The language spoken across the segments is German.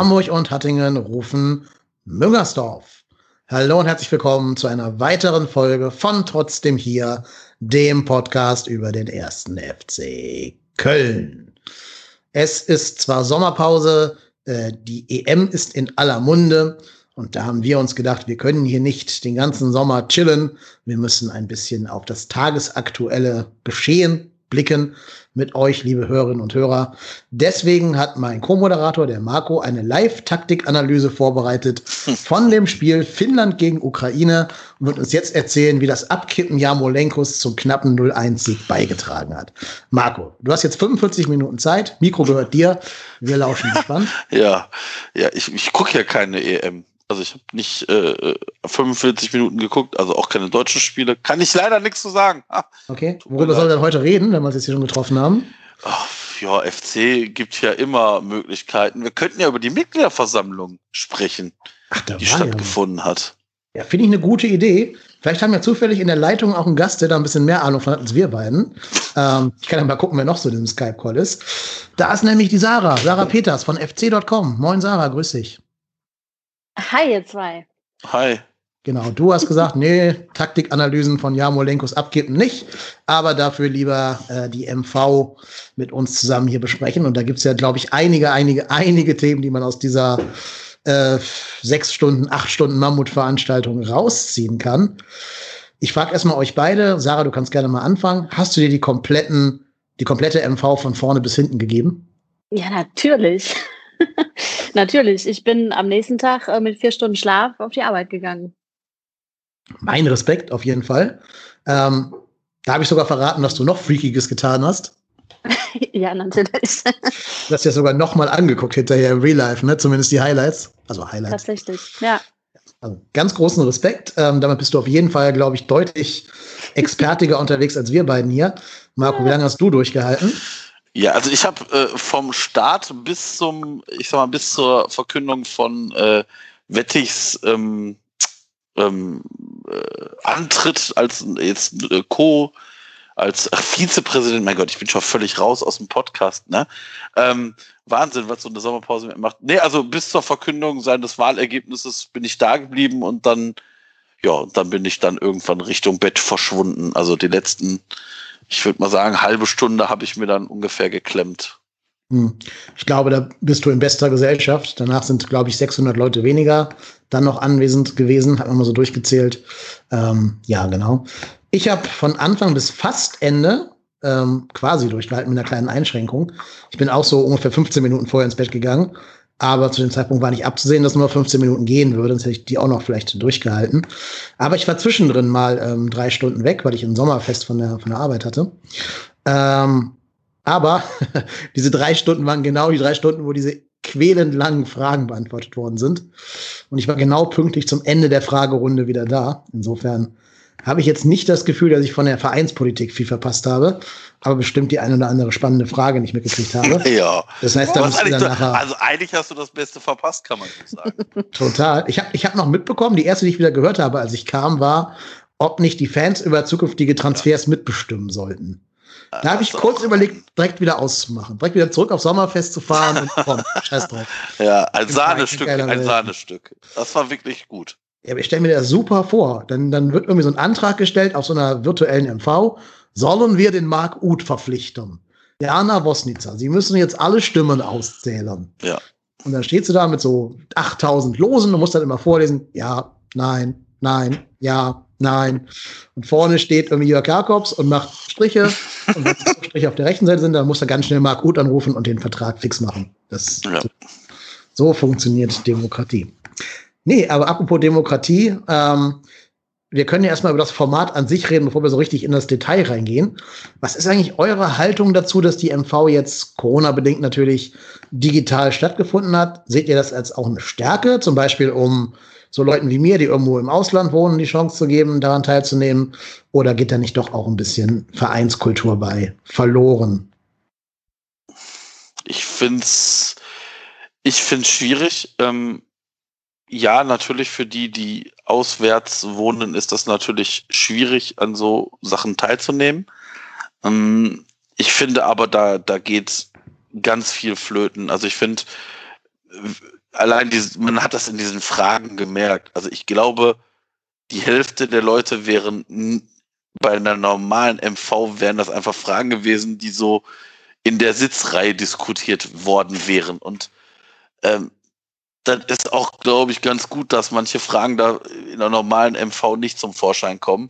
Hamburg und Hattingen rufen Müngersdorf. Hallo und herzlich willkommen zu einer weiteren Folge von Trotzdem hier, dem Podcast über den ersten FC Köln. Es ist zwar Sommerpause, äh, die EM ist in aller Munde und da haben wir uns gedacht, wir können hier nicht den ganzen Sommer chillen. Wir müssen ein bisschen auf das tagesaktuelle Geschehen blicken mit euch, liebe Hörerinnen und Hörer. Deswegen hat mein Co-Moderator, der Marco, eine Live-Taktik-Analyse vorbereitet von dem Spiel Finnland gegen Ukraine und wird uns jetzt erzählen, wie das Abkippen Jamolenkos zum knappen 0-1-Sieg beigetragen hat. Marco, du hast jetzt 45 Minuten Zeit. Mikro gehört dir. Wir lauschen gespannt. ja, ja, ich, ich gucke ja keine EM. Also ich habe nicht äh, 45 Minuten geguckt, also auch keine deutschen Spiele. Kann ich leider nichts zu sagen. Ah, okay, worüber soll denn heute reden, wenn wir uns jetzt hier schon getroffen haben? Ach, ja, FC gibt ja immer Möglichkeiten. Wir könnten ja über die Mitgliederversammlung sprechen, Ach, die stattgefunden ja. hat. Ja, finde ich eine gute Idee. Vielleicht haben wir zufällig in der Leitung auch einen Gast, der da ein bisschen mehr Ahnung von hat als wir beiden. Ähm, ich kann ja mal gucken, wer noch so in dem Skype-Call ist. Da ist nämlich die Sarah, Sarah Peters von fc.com. Moin Sarah, grüß dich. Hi, ihr zwei. Hi. Genau, du hast gesagt, nee, Taktikanalysen von Jamolenkos abgeben nicht, aber dafür lieber äh, die MV mit uns zusammen hier besprechen. Und da gibt es ja, glaube ich, einige, einige, einige Themen, die man aus dieser äh, sechs Stunden, acht Stunden Mammutveranstaltung rausziehen kann. Ich frage erstmal euch beide, Sarah, du kannst gerne mal anfangen. Hast du dir die kompletten, die komplette MV von vorne bis hinten gegeben? Ja, natürlich. Natürlich, ich bin am nächsten Tag äh, mit vier Stunden Schlaf auf die Arbeit gegangen. Mein Respekt auf jeden Fall. Ähm, da habe ich sogar verraten, dass du noch Freakiges getan hast. ja, natürlich. du hast ja sogar nochmal angeguckt hinterher im Real Life, ne? Zumindest die Highlights. Also Highlights. Tatsächlich, ja. Also ganz großen Respekt. Ähm, damit bist du auf jeden Fall, glaube ich, deutlich expertiger unterwegs als wir beiden hier. Marco, wie lange hast du durchgehalten? Ja, also ich habe äh, vom Start bis zum, ich sag mal, bis zur Verkündung von äh, Wettigs ähm, ähm, äh, Antritt als jetzt äh, Co, als ach, Vizepräsident, mein Gott, ich bin schon völlig raus aus dem Podcast, ne? Ähm, Wahnsinn, was so eine Sommerpause macht. Nee, also bis zur Verkündung seines Wahlergebnisses bin ich da geblieben und dann, ja, dann bin ich dann irgendwann Richtung Bett verschwunden. Also die letzten ich würde mal sagen, halbe Stunde habe ich mir dann ungefähr geklemmt. Hm. Ich glaube, da bist du in bester Gesellschaft. Danach sind, glaube ich, 600 Leute weniger dann noch anwesend gewesen, hat man mal so durchgezählt. Ähm, ja, genau. Ich habe von Anfang bis fast Ende ähm, quasi durchgehalten mit einer kleinen Einschränkung. Ich bin auch so ungefähr 15 Minuten vorher ins Bett gegangen aber zu dem Zeitpunkt war nicht abzusehen, dass nur 15 Minuten gehen würde, sonst hätte ich die auch noch vielleicht durchgehalten. Aber ich war zwischendrin mal ähm, drei Stunden weg, weil ich ein Sommerfest von der, von der Arbeit hatte. Ähm, aber diese drei Stunden waren genau die drei Stunden, wo diese quälend langen Fragen beantwortet worden sind. Und ich war genau pünktlich zum Ende der Fragerunde wieder da. Insofern habe ich jetzt nicht das Gefühl, dass ich von der Vereinspolitik viel verpasst habe, aber bestimmt die eine oder andere spannende Frage nicht mitgekriegt habe. Ja. Das heißt, da eigentlich dann nachher also eigentlich hast du das Beste verpasst, kann man so sagen. Total. Ich habe ich hab noch mitbekommen, die erste, die ich wieder gehört habe, als ich kam, war, ob nicht die Fans über zukünftige Transfers ja. mitbestimmen sollten. Da habe ich kurz überlegt, direkt wieder auszumachen, direkt wieder zurück auf Sommerfest zu fahren und komm, scheiß drauf. Ja, ein Sahnestück, ein Sahnestück. Das war wirklich gut. Ja, aber ich stelle mir das super vor. Dann, dann wird irgendwie so ein Antrag gestellt auf so einer virtuellen MV. Sollen wir den Mark Uth verpflichten? Der Anna Wosnica. Sie müssen jetzt alle Stimmen auszählen. Ja. Und dann steht sie da mit so 8000 Losen und muss dann immer vorlesen. Ja, nein, nein, ja, nein. Und vorne steht irgendwie Jörg Jakobs und macht Striche. und wenn Striche auf der rechten Seite sind, dann muss er ganz schnell Mark Uth anrufen und den Vertrag fix machen. Das, ja. so, so funktioniert Demokratie. Nee, aber apropos Demokratie, ähm, wir können ja erstmal über das Format an sich reden, bevor wir so richtig in das Detail reingehen. Was ist eigentlich eure Haltung dazu, dass die MV jetzt Corona-bedingt natürlich digital stattgefunden hat? Seht ihr das als auch eine Stärke, zum Beispiel um so Leuten wie mir, die irgendwo im Ausland wohnen, die Chance zu geben, daran teilzunehmen? Oder geht da nicht doch auch ein bisschen Vereinskultur bei verloren? Ich finde es ich find's schwierig. Ähm ja, natürlich für die, die auswärts wohnen, ist das natürlich schwierig, an so Sachen teilzunehmen. Ähm, ich finde aber, da, da geht ganz viel flöten. Also ich finde, allein diese, man hat das in diesen Fragen gemerkt. Also ich glaube, die Hälfte der Leute wären bei einer normalen MV wären das einfach Fragen gewesen, die so in der Sitzreihe diskutiert worden wären. Und ähm, dann ist auch, glaube ich, ganz gut, dass manche Fragen da in der normalen MV nicht zum Vorschein kommen.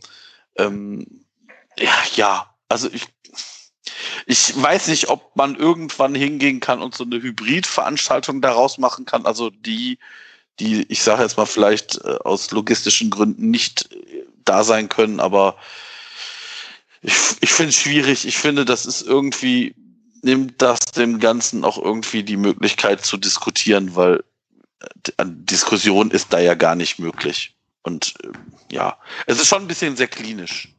Ähm, ja, ja, also ich, ich weiß nicht, ob man irgendwann hingehen kann und so eine Hybridveranstaltung daraus machen kann. Also die, die, ich sage jetzt mal, vielleicht äh, aus logistischen Gründen nicht äh, da sein können, aber ich, ich finde es schwierig. Ich finde, das ist irgendwie, nimmt das dem Ganzen auch irgendwie die Möglichkeit zu diskutieren, weil Diskussion ist da ja gar nicht möglich. Und äh, ja, es ist schon ein bisschen sehr klinisch.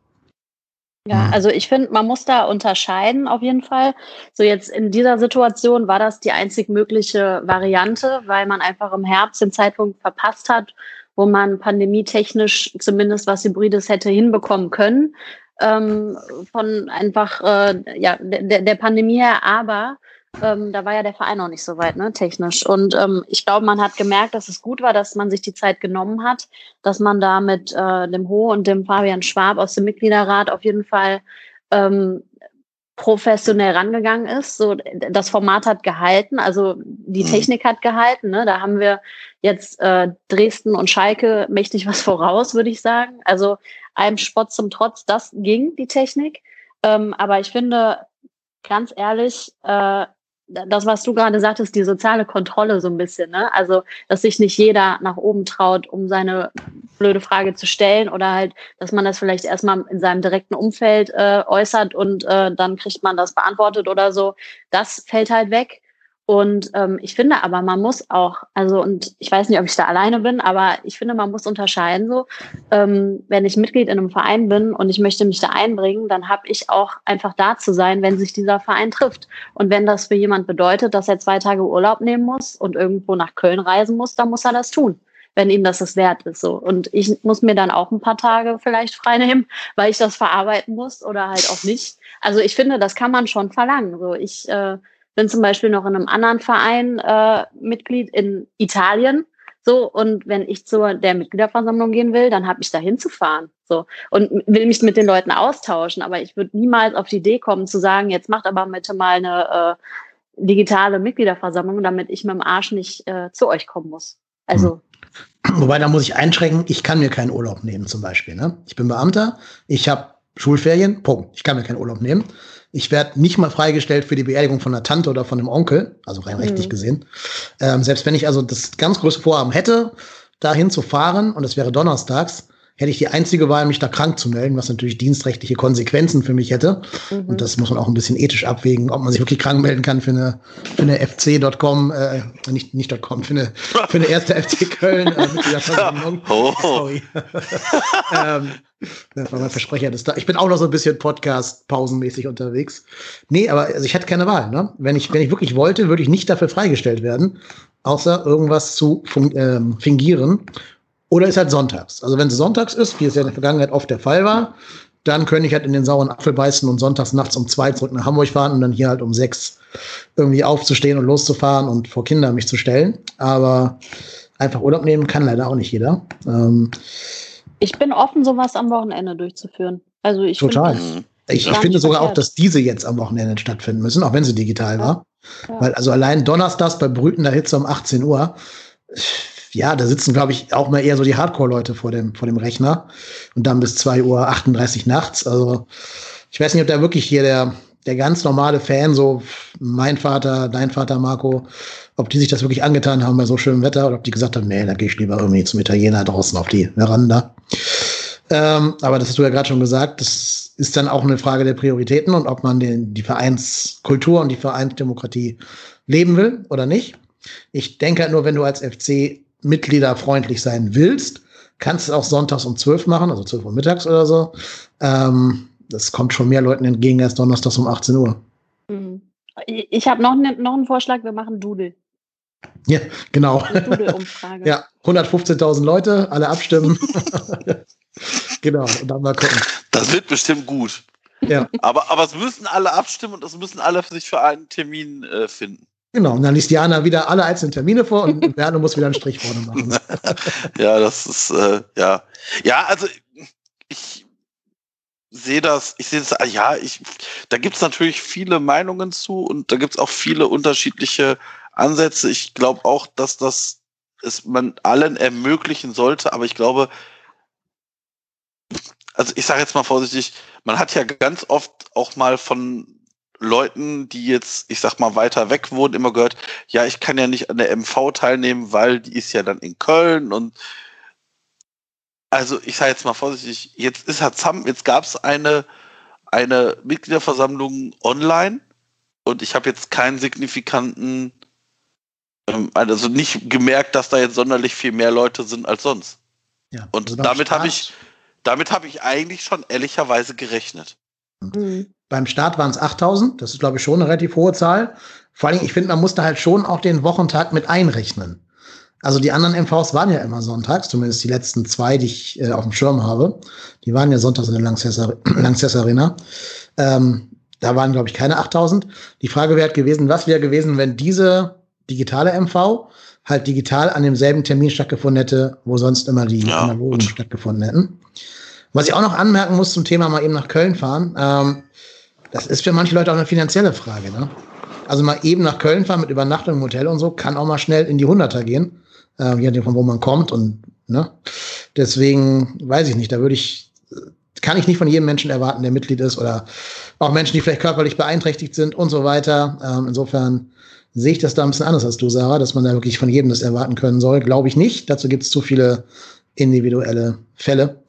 Ja, mhm. also ich finde, man muss da unterscheiden auf jeden Fall. So jetzt in dieser Situation war das die einzig mögliche Variante, weil man einfach im Herbst den Zeitpunkt verpasst hat, wo man pandemietechnisch zumindest was Hybrides hätte hinbekommen können. Ähm, von einfach äh, ja, der, der Pandemie her, aber ähm, da war ja der Verein noch nicht so weit, ne, technisch. Und ähm, ich glaube, man hat gemerkt, dass es gut war, dass man sich die Zeit genommen hat, dass man da mit äh, dem Ho und dem Fabian Schwab aus dem Mitgliederrat auf jeden Fall ähm, professionell rangegangen ist. So, das Format hat gehalten, also die mhm. Technik hat gehalten. Ne? Da haben wir jetzt äh, Dresden und Schalke mächtig was voraus, würde ich sagen. Also einem Spott zum Trotz, das ging, die Technik. Ähm, aber ich finde, ganz ehrlich, äh, das, was du gerade sagtest, die soziale Kontrolle so ein bisschen, ne? Also, dass sich nicht jeder nach oben traut, um seine blöde Frage zu stellen oder halt, dass man das vielleicht erstmal in seinem direkten Umfeld äh, äußert und äh, dann kriegt man das beantwortet oder so. Das fällt halt weg. Und ähm, ich finde aber, man muss auch, also und ich weiß nicht, ob ich da alleine bin, aber ich finde, man muss unterscheiden so, ähm, wenn ich Mitglied in einem Verein bin und ich möchte mich da einbringen, dann habe ich auch einfach da zu sein, wenn sich dieser Verein trifft. Und wenn das für jemand bedeutet, dass er zwei Tage Urlaub nehmen muss und irgendwo nach Köln reisen muss, dann muss er das tun wenn ihm das es wert ist. So. Und ich muss mir dann auch ein paar Tage vielleicht frei nehmen, weil ich das verarbeiten muss oder halt auch nicht. Also ich finde, das kann man schon verlangen. So, ich äh, bin zum Beispiel noch in einem anderen Verein äh, Mitglied in Italien. So, und wenn ich zu der Mitgliederversammlung gehen will, dann habe ich da hinzufahren. So, und will mich mit den Leuten austauschen. Aber ich würde niemals auf die Idee kommen zu sagen, jetzt macht aber bitte mal eine äh, digitale Mitgliederversammlung, damit ich mit dem Arsch nicht äh, zu euch kommen muss. Also. Hm. Wobei, da muss ich einschränken, ich kann mir keinen Urlaub nehmen, zum Beispiel. Ne? Ich bin Beamter, ich habe Schulferien, Punkt. Ich kann mir keinen Urlaub nehmen. Ich werde nicht mal freigestellt für die Beerdigung von der Tante oder von dem Onkel, also rein mhm. rechtlich gesehen. Ähm, selbst wenn ich also das ganz große Vorhaben hätte, dahin zu fahren, und es wäre donnerstags, hätte ich die einzige Wahl, mich da krank zu melden, was natürlich dienstrechtliche Konsequenzen für mich hätte. Mhm. Und das muss man auch ein bisschen ethisch abwägen, ob man sich wirklich krank melden kann für eine, für eine FC.com, äh, nicht, nicht .com, für eine, für eine erste FC Köln. Äh, oh. Sorry. ähm, das war mein Versprecher. Das da. Ich bin auch noch so ein bisschen Podcast-pausenmäßig unterwegs. Nee, aber also ich hätte keine Wahl. Ne? Wenn, ich, wenn ich wirklich wollte, würde ich nicht dafür freigestellt werden, außer irgendwas zu ähm, fingieren. Oder ist halt sonntags. Also wenn es sonntags ist, wie es ja in der Vergangenheit oft der Fall war, dann könnte ich halt in den sauren Apfel beißen und sonntags nachts um zwei zurück nach Hamburg fahren und dann hier halt um sechs irgendwie aufzustehen und loszufahren und vor Kinder mich zu stellen. Aber einfach Urlaub nehmen kann leider auch nicht jeder. Ähm, ich bin offen, sowas am Wochenende durchzuführen. Also ich Total. Find, ich, ich finde sogar auch, dass diese jetzt am Wochenende stattfinden müssen, auch wenn sie digital ja. war. Ja. Weil also allein donnerstags bei brütender Hitze um 18 Uhr, ja, da sitzen, glaube ich, auch mal eher so die Hardcore-Leute vor dem, vor dem Rechner und dann bis 2 Uhr 38 nachts. Also ich weiß nicht, ob da wirklich hier der, der ganz normale Fan, so mein Vater, dein Vater Marco, ob die sich das wirklich angetan haben bei so schönem Wetter oder ob die gesagt haben, nee, da gehe ich lieber irgendwie zum Italiener draußen auf die Veranda. Ähm, aber das hast du ja gerade schon gesagt, das ist dann auch eine Frage der Prioritäten und ob man den, die Vereinskultur und die Vereinsdemokratie leben will oder nicht. Ich denke halt nur, wenn du als FC Mitglieder freundlich sein willst, kannst du es auch sonntags um 12 machen, also 12 Uhr mittags oder so. Ähm, das kommt schon mehr Leuten entgegen als donnerstags um 18 Uhr. Mhm. Ich habe noch, ne, noch einen Vorschlag, wir machen Doodle. Ja, genau. Ja, 115.000 Leute, alle abstimmen. genau, und dann mal gucken. Das wird bestimmt gut. Ja. Aber, aber es müssen alle abstimmen und es müssen alle sich für einen Termin äh, finden. Genau, und dann liest Jana wieder alle einzelnen Termine vor und Werner muss wieder einen Strich vorne machen. ja, das ist, äh, ja. Ja, also ich sehe das, ich sehe das, ja, ich, da gibt es natürlich viele Meinungen zu und da gibt es auch viele unterschiedliche Ansätze. Ich glaube auch, dass das es man allen ermöglichen sollte, aber ich glaube, also ich sage jetzt mal vorsichtig, man hat ja ganz oft auch mal von Leuten, die jetzt, ich sag mal, weiter weg wohnen, immer gehört, ja, ich kann ja nicht an der MV teilnehmen, weil die ist ja dann in Köln und also ich sage jetzt mal vorsichtig, jetzt ist Hazam, jetzt gab es eine, eine Mitgliederversammlung online und ich habe jetzt keinen signifikanten, ähm, also nicht gemerkt, dass da jetzt sonderlich viel mehr Leute sind als sonst. Ja, und also damit habe ich, damit habe ich eigentlich schon ehrlicherweise gerechnet. Mhm. Beim Start waren es 8000, das ist, glaube ich, schon eine relativ hohe Zahl. Vor allem, ich finde, man musste halt schon auch den Wochentag mit einrechnen. Also die anderen MVs waren ja immer sonntags, zumindest die letzten zwei, die ich äh, auf dem Schirm habe. Die waren ja sonntags in der Lanxess Arena. Ähm, da waren, glaube ich, keine 8000. Die Frage wäre halt gewesen, was wäre gewesen, wenn diese digitale MV halt digital an demselben Termin stattgefunden hätte, wo sonst immer die ja, analogen gut. stattgefunden hätten. Was ich auch noch anmerken muss zum Thema mal eben nach Köln fahren, ähm, das ist für manche Leute auch eine finanzielle Frage. Ne? Also mal eben nach Köln fahren mit Übernachtung im Hotel und so, kann auch mal schnell in die Hunderter gehen, äh, je nachdem von wo man kommt und ne. Deswegen weiß ich nicht, da würde ich, kann ich nicht von jedem Menschen erwarten, der Mitglied ist oder auch Menschen, die vielleicht körperlich beeinträchtigt sind und so weiter. Ähm, insofern sehe ich das da ein bisschen anders als du, Sarah, dass man da wirklich von jedem das erwarten können soll. Glaube ich nicht. Dazu gibt es zu viele individuelle Fälle.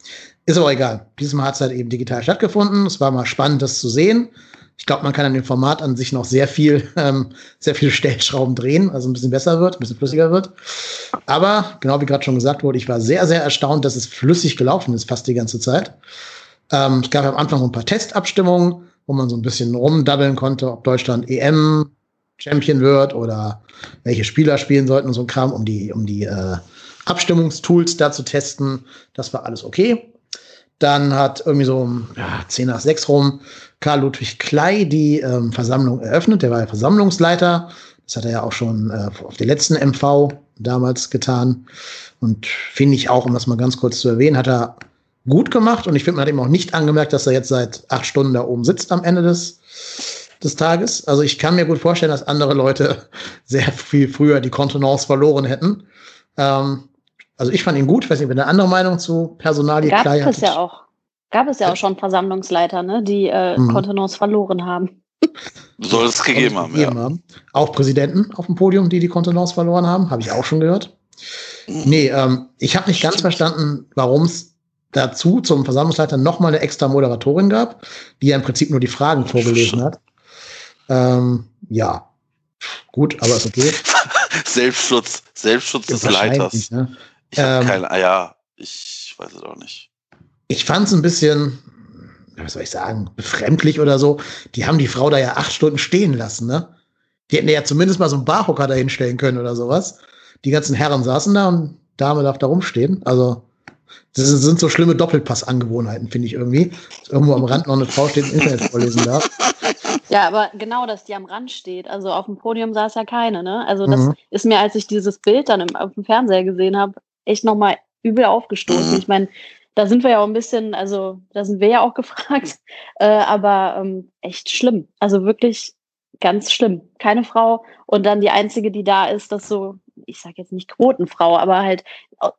Ist aber egal. Dieses Mal hat es halt eben digital stattgefunden. Es war mal spannend, das zu sehen. Ich glaube, man kann an dem Format an sich noch sehr viel, ähm, sehr viele Stellschrauben drehen, also ein bisschen besser wird, ein bisschen flüssiger wird. Aber genau wie gerade schon gesagt wurde, ich war sehr, sehr erstaunt, dass es flüssig gelaufen ist, fast die ganze Zeit. Ähm, es gab am Anfang ein paar Testabstimmungen, wo man so ein bisschen rumdabbeln konnte, ob Deutschland EM Champion wird oder welche Spieler spielen sollten und so ein Kram, um die, um die äh, Abstimmungstools da zu testen. Das war alles okay. Dann hat irgendwie so ja, 10 nach 6 rum Karl Ludwig Klei die ähm, Versammlung eröffnet. Der war ja Versammlungsleiter. Das hat er ja auch schon äh, auf der letzten MV damals getan. Und finde ich auch, um das mal ganz kurz zu erwähnen, hat er gut gemacht. Und ich finde, man hat ihm auch nicht angemerkt, dass er jetzt seit acht Stunden da oben sitzt am Ende des, des Tages. Also ich kann mir gut vorstellen, dass andere Leute sehr viel früher die Kontenance verloren hätten. Ähm, also ich fand ihn gut. Ich weiß nicht, wenn eine andere Meinung zu Personalie Gab Klei es ja auch. Gab es ja auch schon Versammlungsleiter, ne, die äh, mhm. Kontenance verloren haben. Soll es gegeben, haben, gegeben ja. haben. Auch Präsidenten auf dem Podium, die die Kontenance verloren haben, habe ich auch schon gehört. Mhm. Nee, ähm, ich habe nicht ganz verstanden, warum es dazu zum Versammlungsleiter nochmal eine extra Moderatorin gab, die ja im Prinzip nur die Fragen vorgelesen hat. Ähm, ja, gut, aber ist okay. Selbstschutz, Selbstschutz des Leiters. Ne? Ich habe ähm, keine, ah ja, ich weiß es auch nicht. Ich fand es ein bisschen, was soll ich sagen, befremdlich oder so. Die haben die Frau da ja acht Stunden stehen lassen, ne? Die hätten ja zumindest mal so einen Barhocker da hinstellen können oder sowas. Die ganzen Herren saßen da und Dame darf da rumstehen. Also, das sind so schlimme Doppelpass-Angewohnheiten, finde ich irgendwie. Dass irgendwo am Rand noch eine Frau steht und Internet vorlesen darf. Ja, aber genau, dass die am Rand steht. Also auf dem Podium saß ja keine, ne? Also das mhm. ist mir, als ich dieses Bild dann im, auf dem Fernseher gesehen habe, echt nochmal übel aufgestoßen. Mhm. Ich meine, da sind wir ja auch ein bisschen, also da sind wir ja auch gefragt, äh, aber ähm, echt schlimm. Also wirklich ganz schlimm. Keine Frau und dann die einzige, die da ist, das so, ich sage jetzt nicht Quotenfrau, aber halt,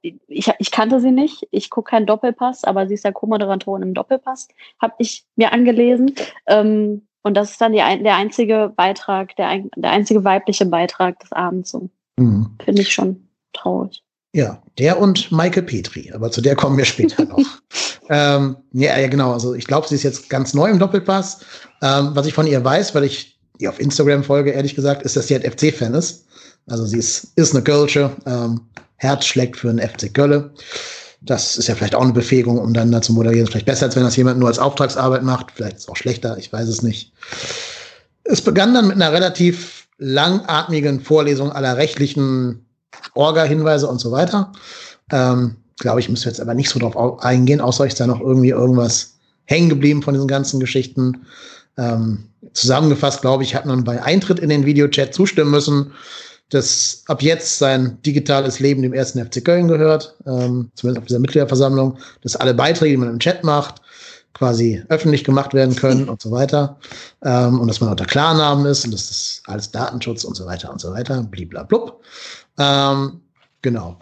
ich, ich kannte sie nicht. Ich gucke keinen Doppelpass, aber sie ist ja Co-Moderatorin im Doppelpass, habe ich mir angelesen. Ähm, und das ist dann die, der einzige Beitrag, der, der einzige weibliche Beitrag des Abends. So. Mhm. Finde ich schon traurig. Ja, der und Michael Petri, aber zu der kommen wir später noch. ähm, ja, ja, genau. Also ich glaube, sie ist jetzt ganz neu im Doppelpass. Ähm, was ich von ihr weiß, weil ich ihr auf Instagram folge, ehrlich gesagt, ist, dass sie halt FC-Fan ist. Also sie ist, ist eine Kölsche, ähm, Herz schlägt für einen FC Gölle. Das ist ja vielleicht auch eine Befähigung, um dann da zu moderieren. Vielleicht besser, als wenn das jemand nur als Auftragsarbeit macht. Vielleicht ist es auch schlechter, ich weiß es nicht. Es begann dann mit einer relativ langatmigen Vorlesung aller rechtlichen Orga-Hinweise und so weiter. Ähm, Glaube ich, müssen wir jetzt aber nicht so drauf eingehen, außer ist da noch irgendwie irgendwas hängen geblieben von diesen ganzen Geschichten. Ähm, zusammengefasst, glaube ich, hat man bei Eintritt in den Videochat zustimmen müssen, dass ab jetzt sein digitales Leben dem ersten FC Köln gehört, ähm, zumindest auf dieser Mitgliederversammlung, dass alle Beiträge, die man im Chat macht, quasi öffentlich gemacht werden können und so weiter. Ähm, und dass man unter Klarnamen ist und dass das alles Datenschutz und so weiter und so weiter, bliblablub. Ähm, genau.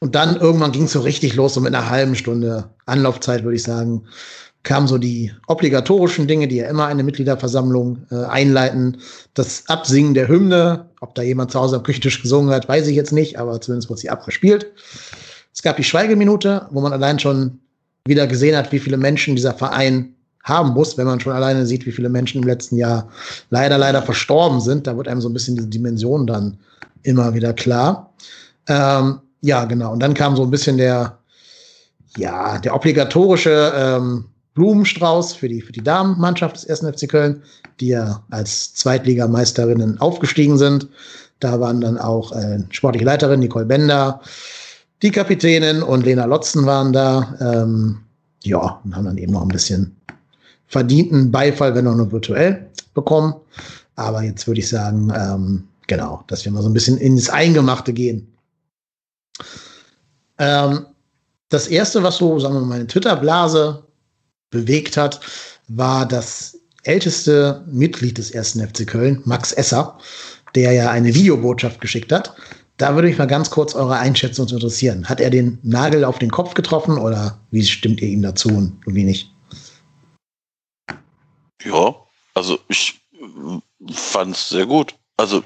Und dann irgendwann ging es so richtig los, so mit einer halben Stunde Anlaufzeit, würde ich sagen, kamen so die obligatorischen Dinge, die ja immer eine Mitgliederversammlung äh, einleiten. Das Absingen der Hymne, ob da jemand zu Hause am Küchentisch gesungen hat, weiß ich jetzt nicht, aber zumindest wurde sie abgespielt. Es gab die Schweigeminute, wo man allein schon wieder gesehen hat, wie viele Menschen dieser Verein haben muss, wenn man schon alleine sieht, wie viele Menschen im letzten Jahr leider, leider verstorben sind. Da wird einem so ein bisschen diese Dimension dann immer wieder klar. Ähm, ja, genau. Und dann kam so ein bisschen der, ja, der obligatorische ähm, Blumenstrauß für die, für die Damenmannschaft des 1. FC Köln, die ja als Zweitligameisterinnen aufgestiegen sind. Da waren dann auch äh, sportliche Leiterin Nicole Bender, die Kapitänin und Lena Lotzen waren da. Ähm, ja, und haben dann eben noch ein bisschen verdienten Beifall, wenn auch nur virtuell, bekommen. Aber jetzt würde ich sagen, ähm, genau, dass wir mal so ein bisschen ins Eingemachte gehen. Ähm, das erste, was so, sagen wir mal, meine Twitter-Blase bewegt hat, war das älteste Mitglied des ersten FC Köln, Max Esser, der ja eine Videobotschaft geschickt hat. Da würde mich mal ganz kurz eure Einschätzung interessieren. Hat er den Nagel auf den Kopf getroffen oder wie stimmt ihr ihm dazu und wie nicht? Ja, also ich fand es sehr gut. Also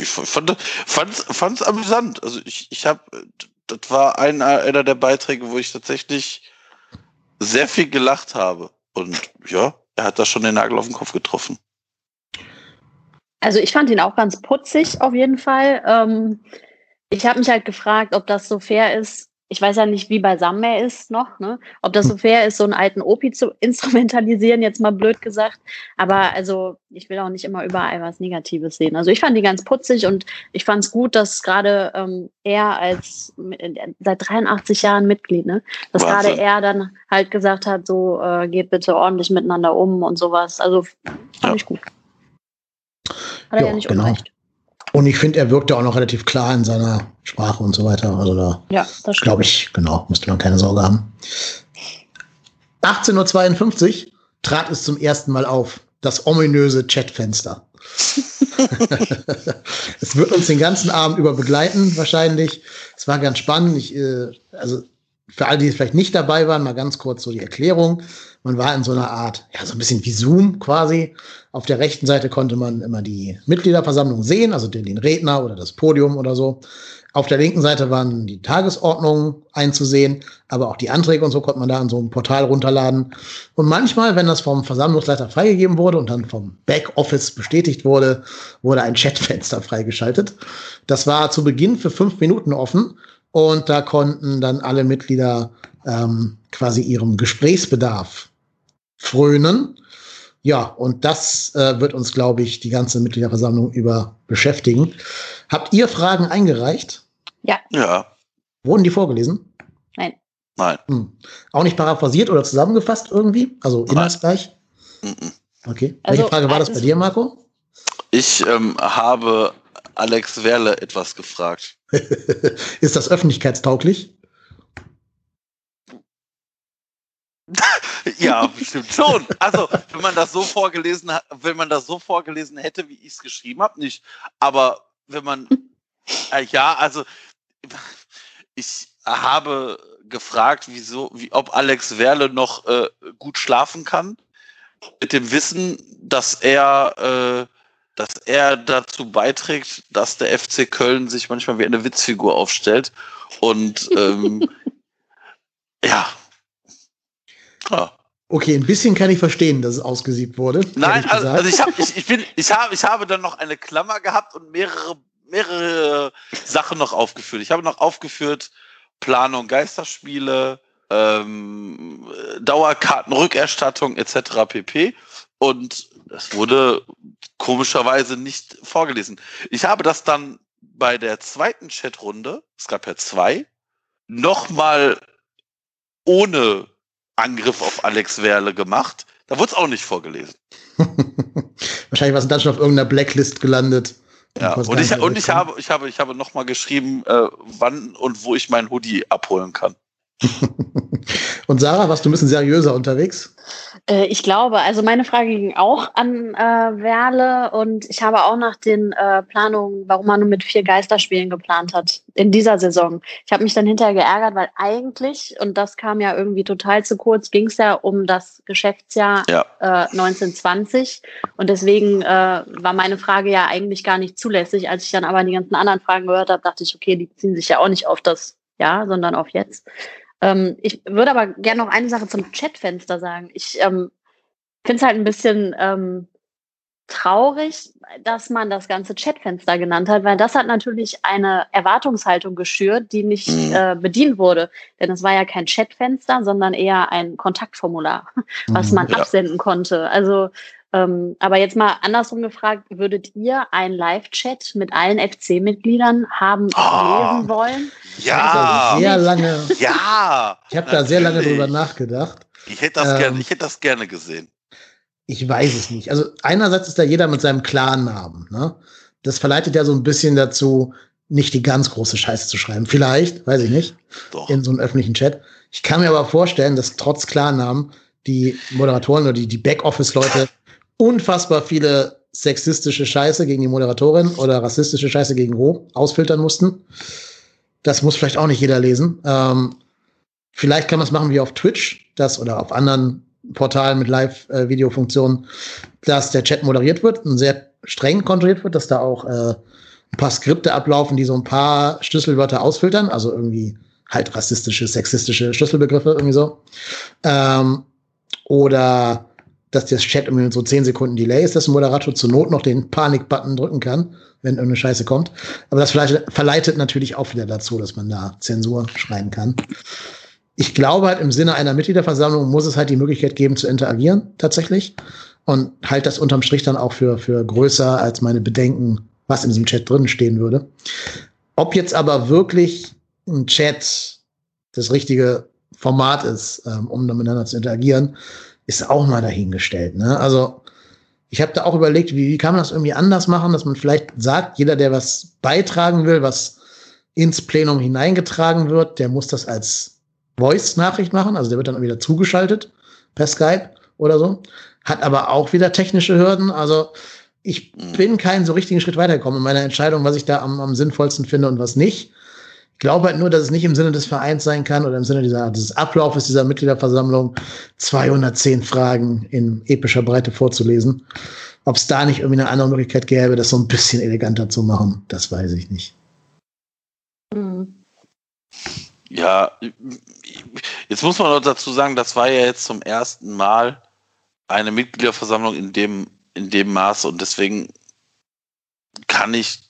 ich fand es amüsant. Also ich, ich habe, das war einer, einer der Beiträge, wo ich tatsächlich sehr viel gelacht habe. Und ja, er hat da schon den Nagel auf den Kopf getroffen. Also ich fand ihn auch ganz putzig auf jeden Fall. Ähm, ich habe mich halt gefragt, ob das so fair ist, ich weiß ja nicht, wie beisammen er ist noch, ne? ob das so fair ist, so einen alten Opi zu instrumentalisieren, jetzt mal blöd gesagt. Aber also ich will auch nicht immer überall was Negatives sehen. Also ich fand die ganz putzig und ich fand es gut, dass gerade ähm, er als seit 83 Jahren Mitglied, ne? dass gerade er dann halt gesagt hat, so äh, geht bitte ordentlich miteinander um und sowas. Also fand ja. ich gut. Hat er ja, ja nicht genau. unrecht. Und ich finde, er wirkte auch noch relativ klar in seiner Sprache und so weiter. Also da ja, glaube ich, genau, musste man keine Sorge haben. 18.52 Uhr trat es zum ersten Mal auf. Das ominöse Chatfenster. es wird uns den ganzen Abend über begleiten, wahrscheinlich. Es war ganz spannend. Ich, äh, also für alle, die vielleicht nicht dabei waren, mal ganz kurz so die Erklärung. Man war in so einer Art, ja, so ein bisschen wie Zoom quasi. Auf der rechten Seite konnte man immer die Mitgliederversammlung sehen, also den, den Redner oder das Podium oder so. Auf der linken Seite waren die Tagesordnungen einzusehen, aber auch die Anträge und so konnte man da in so einem Portal runterladen. Und manchmal, wenn das vom Versammlungsleiter freigegeben wurde und dann vom Backoffice bestätigt wurde, wurde ein Chatfenster freigeschaltet. Das war zu Beginn für fünf Minuten offen und da konnten dann alle Mitglieder ähm, quasi ihrem Gesprächsbedarf frönen. Ja, und das äh, wird uns, glaube ich, die ganze Mitgliederversammlung über beschäftigen. Habt ihr Fragen eingereicht? Ja. Ja. Wurden die vorgelesen? Nein. Nein. Hm. Auch nicht paraphrasiert oder zusammengefasst irgendwie? Also inhaltsgleich? Nein. Okay. Also, Welche Frage war das bei dir, Marco? Ich ähm, habe Alex Werle etwas gefragt. Ist das öffentlichkeitstauglich? ja, bestimmt schon. Also, wenn man das so vorgelesen hat, wenn man das so vorgelesen hätte, wie ich es geschrieben habe, nicht. Aber wenn man, äh, ja, also ich habe gefragt, wieso, wie, ob Alex Werle noch äh, gut schlafen kann, mit dem Wissen, dass er, äh, dass er dazu beiträgt, dass der FC Köln sich manchmal wie eine Witzfigur aufstellt und ähm, ja, Ah. Okay, ein bisschen kann ich verstehen, dass es ausgesiebt wurde. Nein, also, also, ich, hab, ich, ich, bin, ich, hab, ich habe dann noch eine Klammer gehabt und mehrere, mehrere Sachen noch aufgeführt. Ich habe noch aufgeführt Planung Geisterspiele, ähm, Dauerkartenrückerstattung etc. pp. Und das wurde komischerweise nicht vorgelesen. Ich habe das dann bei der zweiten Chatrunde, es gab ja zwei, nochmal ohne Angriff auf Alex Werle gemacht, Da wurde es auch nicht vorgelesen. Wahrscheinlich war es dann schon auf irgendeiner Blacklist gelandet. Ja, und ich, und ich habe, ich habe, ich habe nochmal geschrieben, äh, wann und wo ich meinen Hoodie abholen kann. und Sarah, warst du ein bisschen seriöser unterwegs? Äh, ich glaube, also meine Frage ging auch an äh, Werle und ich habe auch nach den äh, Planungen, warum man nur mit vier Geisterspielen geplant hat in dieser Saison. Ich habe mich dann hinterher geärgert, weil eigentlich, und das kam ja irgendwie total zu kurz, ging es ja um das Geschäftsjahr ja. äh, 1920 und deswegen äh, war meine Frage ja eigentlich gar nicht zulässig. Als ich dann aber die ganzen anderen Fragen gehört habe, dachte ich, okay, die ziehen sich ja auch nicht auf das Jahr, sondern auf jetzt. Ähm, ich würde aber gerne noch eine Sache zum Chatfenster sagen. Ich ähm, finde es halt ein bisschen ähm, traurig, dass man das ganze Chatfenster genannt hat, weil das hat natürlich eine Erwartungshaltung geschürt, die nicht mhm. äh, bedient wurde. Denn es war ja kein Chatfenster, sondern eher ein Kontaktformular, was mhm, man ja. absenden konnte. Also ähm, aber jetzt mal andersrum gefragt, würdet ihr einen Live-Chat mit allen FC-Mitgliedern haben oh, lesen wollen? Ja, sehr lange. Ja, ich habe da sehr lange drüber nachgedacht. Ich hätte das ähm, gerne, ich hätte das gerne gesehen. Ich weiß es nicht. Also einerseits ist da jeder mit seinem klaren Namen. Ne? Das verleitet ja so ein bisschen dazu, nicht die ganz große Scheiße zu schreiben. Vielleicht, weiß ich nicht, Doch. in so einem öffentlichen Chat. Ich kann mir aber vorstellen, dass trotz Klarnamen die Moderatoren oder die, die Backoffice-Leute unfassbar viele sexistische Scheiße gegen die Moderatorin oder rassistische Scheiße gegen Ho ausfiltern mussten. Das muss vielleicht auch nicht jeder lesen. Ähm, vielleicht kann man es machen wie auf Twitch, das oder auf anderen Portalen mit Live-Video-Funktionen, dass der Chat moderiert wird und sehr streng kontrolliert wird, dass da auch äh, ein paar Skripte ablaufen, die so ein paar Schlüsselwörter ausfiltern, also irgendwie halt rassistische, sexistische Schlüsselbegriffe, irgendwie so. Ähm, oder dass das Chat irgendwie so 10 Sekunden Delay ist, dass ein Moderator zur Not noch den Panik-Button drücken kann, wenn irgendeine Scheiße kommt. Aber das verleitet natürlich auch wieder dazu, dass man da Zensur schreiben kann. Ich glaube halt im Sinne einer Mitgliederversammlung muss es halt die Möglichkeit geben zu interagieren, tatsächlich. Und halt das unterm Strich dann auch für, für größer als meine Bedenken, was in diesem Chat drin stehen würde. Ob jetzt aber wirklich ein Chat das richtige Format ist, ähm, um miteinander zu interagieren, ist auch mal dahingestellt. Ne? Also ich habe da auch überlegt, wie, wie kann man das irgendwie anders machen, dass man vielleicht sagt, jeder, der was beitragen will, was ins Plenum hineingetragen wird, der muss das als Voice-Nachricht machen, also der wird dann wieder zugeschaltet per Skype oder so. Hat aber auch wieder technische Hürden. Also ich bin keinen so richtigen Schritt weitergekommen in meiner Entscheidung, was ich da am, am sinnvollsten finde und was nicht. Ich glaube halt nur, dass es nicht im Sinne des Vereins sein kann oder im Sinne dieser, dieses Ablaufes dieser Mitgliederversammlung 210 Fragen in epischer Breite vorzulesen. Ob es da nicht irgendwie eine andere Möglichkeit gäbe, das so ein bisschen eleganter zu machen, das weiß ich nicht. Mhm. Ja, jetzt muss man noch dazu sagen, das war ja jetzt zum ersten Mal eine Mitgliederversammlung in dem, in dem Maße und deswegen kann ich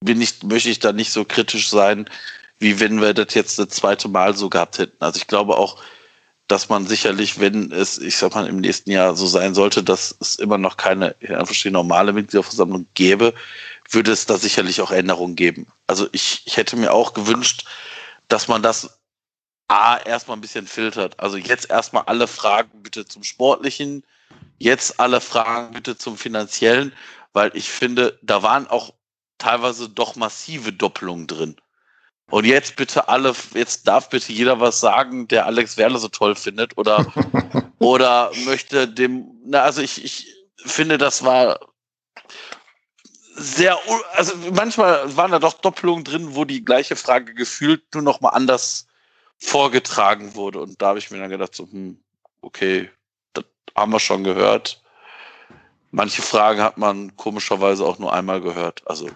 bin ich, möchte ich da nicht so kritisch sein, wie wenn wir das jetzt das zweite Mal so gehabt hätten. Also ich glaube auch, dass man sicherlich, wenn es, ich sag mal, im nächsten Jahr so sein sollte, dass es immer noch keine normale Mitgliederversammlung gäbe, würde es da sicherlich auch Änderungen geben. Also ich, ich hätte mir auch gewünscht, dass man das A erstmal ein bisschen filtert. Also jetzt erstmal alle Fragen bitte zum Sportlichen, jetzt alle Fragen bitte zum Finanziellen, weil ich finde, da waren auch teilweise doch massive Doppelungen drin. Und jetzt bitte alle, jetzt darf bitte jeder was sagen, der Alex Werle so toll findet oder, oder möchte dem, na, also ich, ich finde, das war sehr, also manchmal waren da doch Doppelungen drin, wo die gleiche Frage gefühlt nur noch mal anders vorgetragen wurde. Und da habe ich mir dann gedacht, so, hm, okay, das haben wir schon gehört. Manche Fragen hat man komischerweise auch nur einmal gehört. Also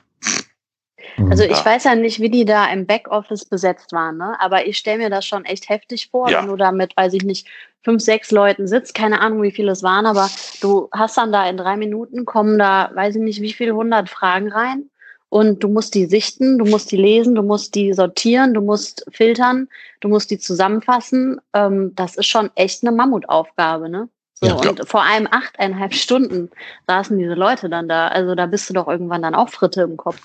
also ich weiß ja nicht, wie die da im Backoffice besetzt waren, ne? aber ich stelle mir das schon echt heftig vor, ja. wenn du da mit, weiß ich nicht, fünf, sechs Leuten sitzt, keine Ahnung, wie viele es waren, aber du hast dann da in drei Minuten, kommen da, weiß ich nicht, wie viele hundert Fragen rein und du musst die sichten, du musst die lesen, du musst die sortieren, du musst filtern, du musst die zusammenfassen. Ähm, das ist schon echt eine Mammutaufgabe, ne? So, ja, und vor allem achteinhalb Stunden saßen diese Leute dann da. Also da bist du doch irgendwann dann auch Fritte im Kopf.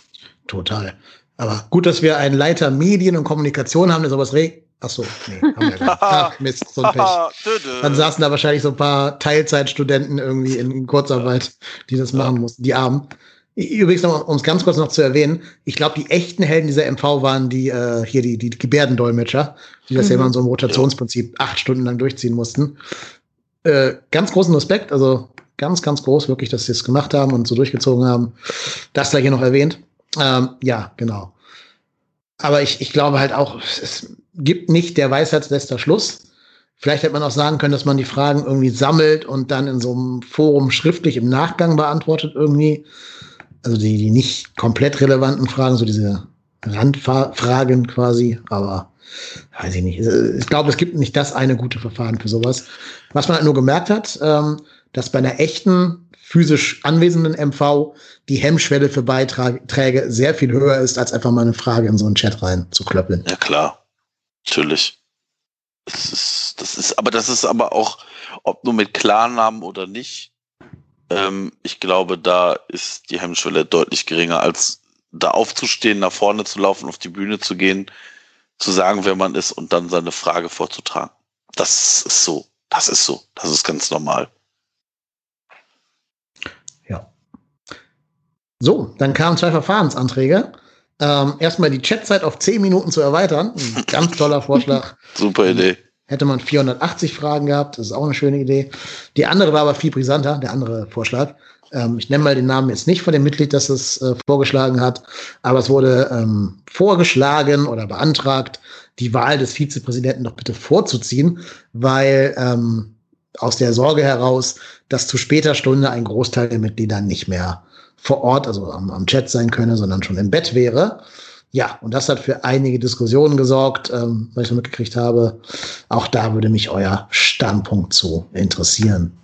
Total. Aber gut, dass wir einen Leiter Medien und Kommunikation haben, der sowas re Achso, nee, haben wir gar Ach, Mist, so ein Pech. Dann saßen da wahrscheinlich so ein paar Teilzeitstudenten irgendwie in Kurzarbeit, die das machen mussten, die Armen. Übrigens, um es ganz kurz noch zu erwähnen, ich glaube, die echten Helden dieser MV waren die äh, hier die, die Gebärdendolmetscher, die das mhm. ja immer in so einem Rotationsprinzip acht Stunden lang durchziehen mussten. Äh, ganz großen Respekt, also ganz, ganz groß, wirklich, dass sie es gemacht haben und so durchgezogen haben. Das da hier noch erwähnt. Ähm, ja, genau. Aber ich, ich glaube halt auch, es gibt nicht der Weisheitsletzter Schluss. Vielleicht hätte man auch sagen können, dass man die Fragen irgendwie sammelt und dann in so einem Forum schriftlich im Nachgang beantwortet irgendwie. Also die, die nicht komplett relevanten Fragen, so diese Randfragen quasi, aber weiß ich nicht. Ich glaube, es gibt nicht das eine gute Verfahren für sowas. Was man halt nur gemerkt hat, ähm, dass bei einer echten physisch anwesenden MV die Hemmschwelle für Beiträge sehr viel höher ist, als einfach mal eine Frage in so einen Chat rein zu klöppeln. Ja, klar. Natürlich. Das ist, das ist, aber das ist aber auch, ob nur mit Klarnamen oder nicht, ähm, ich glaube, da ist die Hemmschwelle deutlich geringer, als da aufzustehen, nach vorne zu laufen, auf die Bühne zu gehen, zu sagen, wer man ist und dann seine Frage vorzutragen. Das ist so. Das ist so. Das ist ganz normal. So, dann kamen zwei Verfahrensanträge. Ähm, erstmal die Chatzeit auf 10 Minuten zu erweitern. Ein ganz toller Vorschlag. Super Idee. Hätte man 480 Fragen gehabt, das ist auch eine schöne Idee. Die andere war aber viel brisanter, der andere Vorschlag. Ähm, ich nenne mal den Namen jetzt nicht von dem Mitglied, das es äh, vorgeschlagen hat, aber es wurde ähm, vorgeschlagen oder beantragt, die Wahl des Vizepräsidenten doch bitte vorzuziehen, weil ähm, aus der Sorge heraus, dass zu später Stunde ein Großteil der Mitglieder nicht mehr vor Ort, also am, am Chat sein könne, sondern schon im Bett wäre. Ja, und das hat für einige Diskussionen gesorgt, ähm, was ich so mitgekriegt habe. Auch da würde mich euer Standpunkt zu interessieren.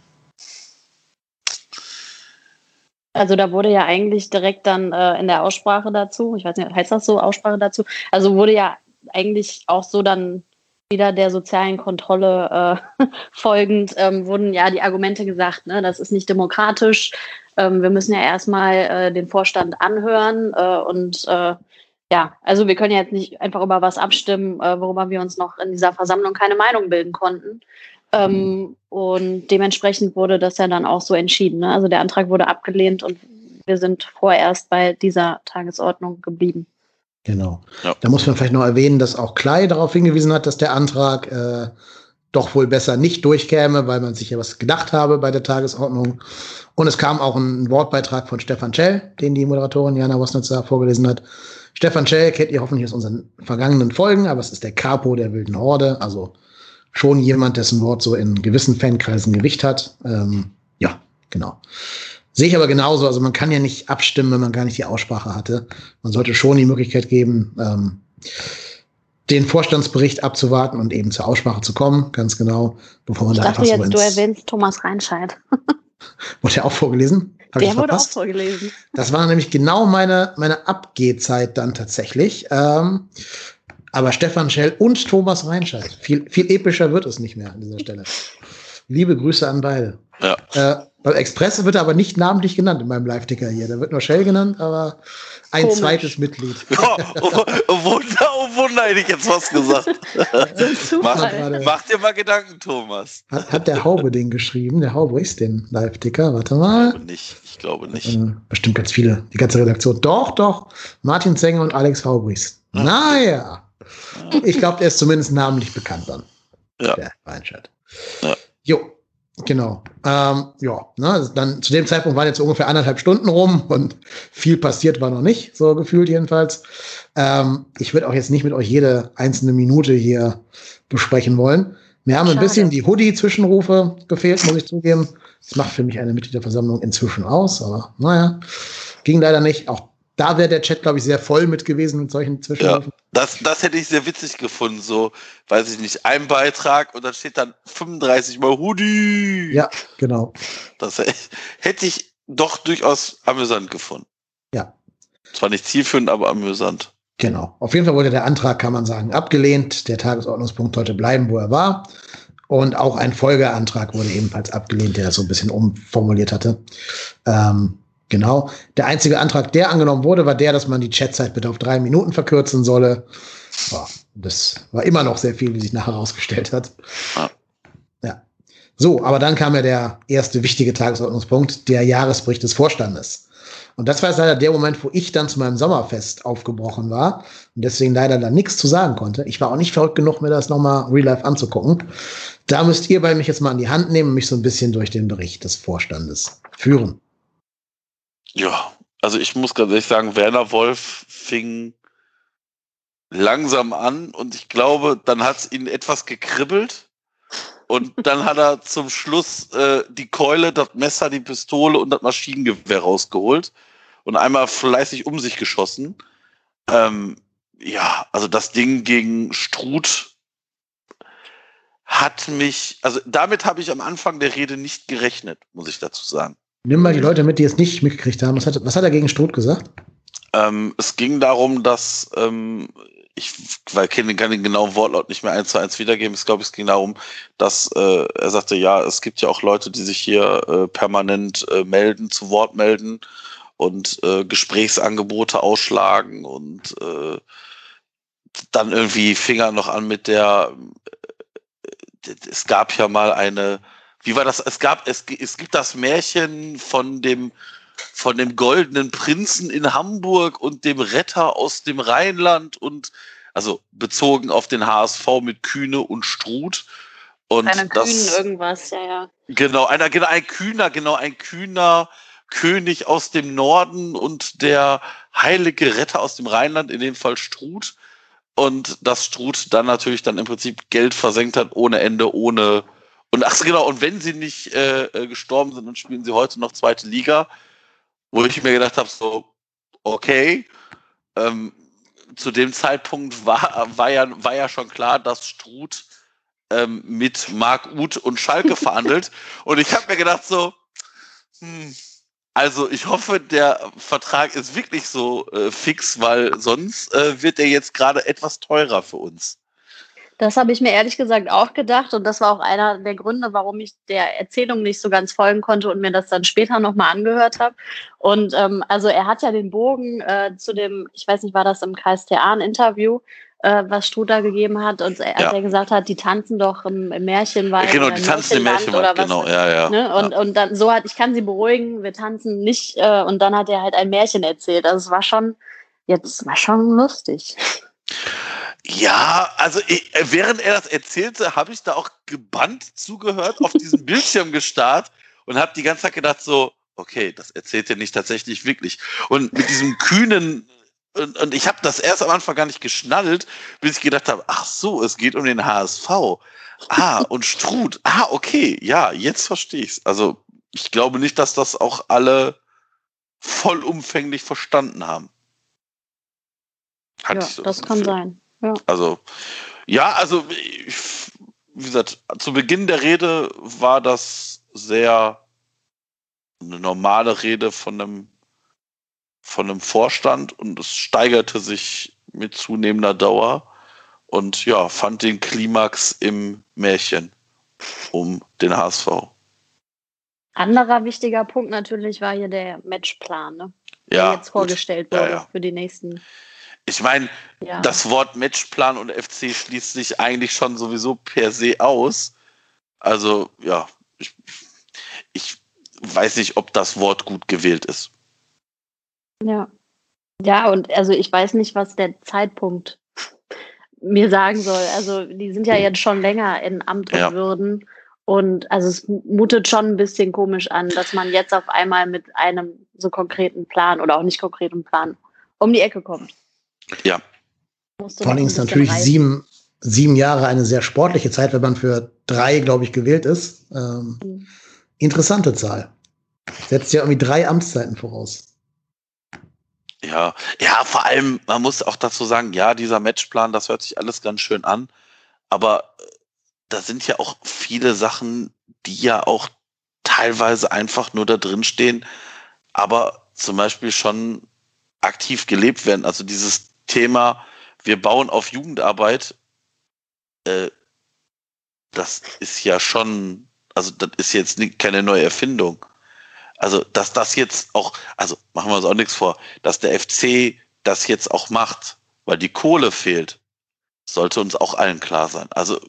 Also da wurde ja eigentlich direkt dann äh, in der Aussprache dazu, ich weiß nicht, heißt das so, Aussprache dazu? Also wurde ja eigentlich auch so dann wieder der sozialen Kontrolle äh, folgend, ähm, wurden ja die Argumente gesagt, ne, das ist nicht demokratisch, ähm, wir müssen ja erstmal äh, den Vorstand anhören äh, und äh, ja, also wir können ja jetzt nicht einfach über was abstimmen, äh, worüber wir uns noch in dieser Versammlung keine Meinung bilden konnten. Ähm, und dementsprechend wurde das ja dann auch so entschieden. Ne? Also der Antrag wurde abgelehnt und wir sind vorerst bei dieser Tagesordnung geblieben. Genau. Ja. Da muss man vielleicht noch erwähnen, dass auch Klei darauf hingewiesen hat, dass der Antrag äh, doch wohl besser nicht durchkäme, weil man sich ja was gedacht habe bei der Tagesordnung. Und es kam auch ein Wortbeitrag von Stefan Schell, den die Moderatorin Jana Wosnitzer vorgelesen hat. Stefan Schell kennt ihr hoffentlich aus unseren vergangenen Folgen, aber es ist der Capo der wilden Horde, also schon jemand, dessen Wort so in gewissen Fankreisen Gewicht hat. Ähm, ja, genau. Sehe ich aber genauso. Also man kann ja nicht abstimmen, wenn man gar nicht die Aussprache hatte. Man sollte schon die Möglichkeit geben, ähm, den Vorstandsbericht abzuwarten und eben zur Aussprache zu kommen, ganz genau, bevor man ich da dachte einfach jetzt, so du erwähnst Thomas Reinscheid. Wurde ja auch vorgelesen? Hab Der wurde auch vorgelesen. Das war nämlich genau meine, meine Abgehzeit dann tatsächlich. Ähm, aber Stefan Schell und Thomas Reinscheid. Viel, viel epischer wird es nicht mehr an dieser Stelle. Liebe Grüße an beide. Ja. Äh, beim Express wird er aber nicht namentlich genannt in meinem Live-Ticker hier. Da wird nur Shell genannt, aber ein Komisch. zweites Mitglied. Oh, oh, oh, Wunder, oh Wunder, hätte ich jetzt was gesagt. mach, mach, dir mal Gedanken, Thomas. Hat, hat der Haube den geschrieben? Der Haube ist den Live-Ticker. Warte mal. Ich glaube nicht. Ich glaube nicht. Äh, bestimmt ganz viele. Die ganze Redaktion. Doch, doch. Martin Zenger und Alex Haubris. Ah. Naja. Ich glaube, der ist zumindest namentlich bekannt dann. Ja. Der Weinstadt. Ja. Jo, Genau. Ähm, ja, ne, also dann zu dem Zeitpunkt waren jetzt ungefähr anderthalb Stunden rum und viel passiert war noch nicht, so gefühlt jedenfalls. Ähm, ich würde auch jetzt nicht mit euch jede einzelne Minute hier besprechen wollen. Mir haben Schade. ein bisschen die Hoodie-Zwischenrufe gefehlt, muss ich zugeben. Das macht für mich eine Mitgliederversammlung inzwischen aus, aber naja, ging leider nicht. Auch da wäre der Chat, glaube ich, sehr voll mit gewesen mit solchen Zwischenrufen. Ja, das, das hätte ich sehr witzig gefunden. So, weiß ich nicht, ein Beitrag und dann steht dann 35 mal Hoodie. Ja, genau. Das hätte ich doch durchaus amüsant gefunden. Ja. Zwar nicht zielführend, aber amüsant. Genau. Auf jeden Fall wurde der Antrag, kann man sagen, abgelehnt. Der Tagesordnungspunkt sollte bleiben, wo er war. Und auch ein Folgeantrag wurde ebenfalls abgelehnt, der das so ein bisschen umformuliert hatte. Ähm, Genau. Der einzige Antrag, der angenommen wurde, war der, dass man die Chatzeit bitte auf drei Minuten verkürzen solle. Boah, das war immer noch sehr viel, wie sich nachher herausgestellt hat. Ja. So, aber dann kam ja der erste wichtige Tagesordnungspunkt, der Jahresbericht des Vorstandes. Und das war jetzt leider der Moment, wo ich dann zu meinem Sommerfest aufgebrochen war und deswegen leider da nichts zu sagen konnte. Ich war auch nicht verrückt genug, mir das nochmal real life anzugucken. Da müsst ihr bei mich jetzt mal an die Hand nehmen und mich so ein bisschen durch den Bericht des Vorstandes führen. Ja, also ich muss ganz ehrlich sagen, Werner Wolf fing langsam an und ich glaube, dann hat es ihn etwas gekribbelt. Und dann hat er zum Schluss äh, die Keule, das Messer, die Pistole und das Maschinengewehr rausgeholt und einmal fleißig um sich geschossen. Ähm, ja, also das Ding gegen Struth hat mich, also damit habe ich am Anfang der Rede nicht gerechnet, muss ich dazu sagen. Nimm mal die Leute mit, die es nicht mitgekriegt haben. Was hat, was hat er gegen Struth gesagt? Ähm, es ging darum, dass ähm, ich weil kann, den genauen Wortlaut nicht mehr eins zu eins wiedergeben. Ich glaube, es ging darum, dass äh, er sagte, ja, es gibt ja auch Leute, die sich hier äh, permanent äh, melden, zu Wort melden und äh, Gesprächsangebote ausschlagen und äh, dann irgendwie Finger noch an mit der äh, es gab ja mal eine wie war das es gab es, es gibt das Märchen von dem von dem goldenen Prinzen in Hamburg und dem Retter aus dem Rheinland und also bezogen auf den HSV mit Kühne und Struth. Und Eine Kühn irgendwas, ja, ja. Genau, einer, genau, ein Kühner, genau, ein Kühner König aus dem Norden und der heilige Retter aus dem Rheinland, in dem Fall Struth. Und dass Struth dann natürlich dann im Prinzip Geld versenkt hat ohne Ende, ohne und ach genau, und wenn sie nicht äh, äh gestorben sind, dann spielen sie heute noch zweite Liga wo ich mir gedacht habe, so, okay, ähm, zu dem Zeitpunkt war, war, ja, war ja schon klar, dass Struth ähm, mit Marc Uth und Schalke verhandelt. Und ich habe mir gedacht, so, hm, also ich hoffe, der Vertrag ist wirklich so äh, fix, weil sonst äh, wird er jetzt gerade etwas teurer für uns. Das habe ich mir ehrlich gesagt auch gedacht und das war auch einer der Gründe, warum ich der Erzählung nicht so ganz folgen konnte und mir das dann später nochmal angehört habe. Und ähm, also er hat ja den Bogen äh, zu dem, ich weiß nicht, war das im KSTA ein Interview, äh, was Struder gegeben hat und er, ja. er gesagt hat, die tanzen doch im, im Märchenwald. Genau, die tanzen im Märchenwald, genau, was, ja, ja. Ne? Und, ja. und dann so hat, ich kann sie beruhigen, wir tanzen nicht äh, und dann hat er halt ein Märchen erzählt. Also es war schon, jetzt war schon lustig. Ja, also ich, während er das erzählte, habe ich da auch gebannt zugehört, auf diesem Bildschirm gestarrt und habe die ganze Zeit gedacht so, okay, das erzählt er nicht tatsächlich wirklich. Und mit diesem kühnen und, und ich habe das erst am Anfang gar nicht geschnallt, bis ich gedacht habe, ach so, es geht um den HSV. Ah, und Struth. Ah, okay, ja, jetzt verstehe ich's. Also ich glaube nicht, dass das auch alle vollumfänglich verstanden haben. Hatte ja, so das kann sein. Ja. Also, ja, also, ich, wie gesagt, zu Beginn der Rede war das sehr eine normale Rede von einem, von einem Vorstand und es steigerte sich mit zunehmender Dauer und ja, fand den Klimax im Märchen um den HSV. Anderer wichtiger Punkt natürlich war hier der Matchplan, ne? der ja, jetzt vorgestellt gut. wurde ja, ja. für die nächsten ich meine, ja. das Wort Matchplan und FC schließt sich eigentlich schon sowieso per se aus. Also, ja, ich, ich weiß nicht, ob das Wort gut gewählt ist. Ja. Ja, und also ich weiß nicht, was der Zeitpunkt mir sagen soll. Also, die sind ja jetzt schon länger in Amt und ja. Würden. Und also es mutet schon ein bisschen komisch an, dass man jetzt auf einmal mit einem so konkreten Plan oder auch nicht konkreten Plan um die Ecke kommt. Ja. Vor allem ist natürlich sieben, sieben Jahre eine sehr sportliche Zeit, wenn man für drei, glaube ich, gewählt ist. Ähm, mhm. Interessante Zahl. Setzt ja irgendwie drei Amtszeiten voraus. Ja, ja, vor allem, man muss auch dazu sagen, ja, dieser Matchplan, das hört sich alles ganz schön an, aber äh, da sind ja auch viele Sachen, die ja auch teilweise einfach nur da drin stehen, aber zum Beispiel schon aktiv gelebt werden. Also dieses Thema, wir bauen auf Jugendarbeit, äh, das ist ja schon, also das ist jetzt keine neue Erfindung. Also, dass das jetzt auch, also machen wir uns auch nichts vor, dass der FC das jetzt auch macht, weil die Kohle fehlt, sollte uns auch allen klar sein. Also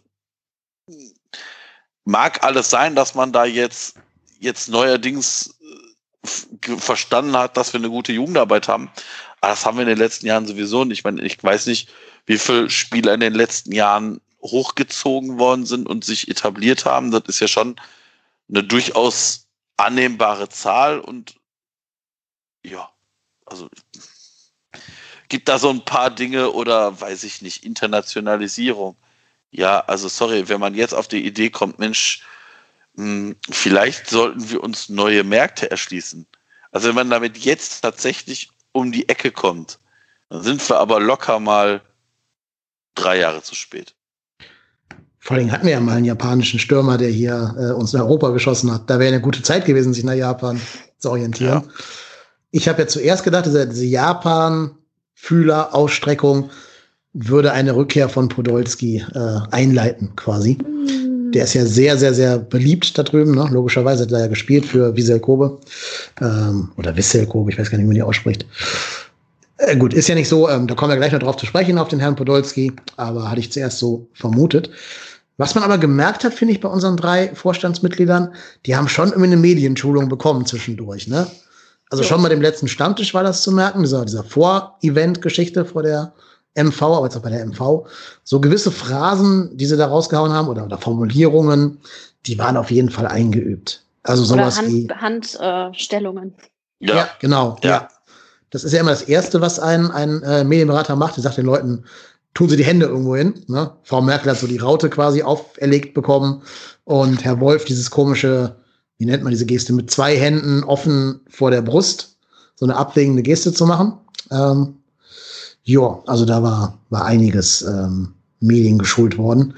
mag alles sein, dass man da jetzt, jetzt neuerdings äh, verstanden hat, dass wir eine gute Jugendarbeit haben. Aber das haben wir in den letzten Jahren sowieso nicht. Ich meine, ich weiß nicht, wie viele Spieler in den letzten Jahren hochgezogen worden sind und sich etabliert haben. Das ist ja schon eine durchaus annehmbare Zahl und ja, also gibt da so ein paar Dinge oder weiß ich nicht, Internationalisierung. Ja, also sorry, wenn man jetzt auf die Idee kommt, Mensch, hm, vielleicht sollten wir uns neue Märkte erschließen. Also wenn man damit jetzt tatsächlich um die Ecke kommt, dann sind wir aber locker mal drei Jahre zu spät. Vor allem hatten wir ja mal einen japanischen Stürmer, der hier äh, uns in Europa geschossen hat. Da wäre eine gute Zeit gewesen, sich nach Japan zu orientieren. Ja. Ich habe ja zuerst gedacht, diese, diese Japan-Fühler-Ausstreckung würde eine Rückkehr von Podolski äh, einleiten, quasi. Mhm. Der ist ja sehr, sehr, sehr beliebt da drüben. Ne? Logischerweise hat er ja gespielt für Wiesel Kobe. Ähm, oder Wissel Kobe, ich weiß gar nicht, wie man die ausspricht. Äh, gut, ist ja nicht so, ähm, da kommen wir gleich noch drauf zu sprechen, auf den Herrn Podolski, aber hatte ich zuerst so vermutet. Was man aber gemerkt hat, finde ich, bei unseren drei Vorstandsmitgliedern, die haben schon irgendwie eine Medienschulung bekommen zwischendurch, ne? Also ja. schon bei dem letzten Stammtisch war das zu merken, dieser, dieser Vor-Event-Geschichte vor der MV, aber jetzt auch bei der MV. So gewisse Phrasen, die sie da rausgehauen haben oder, oder Formulierungen, die waren auf jeden Fall eingeübt. Also sowas Hand, wie. Handstellungen. Äh, ja. ja, genau. Ja. ja. Das ist ja immer das Erste, was ein, ein äh, Medienberater macht. Er sagt den Leuten, tun sie die Hände irgendwo hin. Ne? Frau Merkel hat so die Raute quasi auferlegt bekommen und Herr Wolf dieses komische, wie nennt man diese Geste, mit zwei Händen offen vor der Brust, so eine abwägende Geste zu machen. Ähm, ja, also da war, war einiges ähm, Medien geschult worden.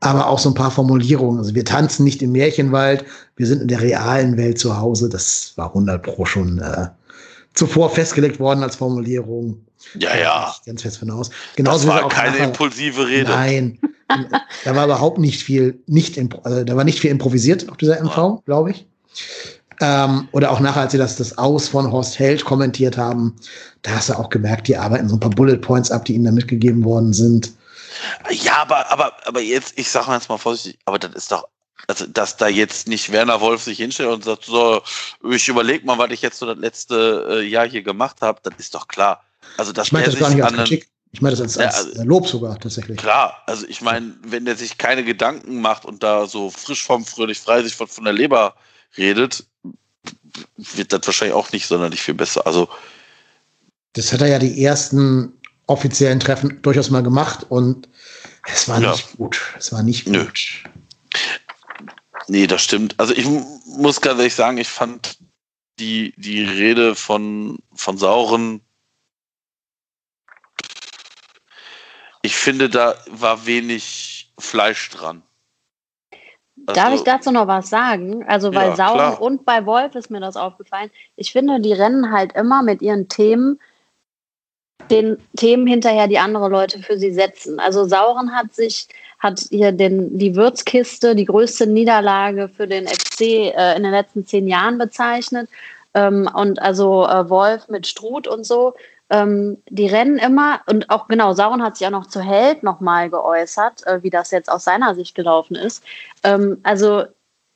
Aber auch so ein paar Formulierungen. Also wir tanzen nicht im Märchenwald, wir sind in der realen Welt zu Hause. Das war 100 Pro schon äh, zuvor festgelegt worden als Formulierung. Ja, ja. Ganz fest von aus. Genauso das war keine nachher, impulsive Rede. Nein. da war überhaupt nicht viel, nicht, also da war nicht viel improvisiert auf dieser MV, ja. glaube ich. Ähm, oder auch nachher, als sie das, das Aus von Horst Held kommentiert haben, da hast du auch gemerkt, die arbeiten so ein paar Bullet Points ab, die ihnen da mitgegeben worden sind. Ja, aber, aber, aber jetzt, ich sage jetzt mal vorsichtig, aber das ist doch, also, dass da jetzt nicht Werner Wolf sich hinstellt und sagt, so, ich überlege mal, was ich jetzt so das letzte äh, Jahr hier gemacht habe, das ist doch klar. Also, dass ich meine das gar nicht als Kritik. Ich meine das als, als ja, also, Lob sogar tatsächlich. Klar, also ich meine, wenn der sich keine Gedanken macht und da so frisch vom fröhlich frei sich von, von der Leber redet, wird das wahrscheinlich auch nicht sonderlich viel besser. Also das hat er ja die ersten offiziellen Treffen durchaus mal gemacht und es war ja. nicht gut. Es war nicht Nö. gut. Nee, das stimmt. Also ich muss ganz ehrlich sagen, ich fand die, die Rede von, von Sauren ich finde, da war wenig Fleisch dran. Also, Darf ich dazu noch was sagen? Also bei ja, Sauren klar. und bei Wolf ist mir das aufgefallen. Ich finde, die rennen halt immer mit ihren Themen den Themen hinterher, die andere Leute für sie setzen. Also Sauren hat sich, hat hier den, die Würzkiste, die größte Niederlage für den FC äh, in den letzten zehn Jahren bezeichnet. Ähm, und also äh, Wolf mit Struth und so ähm, die rennen immer, und auch genau, Sauron hat sich auch noch zu Held nochmal geäußert, äh, wie das jetzt aus seiner Sicht gelaufen ist. Ähm, also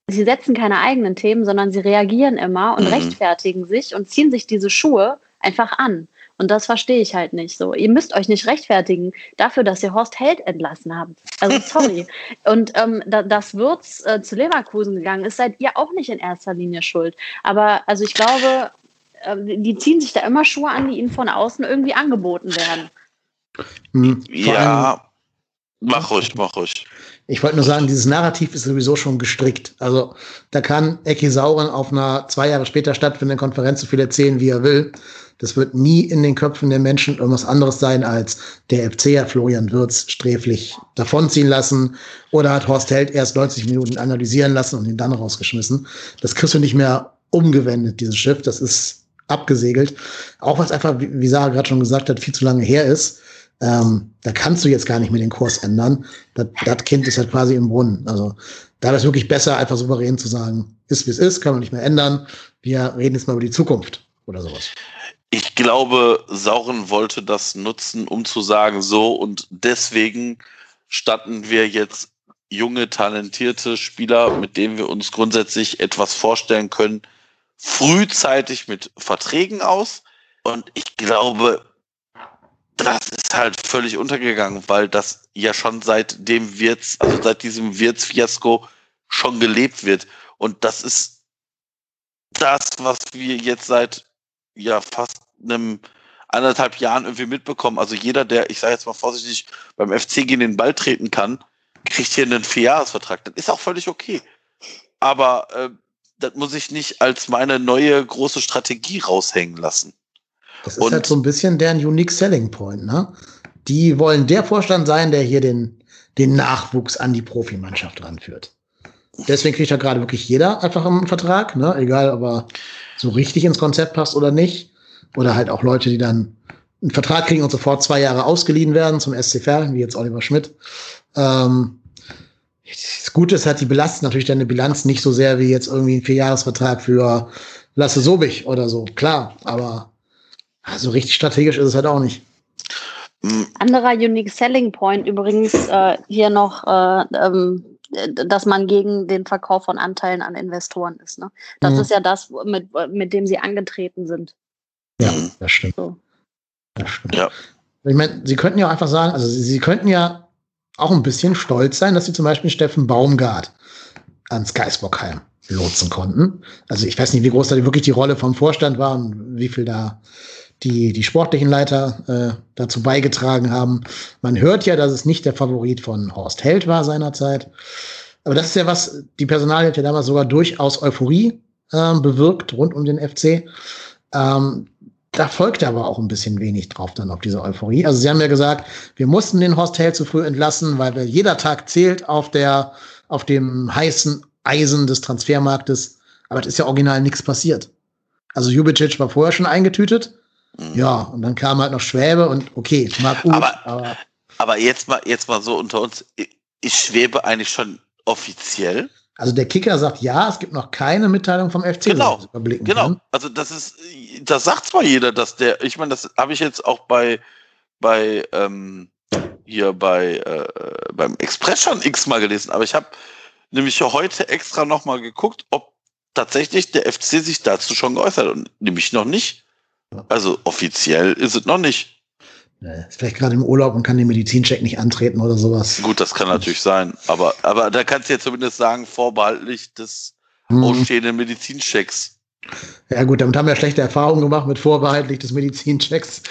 sie setzen keine eigenen Themen, sondern sie reagieren immer und mhm. rechtfertigen sich und ziehen sich diese Schuhe einfach an. Und das verstehe ich halt nicht so. Ihr müsst euch nicht rechtfertigen dafür, dass ihr Horst Held entlassen habt. Also sorry. und ähm, da, dass Würz äh, zu Leverkusen gegangen ist, seid ihr auch nicht in erster Linie schuld. Aber also ich glaube, ähm, die ziehen sich da immer Schuhe an, die ihnen von außen irgendwie angeboten werden. Hm, ja, mach ruhig, mach ruhig. Ich wollte nur sagen, dieses Narrativ ist sowieso schon gestrickt. Also da kann Eki Sauren auf einer zwei Jahre später stattfindenden Konferenz so viel erzählen, wie er will. Das wird nie in den Köpfen der Menschen irgendwas anderes sein, als der FCer Florian Würz sträflich davonziehen lassen oder hat Horst Held erst 90 Minuten analysieren lassen und ihn dann rausgeschmissen. Das kriegst du nicht mehr umgewendet, dieses Schiff. Das ist abgesegelt. Auch was einfach, wie Sarah gerade schon gesagt hat, viel zu lange her ist. Ähm, da kannst du jetzt gar nicht mehr den Kurs ändern. Das, das Kind ist halt quasi im Brunnen. Also da ist es wirklich besser, einfach souverän zu sagen, ist wie es ist, kann man nicht mehr ändern. Wir reden jetzt mal über die Zukunft oder sowas. Ich glaube, Sauren wollte das nutzen, um zu sagen, so und deswegen statten wir jetzt junge, talentierte Spieler, mit denen wir uns grundsätzlich etwas vorstellen können, frühzeitig mit Verträgen aus. Und ich glaube, das ist halt völlig untergegangen, weil das ja schon seit dem Wirts, also seit diesem Wirts-Fiasko schon gelebt wird. Und das ist das, was wir jetzt seit ja fast einem anderthalb Jahren irgendwie mitbekommen. Also jeder, der, ich sage jetzt mal vorsichtig, beim FC gegen den Ball treten kann, kriegt hier einen Vierjahresvertrag. Das ist auch völlig okay. Aber äh, das muss ich nicht als meine neue große Strategie raushängen lassen. Das ist Und halt so ein bisschen deren Unique Selling Point, ne? Die wollen der Vorstand sein, der hier den, den Nachwuchs an die Profimannschaft ranführt. Deswegen kriegt ja gerade wirklich jeder einfach einen Vertrag, ne? Egal, ob er so richtig ins Konzept passt oder nicht. Oder halt auch Leute, die dann einen Vertrag kriegen und sofort zwei Jahre ausgeliehen werden zum SC wie jetzt Oliver Schmidt. Ähm, das Gute ist halt, die belasten natürlich deine Bilanz nicht so sehr wie jetzt irgendwie ein Vierjahresvertrag für Lasse Sobich oder so. Klar, aber so richtig strategisch ist es halt auch nicht. Anderer Unique Selling Point übrigens äh, hier noch, äh, ähm, dass man gegen den Verkauf von Anteilen an Investoren ist. Ne? Das mhm. ist ja das, mit, mit dem sie angetreten sind. Ja, das stimmt. So. Das stimmt. Ja. Ich meine, sie könnten ja auch einfach sagen, also sie, sie könnten ja auch ein bisschen stolz sein, dass sie zum Beispiel Steffen Baumgart ans Geisbockheim lotsen konnten. Also ich weiß nicht, wie groß da wirklich die Rolle vom Vorstand war und wie viel da die, die sportlichen Leiter äh, dazu beigetragen haben. Man hört ja, dass es nicht der Favorit von Horst Held war seinerzeit. Aber das ist ja was, die Personalie hat ja damals sogar durchaus Euphorie äh, bewirkt rund um den FC. Ähm, da folgte aber auch ein bisschen wenig drauf dann auf diese Euphorie. Also sie haben ja gesagt, wir mussten den Horst Held zu früh entlassen, weil jeder Tag zählt auf der, auf dem heißen Eisen des Transfermarktes. Aber es ist ja original nichts passiert. Also Jubicic war vorher schon eingetütet. Mhm. Ja, und dann kam halt noch Schwäbe und okay, mag gut, aber, aber, aber jetzt mal, jetzt mal so unter uns, ist Schwäbe eigentlich schon offiziell? Also der Kicker sagt ja, es gibt noch keine Mitteilung vom FC. Genau, genau. Kann. Also das ist, das sagt zwar jeder, dass der, ich meine, das habe ich jetzt auch bei, bei ähm, hier bei äh, beim Express schon x-mal gelesen, aber ich habe nämlich heute extra nochmal geguckt, ob tatsächlich der FC sich dazu schon geäußert hat und nämlich noch nicht. Also offiziell ist es noch nicht. Ist vielleicht gerade im Urlaub und kann den Medizincheck nicht antreten oder sowas. Gut, das kann natürlich sein. Aber, aber da kannst du ja zumindest sagen, vorbehaltlich des mhm. ausstehenden Medizinchecks. Ja gut, damit haben wir schlechte Erfahrungen gemacht mit vorbehaltlich des Medizinchecks.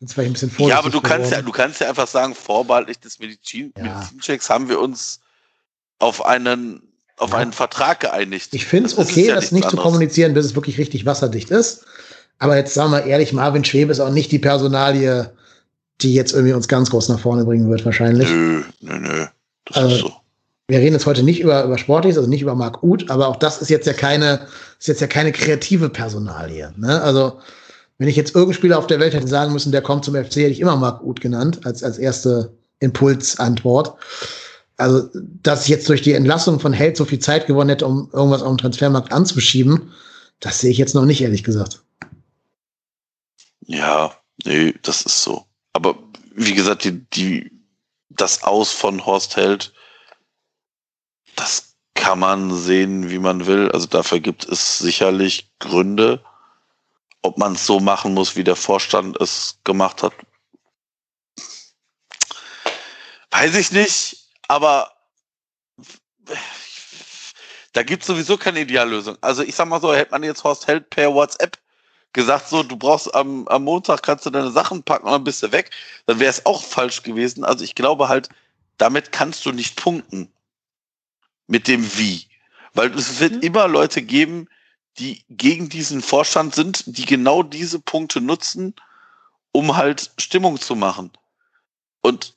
Jetzt war ich ein bisschen vorsichtig. Ja, aber du kannst ja, du kannst ja einfach sagen, vorbehaltlich des Medizin ja. Medizinchecks haben wir uns auf einen, auf ja. einen Vertrag geeinigt. Ich finde es okay, ja das nicht anderes. zu kommunizieren, bis es wirklich richtig wasserdicht ist. Aber jetzt sagen wir ehrlich, Marvin Schwebe ist auch nicht die Personalie, die jetzt irgendwie uns ganz groß nach vorne bringen wird, wahrscheinlich. Nö, nö, nö. Das also, ist so. Wir reden jetzt heute nicht über, über Sportliches, also nicht über Marc Uth, aber auch das ist jetzt ja keine, ist jetzt ja keine kreative Personalie. Ne? Also, wenn ich jetzt irgendeinen Spieler auf der Welt hätte sagen müssen, der kommt zum FC, hätte ich immer Marc Uth genannt, als, als erste Impulsantwort. Also, dass ich jetzt durch die Entlassung von Held so viel Zeit gewonnen hätte, um irgendwas auf dem Transfermarkt anzuschieben, das sehe ich jetzt noch nicht, ehrlich gesagt. Ja, nee, das ist so. Aber wie gesagt, die, die, das Aus von Horst Held, das kann man sehen, wie man will. Also dafür gibt es sicherlich Gründe. Ob man es so machen muss, wie der Vorstand es gemacht hat, weiß ich nicht. Aber da gibt es sowieso keine Ideallösung. Also ich sag mal so, hätte man jetzt Horst Held per WhatsApp gesagt, so, du brauchst am, am Montag kannst du deine Sachen packen und dann bist du weg, dann wäre es auch falsch gewesen. Also ich glaube halt, damit kannst du nicht punkten. Mit dem Wie. Weil es wird mhm. immer Leute geben, die gegen diesen Vorstand sind, die genau diese Punkte nutzen, um halt Stimmung zu machen. Und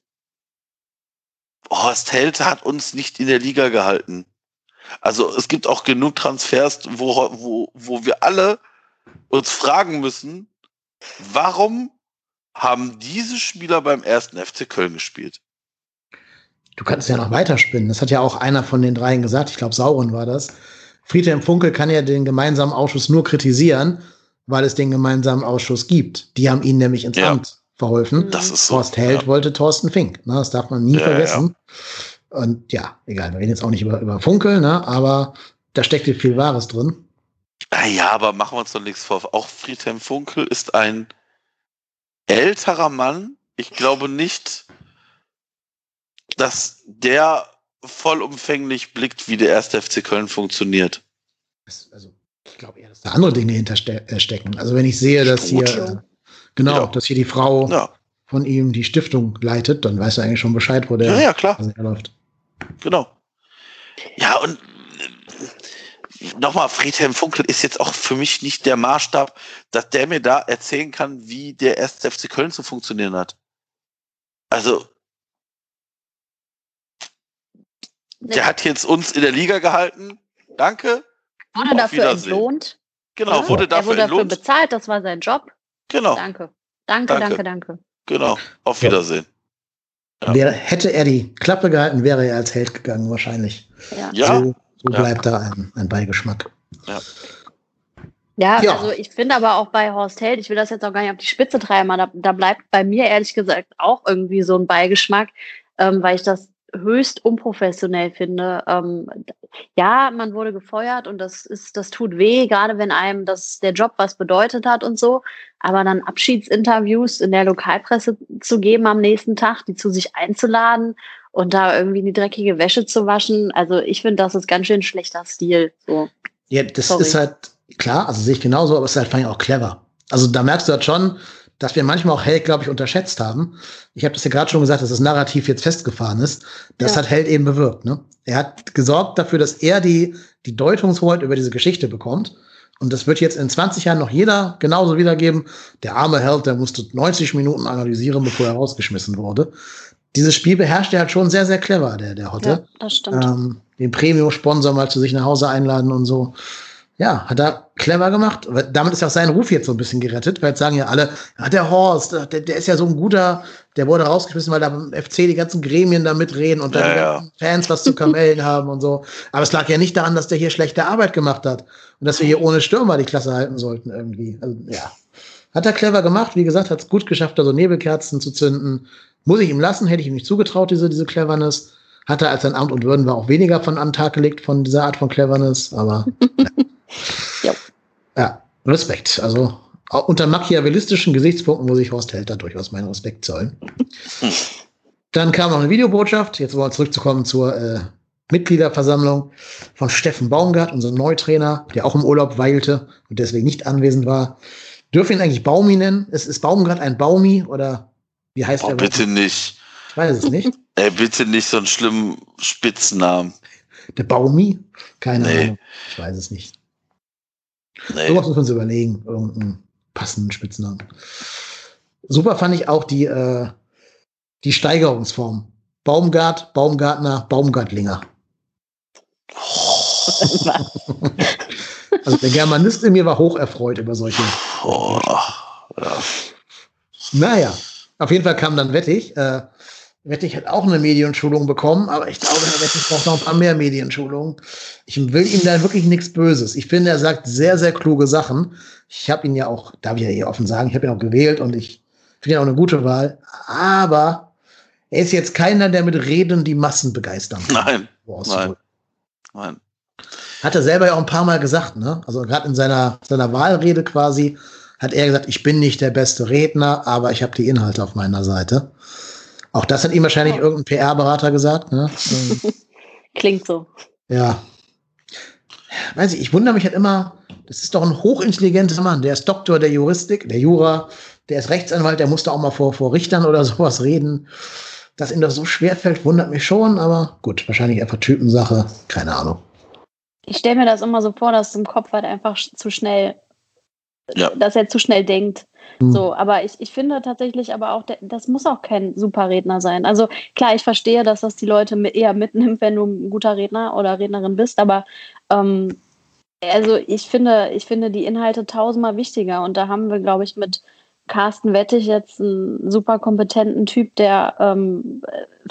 Horst Held hat uns nicht in der Liga gehalten. Also es gibt auch genug Transfers, wo, wo, wo wir alle uns fragen müssen, warum haben diese Spieler beim ersten FC Köln gespielt? Du kannst ja noch weiterspinnen. Das hat ja auch einer von den dreien gesagt. Ich glaube, Sauron war das. Friedhelm Funkel kann ja den gemeinsamen Ausschuss nur kritisieren, weil es den gemeinsamen Ausschuss gibt. Die haben ihn nämlich ins ja. Amt verholfen. Das ist so. Horst Held ja. wollte Thorsten Fink. Ne? Das darf man nie ja, vergessen. Und ja, egal, wir reden jetzt auch nicht über, über Funkel, ne? aber da steckt viel Wahres drin. Ah ja, aber machen wir uns doch nichts vor. Auch Friedhelm Funkel ist ein älterer Mann. Ich glaube nicht, dass der vollumfänglich blickt, wie der erste FC Köln funktioniert. Also, ich glaube eher, dass da andere Dinge hinterstecken. Äh, also, wenn ich sehe, dass hier, äh, genau, ja. dass hier die Frau ja. von ihm die Stiftung leitet, dann weiß er eigentlich schon Bescheid, wo der ja, ja, klar. läuft. Genau. Ja, und nochmal, Friedhelm Funkel ist jetzt auch für mich nicht der Maßstab, dass der mir da erzählen kann, wie der erste FC Köln zu funktionieren hat. Also, der hat jetzt uns in der Liga gehalten. Danke. Wurde dafür entlohnt. Genau, wurde dafür, er wurde dafür entlohnt. bezahlt, das war sein Job. Genau. Danke. Danke, danke, danke. danke. Genau, auf Wiedersehen. Ja. Wäre, hätte er die Klappe gehalten, wäre er als Held gegangen, wahrscheinlich. Ja. ja. So, so bleibt ja. da ein, ein Beigeschmack. Ja. Ja, ja, also ich finde aber auch bei Horst Held, ich will das jetzt auch gar nicht auf die Spitze treiben, aber da, da bleibt bei mir ehrlich gesagt auch irgendwie so ein Beigeschmack, ähm, weil ich das höchst unprofessionell finde. Ähm, ja, man wurde gefeuert und das ist, das tut weh, gerade wenn einem das der Job was bedeutet hat und so. Aber dann Abschiedsinterviews in der Lokalpresse zu geben am nächsten Tag, die zu sich einzuladen und da irgendwie die dreckige Wäsche zu waschen. Also ich finde, das ist ganz schön schlechter Stil. So. Ja, das Sorry. ist halt klar, also sehe ich genauso, aber es ist halt vor allem auch clever. Also da merkst du halt schon, dass wir manchmal auch Held, glaube ich, unterschätzt haben. Ich habe das ja gerade schon gesagt, dass das Narrativ jetzt festgefahren ist. Das ja. hat Held eben bewirkt. Ne? Er hat gesorgt dafür, dass er die, die Deutungshoheit über diese Geschichte bekommt. Und das wird jetzt in 20 Jahren noch jeder genauso wiedergeben. Der arme Held, der musste 90 Minuten analysieren, bevor er rausgeschmissen wurde. Dieses Spiel beherrscht er halt schon sehr, sehr clever, der, der Hotte. Ja, das stimmt. Ähm, den Premium-Sponsor mal zu sich nach Hause einladen und so ja, hat er clever gemacht. Damit ist auch sein Ruf jetzt so ein bisschen gerettet, weil jetzt sagen ja alle, ja, der Horst, der, der ist ja so ein guter, der wurde rausgeschmissen, weil da beim FC die ganzen Gremien da mitreden und da ja, die ja. Fans was zu kamellen haben und so. Aber es lag ja nicht daran, dass der hier schlechte Arbeit gemacht hat und dass wir hier ohne Stürmer die Klasse halten sollten irgendwie. Also, ja. Hat er clever gemacht, wie gesagt, hat es gut geschafft, da so Nebelkerzen zu zünden. Muss ich ihm lassen, hätte ich ihm nicht zugetraut, diese, diese Cleverness. Hat er als sein Amt und Würden war auch weniger von an den Tag gelegt von dieser Art von Cleverness, aber. ja. Ja. Respekt. Also unter machiavellistischen Gesichtspunkten muss ich Horst Held da durchaus meinen Respekt zollen. Dann kam noch eine Videobotschaft. Jetzt wollen wir zurückzukommen zur äh, Mitgliederversammlung von Steffen Baumgart, unserem Neutrainer, der auch im Urlaub weilte und deswegen nicht anwesend war. Dürfen ihn eigentlich Baumi nennen? Ist, ist Baumgart ein Baumi oder wie heißt oh, er? Bitte nicht. Ich weiß es nicht. Ey, bitte nicht so einen schlimmen Spitznamen. Der Baumi? Keine nee. Ahnung. Ich weiß es nicht. Nee. So muss man uns überlegen, irgendeinen passenden Spitznamen. Super fand ich auch die, äh, die Baumgart, Baumgartner, Baumgartlinger. also der Germanist in mir war hoch erfreut über solche. Oh, ja. Naja, auf jeden Fall kam dann Wettig. Äh, Wettig hat auch eine Medienschulung bekommen, aber ich glaube, Herr Wettig braucht noch ein paar mehr Medienschulungen. Ich will ihm da wirklich nichts Böses. Ich finde, er sagt sehr, sehr kluge Sachen. Ich habe ihn ja auch, darf ich ja hier offen sagen, ich habe ihn auch gewählt und ich finde ihn auch eine gute Wahl. Aber er ist jetzt keiner, der mit Reden die Massen begeistern kann. Nein. Nein. Nein. Hat er selber ja auch ein paar Mal gesagt, ne? Also gerade in seiner, seiner Wahlrede quasi hat er gesagt, ich bin nicht der beste Redner, aber ich habe die Inhalte auf meiner Seite. Auch das hat ihm wahrscheinlich ja. irgendein PR-Berater gesagt. Ne? Klingt so. Ja. Weiß ich, ich wundere mich halt immer, das ist doch ein hochintelligenter Mann, der ist Doktor der Juristik, der Jura, der ist Rechtsanwalt, der musste auch mal vor, vor Richtern oder sowas reden. Dass ihm das so schwer fällt, wundert mich schon, aber gut, wahrscheinlich einfach Typensache, keine Ahnung. Ich stelle mir das immer so vor, dass im Kopf halt einfach zu schnell, ja. dass er zu schnell denkt. Mhm. So, aber ich, ich finde tatsächlich aber auch, das muss auch kein super Redner sein. Also klar, ich verstehe, dass das die Leute eher mitnimmt, wenn du ein guter Redner oder Rednerin bist, aber ähm, also ich finde, ich finde die Inhalte tausendmal wichtiger und da haben wir, glaube ich, mit Carsten Wettig jetzt einen super kompetenten Typ, der ähm,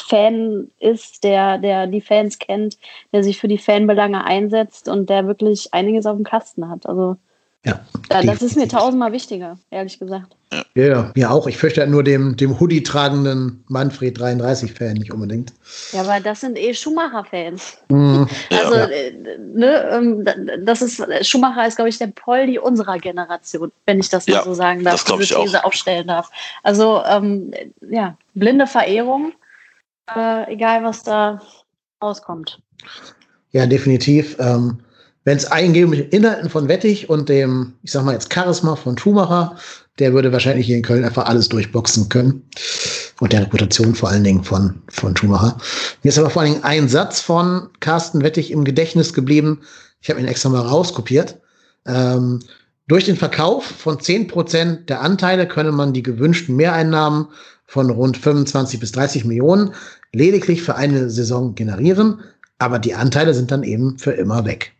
Fan ist, der, der die Fans kennt, der sich für die Fanbelange einsetzt und der wirklich einiges auf dem Kasten hat. Also ja, das ist mir tausendmal wichtiger, ehrlich gesagt. Ja, ja, mir auch. Ich fürchte halt nur dem, dem Hoodie tragenden Manfred 33-Fan nicht unbedingt. Ja, aber das sind eh Schumacher-Fans. Mhm. Also, ja. Äh, ne, ähm, das ist, Schumacher ist, glaube ich, der Poldi unserer Generation, wenn ich das mal ja, so sagen darf, das diese These auch. aufstellen darf. Also, ähm, ja, blinde Verehrung, äh, egal was da rauskommt. Ja, definitiv. Ähm, wenn es den Inhalten von Wettig und dem, ich sag mal jetzt Charisma von Schumacher, der würde wahrscheinlich hier in Köln einfach alles durchboxen können. Und der Reputation vor allen Dingen von, von Schumacher. Mir ist aber vor allen Dingen ein Satz von Carsten Wettig im Gedächtnis geblieben. Ich habe ihn extra mal rauskopiert. Ähm, durch den Verkauf von 10% der Anteile könne man die gewünschten Mehreinnahmen von rund 25 bis 30 Millionen lediglich für eine Saison generieren, aber die Anteile sind dann eben für immer weg.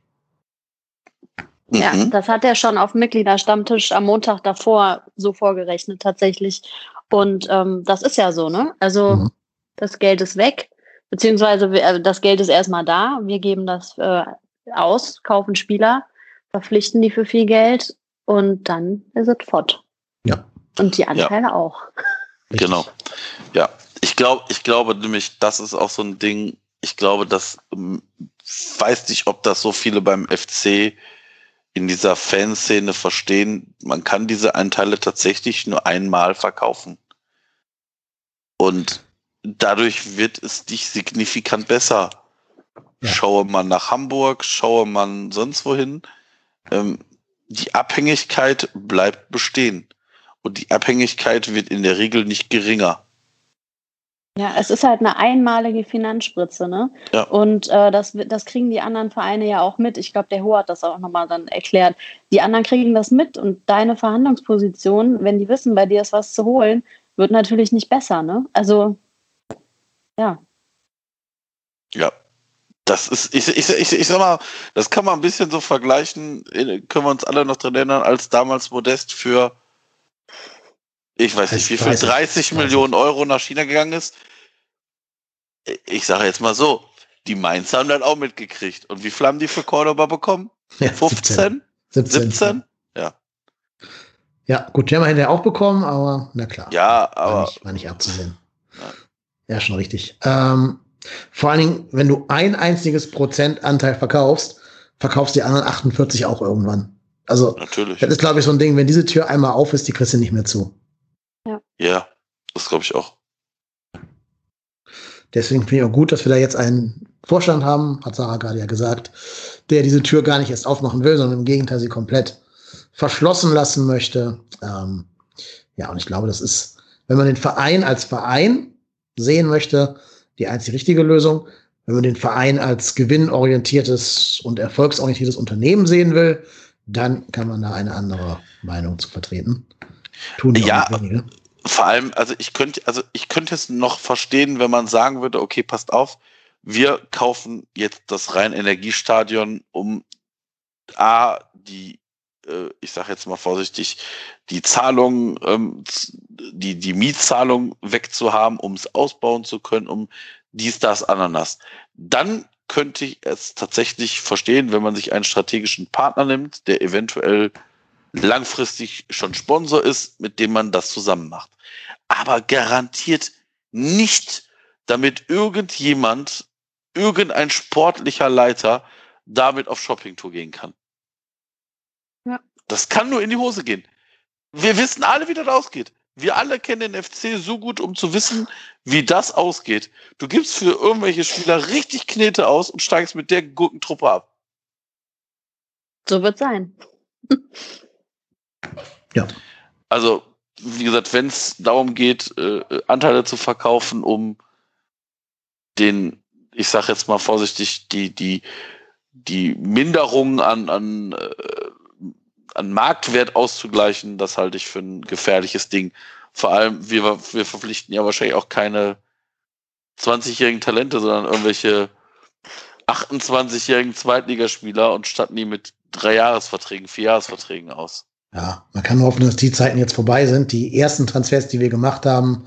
Ja, mhm. das hat er schon auf dem Mitgliederstammtisch am Montag davor so vorgerechnet tatsächlich. Und ähm, das ist ja so, ne? Also mhm. das Geld ist weg, beziehungsweise äh, das Geld ist erstmal da. Wir geben das äh, aus, kaufen Spieler, verpflichten die für viel Geld und dann ist es fort. Ja. Und die Anteile ja. auch. Genau. Ja, ich glaube, ich glaube nämlich, das ist auch so ein Ding. Ich glaube, dass ähm, weiß nicht, ob das so viele beim FC in dieser Fanszene verstehen, man kann diese Anteile tatsächlich nur einmal verkaufen. Und dadurch wird es dich signifikant besser. Ja. Schaue man nach Hamburg, schaue man sonst wohin. Ähm, die Abhängigkeit bleibt bestehen. Und die Abhängigkeit wird in der Regel nicht geringer. Ja, es ist halt eine einmalige Finanzspritze, ne? Ja. Und äh, das, das kriegen die anderen Vereine ja auch mit. Ich glaube, der Ho hat das auch nochmal dann erklärt. Die anderen kriegen das mit und deine Verhandlungsposition, wenn die wissen, bei dir ist was zu holen, wird natürlich nicht besser, ne? Also, ja. Ja. Das ist, ich, ich, ich, ich sag mal, das kann man ein bisschen so vergleichen, können wir uns alle noch dran erinnern, als damals Modest für ich weiß nicht, wie viel, 30 Millionen Euro nach China gegangen ist ich sage jetzt mal so, die Mainz haben dann auch mitgekriegt. Und wie viel haben die für Cordoba bekommen? Ja, 15? 17? 17? Ja. Ja, gut, die haben wir hinterher auch bekommen, aber na klar. Ja, aber. War nicht, war nicht abzusehen. Ja. ja, schon richtig. Ähm, vor allen Dingen, wenn du ein einziges Prozent Anteil verkaufst, verkaufst die anderen 48 auch irgendwann. Also, Natürlich. das ist, glaube ich, so ein Ding, wenn diese Tür einmal auf ist, die kriegst du nicht mehr zu. Ja. Ja, das glaube ich auch. Deswegen finde ich auch gut, dass wir da jetzt einen Vorstand haben, hat Sarah gerade ja gesagt, der diese Tür gar nicht erst aufmachen will, sondern im Gegenteil sie komplett verschlossen lassen möchte. Ähm, ja, und ich glaube, das ist, wenn man den Verein als Verein sehen möchte, die einzig richtige Lösung. Wenn man den Verein als gewinnorientiertes und erfolgsorientiertes Unternehmen sehen will, dann kann man da eine andere Meinung zu vertreten. Tun ja, vor allem, also ich könnte, also ich könnte es noch verstehen, wenn man sagen würde, okay, passt auf, wir kaufen jetzt das rein Energiestadion, um A, die, äh, ich sage jetzt mal vorsichtig, die Zahlung, ähm, die, die Mietzahlung wegzuhaben, um es ausbauen zu können, um dies, das, Ananas. Dann könnte ich es tatsächlich verstehen, wenn man sich einen strategischen Partner nimmt, der eventuell langfristig schon Sponsor ist, mit dem man das zusammen macht. Aber garantiert nicht, damit irgendjemand, irgendein sportlicher Leiter damit auf Shoppingtour gehen kann. Ja. Das kann nur in die Hose gehen. Wir wissen alle, wie das ausgeht. Wir alle kennen den FC so gut, um zu wissen, wie das ausgeht. Du gibst für irgendwelche Spieler richtig Knete aus und steigst mit der Gurkentruppe ab. So wird sein. Ja. Also, wie gesagt, wenn es darum geht, äh, Anteile zu verkaufen, um den, ich sage jetzt mal vorsichtig, die, die, die Minderung an, an, äh, an Marktwert auszugleichen, das halte ich für ein gefährliches Ding. Vor allem, wir, wir verpflichten ja wahrscheinlich auch keine 20-jährigen Talente, sondern irgendwelche 28-jährigen Zweitligaspieler und statten die mit drei Jahresverträgen, vier Jahresverträgen aus. Ja, man kann nur hoffen, dass die Zeiten jetzt vorbei sind. Die ersten Transfers, die wir gemacht haben,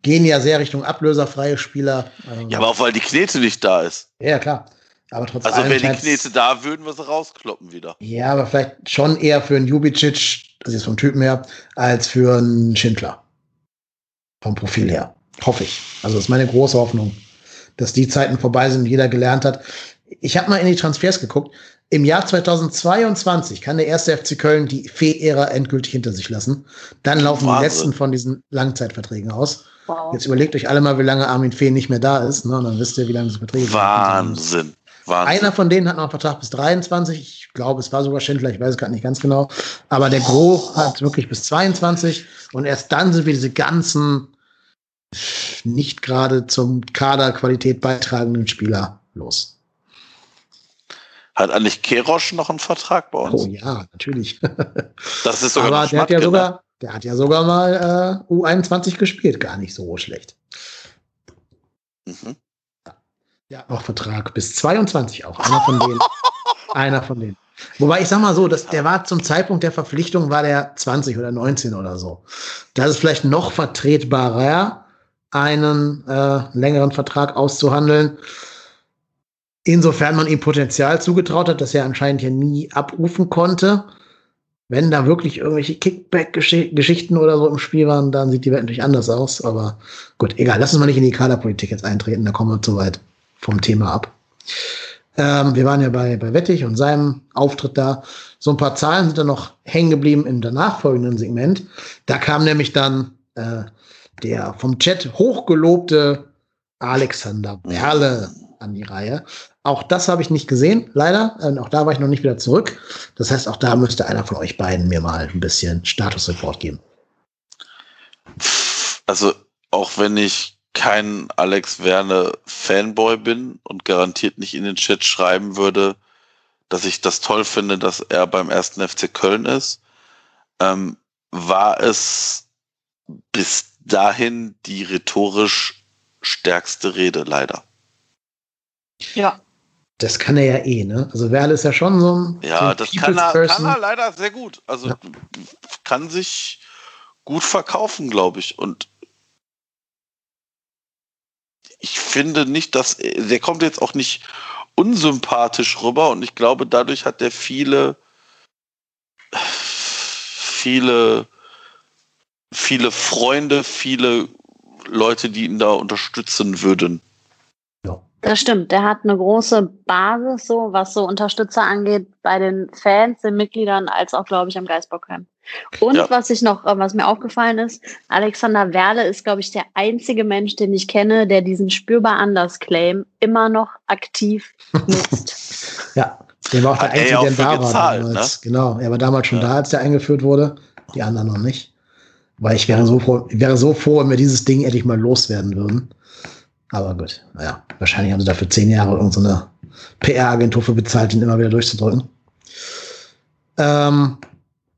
gehen ja sehr Richtung ablöserfreie Spieler. Ja, aber auch weil die Knete nicht da ist. Ja, klar. Aber trotzdem. Also wäre die Knete da, würden wir sie rauskloppen wieder. Ja, aber vielleicht schon eher für einen Jubicic, das ist vom Typen her, als für einen Schindler. Vom Profil her. Hoffe ich. Also das ist meine große Hoffnung, dass die Zeiten vorbei sind und jeder gelernt hat. Ich habe mal in die Transfers geguckt. Im Jahr 2022 kann der erste FC Köln die Fee-Ära endgültig hinter sich lassen. Dann laufen Wahnsinn. die letzten von diesen Langzeitverträgen aus. Wow. Jetzt überlegt euch alle mal, wie lange Armin Fee nicht mehr da ist. Ne? Und dann wisst ihr, wie lange diese Verträge Wahnsinn. Wahnsinn. Einer von denen hat noch einen Vertrag bis 23. Ich glaube, es war sogar Schindler, ich weiß es gerade nicht ganz genau. Aber der Gro hat wirklich bis 22. Und erst dann sind wir diese ganzen nicht gerade zum Kaderqualität beitragenden Spieler los. Hat eigentlich Kerosch noch einen Vertrag bei uns? Oh ja, natürlich. Das ist sogar Aber der hat ja sogar, der hat ja sogar mal äh, U21 gespielt, gar nicht so schlecht. Mhm. Ja, noch Vertrag bis 22 auch. Einer von denen. einer von denen. Wobei ich sag mal so, dass der war zum Zeitpunkt der Verpflichtung war der 20 oder 19 oder so. Das ist vielleicht noch vertretbarer, einen äh, längeren Vertrag auszuhandeln. Insofern man ihm Potenzial zugetraut hat, das er anscheinend ja nie abrufen konnte. Wenn da wirklich irgendwelche Kickback-Geschichten oder so im Spiel waren, dann sieht die Welt natürlich anders aus. Aber gut, egal, lass uns mal nicht in die Kaderpolitik jetzt eintreten, da kommen wir zu weit vom Thema ab. Ähm, wir waren ja bei, bei Wettig und seinem Auftritt da. So ein paar Zahlen sind da noch hängen geblieben im danach folgenden Segment. Da kam nämlich dann äh, der vom Chat hochgelobte Alexander Berle an die Reihe. Auch das habe ich nicht gesehen, leider. Und auch da war ich noch nicht wieder zurück. Das heißt, auch da müsste einer von euch beiden mir mal ein bisschen Status-Report geben. Also, auch wenn ich kein Alex Werne Fanboy bin und garantiert nicht in den Chat schreiben würde, dass ich das toll finde, dass er beim ersten FC Köln ist, ähm, war es bis dahin die rhetorisch stärkste Rede, leider. Ja. Das kann er ja eh, ne? Also Werle ist ja schon so ein. Ja, das kann er, kann er leider sehr gut. Also ja. kann sich gut verkaufen, glaube ich. Und ich finde nicht, dass der kommt jetzt auch nicht unsympathisch rüber und ich glaube, dadurch hat er viele, viele, viele Freunde, viele Leute, die ihn da unterstützen würden. Das stimmt. Der hat eine große Basis, so was so Unterstützer angeht, bei den Fans, den Mitgliedern, als auch, glaube ich, am Geisbockheim. Und ja. was ich noch, was mir aufgefallen ist, Alexander Werle ist, glaube ich, der einzige Mensch, den ich kenne, der diesen spürbar anders Claim immer noch aktiv nutzt. ja, der war auch der Einzige, der da gezahlt, war damals. Ne? Genau, er war damals schon ja. da, als der eingeführt wurde. Die anderen noch nicht. Weil ich wäre so froh, ich wäre so froh, wenn wir dieses Ding endlich mal loswerden würden. Aber gut, naja, wahrscheinlich haben sie dafür zehn Jahre irgendeine PR-Agentur für bezahlt, ihn immer wieder durchzudrücken. Ähm,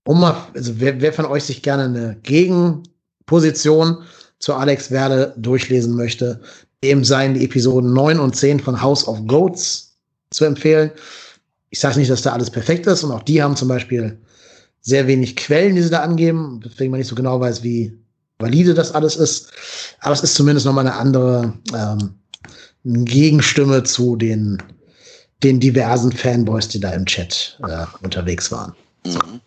um mal, also wer, wer von euch sich gerne eine Gegenposition zu Alex Werde durchlesen möchte, dem seien die Episoden 9 und 10 von House of Goats zu empfehlen. Ich sage nicht, dass da alles perfekt ist und auch die haben zum Beispiel sehr wenig Quellen, die sie da angeben, deswegen man nicht so genau weiß, wie valide das alles ist. Aber es ist zumindest nochmal eine andere ähm, Gegenstimme zu den, den diversen Fanboys, die da im Chat äh, unterwegs waren. So. Mhm.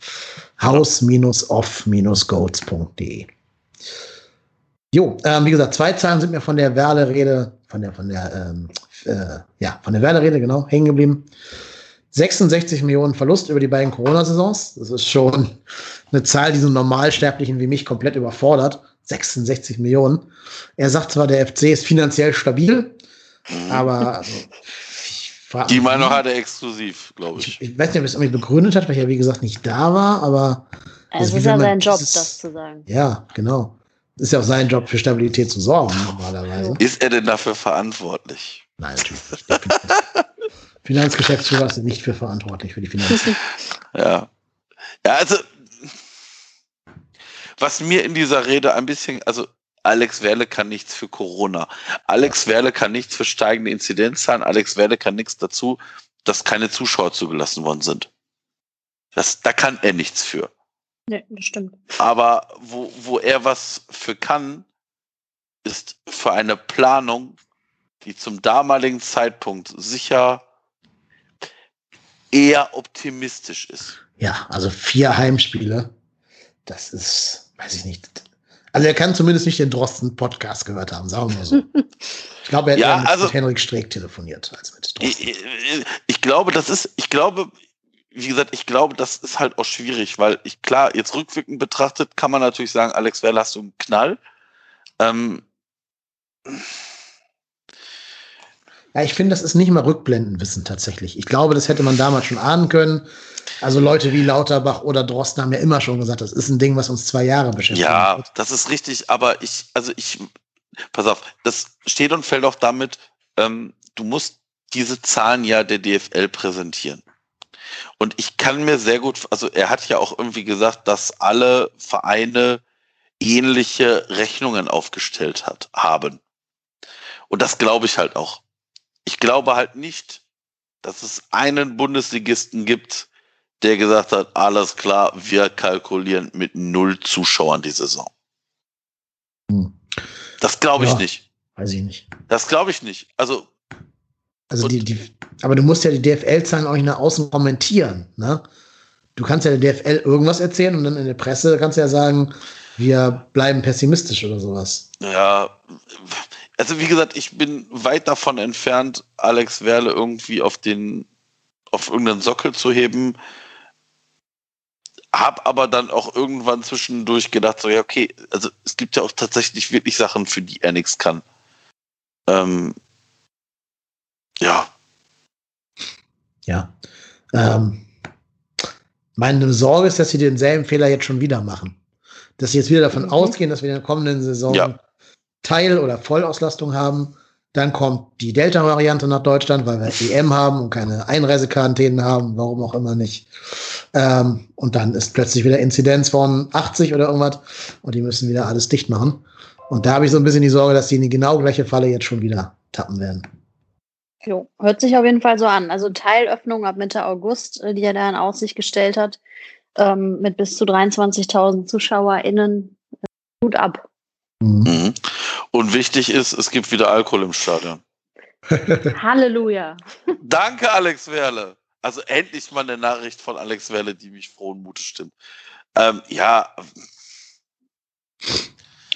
Haus-off-goats.de. Jo, ähm, wie gesagt, zwei Zahlen sind mir von der Werle-Rede, von der, von der, ähm, äh, ja, von der Werle-Rede, genau, hängen geblieben. 66 Millionen Verlust über die beiden Corona-Saisons. Das ist schon eine Zahl, die so Normalsterblichen wie mich komplett überfordert. 66 Millionen. Er sagt zwar, der FC ist finanziell stabil, aber also, die Meinung hat er exklusiv, glaube ich. ich. ich. weiß nicht, ob er es irgendwie begründet hat, weil ich ja wie gesagt nicht da war, aber. Es ist ja sein Job, ist, das zu sagen. Ja, genau. Ist ja auch sein Job, für Stabilität zu sorgen, normalerweise. Ist er denn dafür verantwortlich? Nein, natürlich nicht. Finanzgeschäftsführer ist nicht für verantwortlich für die Finanzen. ja. Ja, also, was mir in dieser Rede ein bisschen, also Alex Werle kann nichts für Corona. Alex Werle kann nichts für steigende Inzidenzzahlen. Alex Werle kann nichts dazu, dass keine Zuschauer zugelassen worden sind. Das, da kann er nichts für. Nee, das stimmt. Aber wo, wo er was für kann, ist für eine Planung, die zum damaligen Zeitpunkt sicher eher optimistisch ist. Ja, also vier Heimspiele. Das ist, weiß ich nicht. Also er kann zumindest nicht den Drosten-Podcast gehört haben, sagen wir mal so. Ich glaube, er hat Ja, mit also- Henrik Streeck telefoniert als mit Drosten. Ich, ich, ich glaube, das ist, ich glaube, wie gesagt, ich glaube, das ist halt auch schwierig, weil ich klar, jetzt rückwirkend betrachtet, kann man natürlich sagen, Alex Werle hast du einen Knall. Ähm, Ja, ich finde, das ist nicht mal Rückblendenwissen tatsächlich. Ich glaube, das hätte man damals schon ahnen können. Also Leute wie Lauterbach oder Drosten haben ja immer schon gesagt, das ist ein Ding, was uns zwei Jahre beschäftigt. ja, wird. das ist richtig, aber ich, also ich, pass auf, das steht und fällt auch damit, ähm, du musst diese Zahlen ja der DFL präsentieren. Und ich kann mir sehr gut, also er hat ja auch irgendwie gesagt, dass alle Vereine ähnliche Rechnungen aufgestellt hat, haben. Und das glaube ich halt auch. Ich glaube halt nicht, dass es einen Bundesligisten gibt, der gesagt hat, alles klar, wir kalkulieren mit null Zuschauern die Saison. Hm. Das glaube ich Ja. nicht. Weiß ich nicht. Das glaube ich nicht. Also, Also die, die, aber du musst ja die DFL-Zahlen auch nach außen kommentieren. Ne? Du kannst ja der DFL irgendwas erzählen und dann in der Presse kannst du ja sagen, wir bleiben pessimistisch oder sowas. ja, also wie gesagt, ich bin weit davon entfernt, Alex Werle irgendwie auf den, auf irgendeinen Sockel zu heben. Hab aber dann auch irgendwann zwischendurch gedacht, so, ja, okay, also es gibt ja auch tatsächlich wirklich Sachen, für die er nichts kann. Ähm, ja, Ja. Ähm, meine Sorge ist, dass sie denselben Fehler jetzt schon wieder machen. Dass sie jetzt wieder davon Mhm. ausgehen, dass wir in der kommenden Saison Ja. Teil- oder Vollauslastung haben. Dann kommt die Delta-Variante nach Deutschland, weil wir EM haben und keine Einreisequarantänen haben, warum auch immer nicht. Ähm, und dann ist plötzlich wieder Inzidenz von 80 oder irgendwas und die müssen wieder alles dicht machen. Und da habe ich so ein bisschen die Sorge, dass die in die genau gleiche Falle jetzt schon wieder tappen werden. Jo, hört sich auf jeden Fall so an. Also Teilöffnung ab Mitte August, äh, die er da in Aussicht gestellt hat, ähm, mit bis zu 23.000 ZuschauerInnen. Äh, Gut ab. Mhm. Und wichtig ist, es gibt wieder Alkohol im Stadion. Halleluja. Danke, Alex Werle. Also endlich mal eine Nachricht von Alex Werle, die mich frohen Mutes stimmt. Ähm, ja,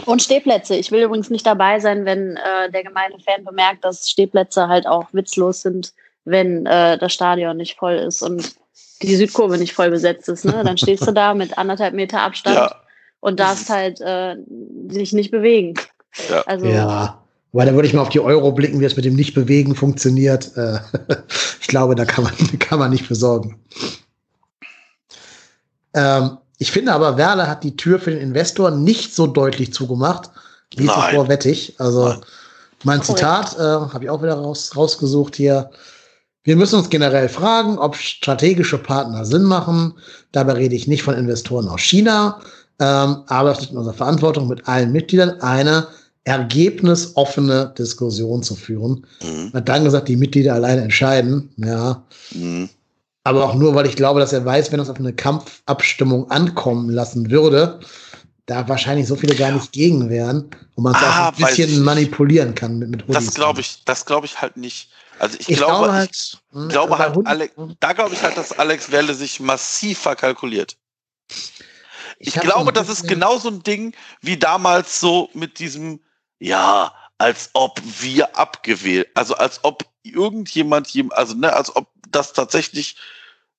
Und Stehplätze. Ich will übrigens nicht dabei sein, wenn äh, der gemeine Fan bemerkt, dass Stehplätze halt auch witzlos sind, wenn äh, das Stadion nicht voll ist und die Südkurve nicht voll besetzt ist. Ne? Dann stehst du da mit anderthalb Meter Abstand ja, und darfst halt äh, sich nicht bewegen. Ja. Also Ja, weil da würde ich mal auf die Euro blicken, wie es mit dem Nicht-Bewegen funktioniert. Äh, ich glaube, da kann man, kann man nicht für sorgen. Ähm, ich finde aber, Werle hat die Tür für den Investor nicht so deutlich zugemacht, wie zuvor wettig. Also mein. Zitat äh, habe ich auch wieder raus, rausgesucht hier. Wir müssen uns generell fragen, ob strategische Partner Sinn machen. Dabei rede ich nicht von Investoren aus China, ähm, aber es liegt in unserer Verantwortung, mit allen Mitgliedern eine ergebnisoffene Diskussion zu führen. mhm. Hat dann gesagt, die Mitglieder alleine entscheiden. Ja, Mhm. aber auch nur, weil ich glaube, dass er weiß, wenn es auf eine Kampfabstimmung ankommen lassen würde, da wahrscheinlich so viele gar nicht gegen wären und man es Ah, auch ein ich bisschen manipulieren kann mit, mit das glaube ich, das glaube ich halt nicht. Also ich, Ich glaube, glaube halt, ich, hm, glaube halt, Alex, da glaube ich halt, dass Alex Werle sich massiv verkalkuliert. Ich, so glaube, das ist genau so ein Ding wie damals so mit diesem, ja, als ob wir abgewählt, also als ob irgendjemand, jem- also ne, als ob das tatsächlich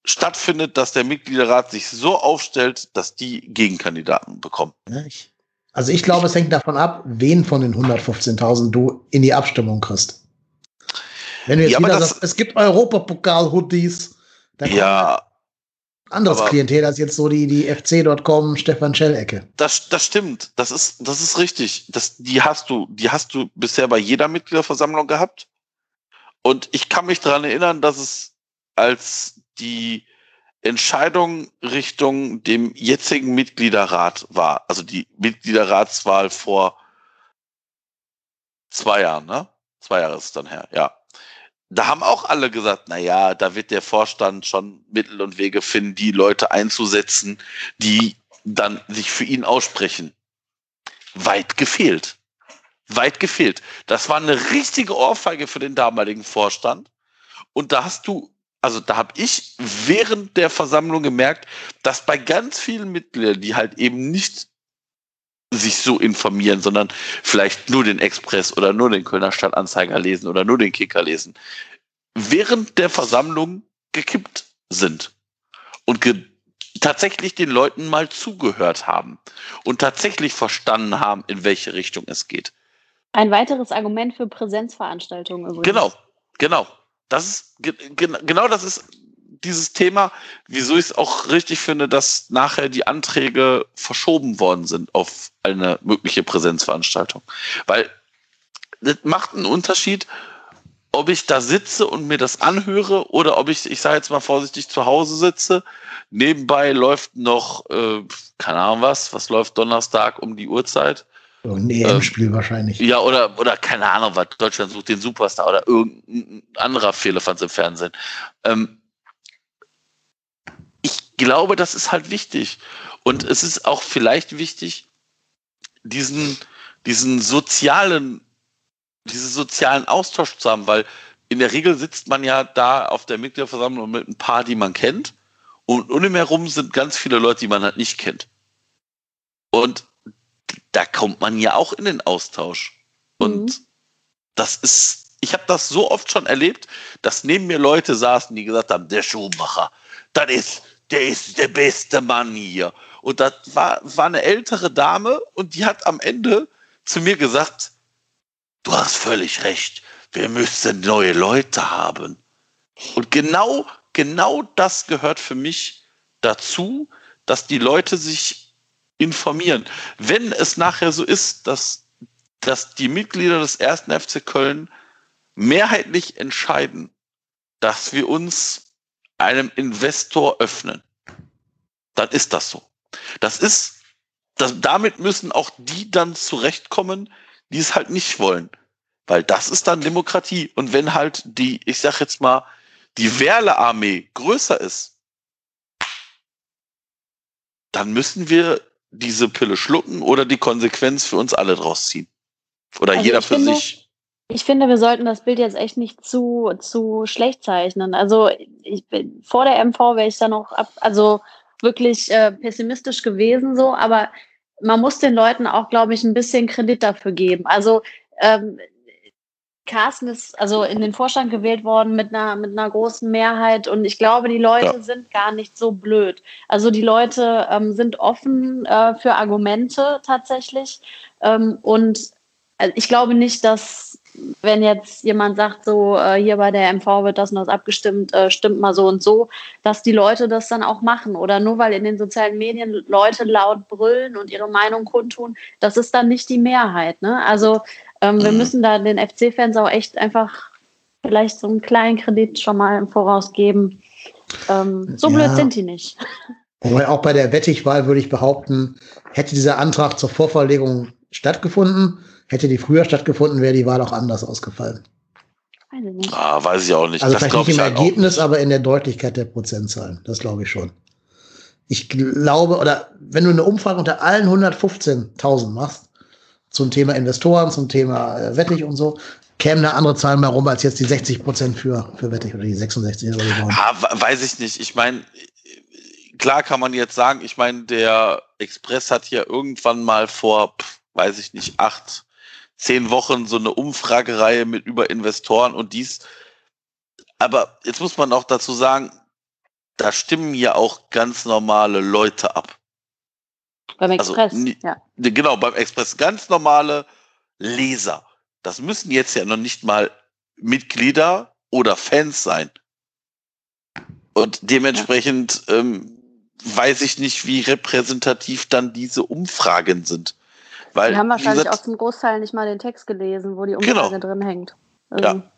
stattfindet, dass der Mitgliederrat sich so aufstellt, dass die Gegenkandidaten bekommen. Ich, also ich glaube, es hängt davon ab, wen von den 115.000 du in die Abstimmung kriegst. Wenn du jetzt Ja, wieder das- sagst, es gibt Europapokal-Hoodies, dann Ja, anderes aber- Klientel als jetzt so die, die FC.com Stefan Schell-Ecke. Das, das stimmt. Das ist, das ist richtig. Das, die hast du, die hast du bisher bei jeder Mitgliederversammlung gehabt. Und ich kann mich daran erinnern, dass es als die Entscheidung Richtung dem jetzigen Mitgliederrat war, also die Mitgliederratswahl vor zwei Jahren, ne? Zwei Jahre ist es dann her, ja. Da haben auch alle gesagt, na ja, da wird der Vorstand schon Mittel und Wege finden, die Leute einzusetzen, die dann sich für ihn aussprechen. Weit gefehlt. Weit gefehlt. Das war eine richtige Ohrfeige für den damaligen Vorstand. Und da hast du, also da habe ich während der Versammlung gemerkt, dass bei ganz vielen Mitgliedern, die halt eben nicht sich so informieren, sondern vielleicht nur den Express oder nur den Kölner Stadtanzeiger lesen oder nur den Kicker lesen, während der Versammlung gekippt sind und ge tatsächlich den Leuten mal zugehört haben und tatsächlich verstanden haben, in welche Richtung es geht. Ein weiteres Argument für Präsenzveranstaltungen übrigens. Genau, genau. Das ist genau das ist dieses Thema, wieso ich es auch richtig finde, dass nachher die Anträge verschoben worden sind auf eine mögliche Präsenzveranstaltung. Weil das macht einen Unterschied, ob ich da sitze und mir das anhöre oder ob ich, ich sage jetzt mal vorsichtig, zu Hause sitze. Nebenbei läuft noch, äh, keine Ahnung was, was läuft Donnerstag um die Uhrzeit? So ein EM-Spiel ähm, wahrscheinlich. Ja, oder, oder keine Ahnung, was Deutschland sucht den Superstar oder irgendein anderer Fehlerfans im Fernsehen. Ähm, glaube, das ist halt wichtig. Und es ist auch vielleicht wichtig, diesen, diesen sozialen, diesen sozialen Austausch zu haben, weil in der Regel sitzt man ja da auf der Mitgliederversammlung mit ein paar, die man kennt. Und um ihn herum sind ganz viele Leute, die man halt nicht kennt. Und da kommt man ja auch in den Austausch. Und mhm. das ist, ich habe das so oft schon erlebt, dass neben mir Leute saßen, die gesagt haben, der Schuhmacher, das ist, der ist der beste Mann hier. Und das war, war eine ältere Dame und die hat am Ende zu mir gesagt, du hast völlig recht, wir müssen neue Leute haben. Und genau, genau das gehört für mich dazu, dass die Leute sich informieren. Wenn es nachher so ist, dass, dass die Mitglieder des ersten FC Köln mehrheitlich entscheiden, dass wir uns einem Investor öffnen, dann ist das so. Das ist, das, damit müssen auch die dann zurechtkommen, die es halt nicht wollen. Weil das ist dann Demokratie. Und wenn halt die, ich sag jetzt mal, die Werle-Armee größer ist, dann müssen wir diese Pille schlucken oder die Konsequenz für uns alle draus ziehen. Oder also jeder für finde, sich. Ich finde, wir sollten das Bild jetzt echt nicht zu, zu schlecht zeichnen. Also ich bin, vor der MV wäre ich da noch ab, also wirklich äh, pessimistisch gewesen so, aber man muss den Leuten auch, glaube ich, ein bisschen Kredit dafür geben. Also ähm, Carsten ist also in den Vorstand gewählt worden mit einer, mit einer großen Mehrheit und ich glaube, die Leute ja. sind gar nicht so blöd. Also die Leute ähm, sind offen äh, für Argumente tatsächlich ähm, und also ich glaube nicht, dass wenn jetzt jemand sagt, so äh, hier bei der MV wird das und das abgestimmt, äh, stimmt mal so und so, dass die Leute das dann auch machen. Oder nur weil in den sozialen Medien Leute laut brüllen und ihre Meinung kundtun, das ist dann nicht die Mehrheit. Ne? Also ähm, wir mhm. müssen da den FC-Fans auch echt einfach vielleicht so einen kleinen Kredit schon mal im Voraus geben. Ähm, so ja. blöd sind die nicht. Wobei auch bei der Wettigwahl würde ich behaupten, hätte dieser Antrag zur Vorverlegung stattgefunden, hätte die früher stattgefunden, wäre die Wahl auch anders ausgefallen. Weiß ich nicht. Ah, weiß ich auch nicht. Also das vielleicht nicht im halt Ergebnis, aber in der Deutlichkeit der Prozentzahlen. Das glaube ich schon. Ich glaube, oder wenn du eine Umfrage unter allen 115.000 machst, zum Thema Investoren, zum Thema äh, Wettig und so, kämen da andere Zahlen mehr rum als jetzt die 60 Prozent für, für Wettig oder die 66 oder so. Ah, weiß ich nicht. Ich meine, klar kann man jetzt sagen, ich meine, der Express hat hier irgendwann mal vor, weiß ich nicht, acht, zehn Wochen so eine Umfragereihe mit über Investoren und dies. Aber jetzt muss man auch dazu sagen, da stimmen ja auch ganz normale Leute ab. Beim also Express, also, ja. Genau, beim Express ganz normale Leser. Das müssen jetzt ja noch nicht mal Mitglieder oder Fans sein. Und dementsprechend ja. ähm, weiß ich nicht, wie repräsentativ dann diese Umfragen sind. Weil, die haben wahrscheinlich gesagt, auch zum Großteil nicht mal den Text gelesen, wo die Umfrage genau. drin hängt. Also, ja.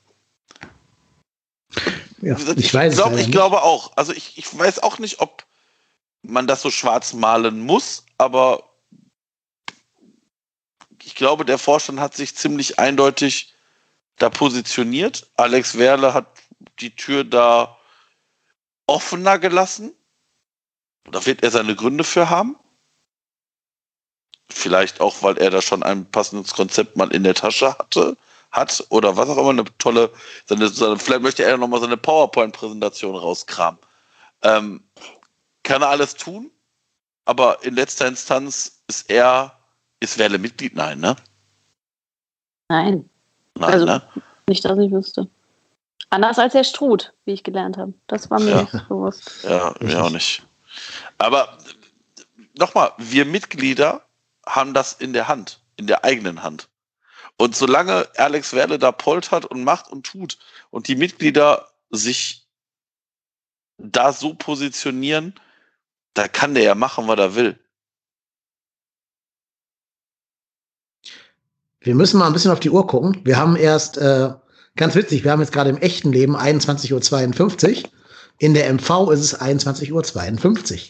Ja, ich, weiß glaub, ich glaube auch. Also ich, ich weiß auch nicht, ob man das so schwarz malen muss, aber ich glaube, der Vorstand hat sich ziemlich eindeutig da positioniert. Alex Werle hat die Tür da offener gelassen. Da wird er seine Gründe für haben. Vielleicht auch, weil er da schon ein passendes Konzept mal in der Tasche hatte, hat oder was auch immer, eine tolle, seine, seine, vielleicht möchte er nochmal seine PowerPoint-Präsentation rauskramen. Ähm, kann er alles tun, aber in letzter Instanz ist er, ist Werle Mitglied? Nein, ne? Nein. Nein, also, ne? Nicht, dass ich wüsste. Anders als der Struth, wie ich gelernt habe. Das war mir ja. nicht bewusst. Ja, mir auch nicht. Aber nochmal, wir Mitglieder haben das in der Hand, in der eigenen Hand. Und solange Alex Werle da poltert und macht und tut und die Mitglieder sich da so positionieren, da kann der ja machen, was er will. Wir müssen mal ein bisschen auf die Uhr gucken. Wir haben erst, äh, ganz witzig, wir haben jetzt gerade im echten Leben 21.52 Uhr. In der MV ist es 21.52 Uhr,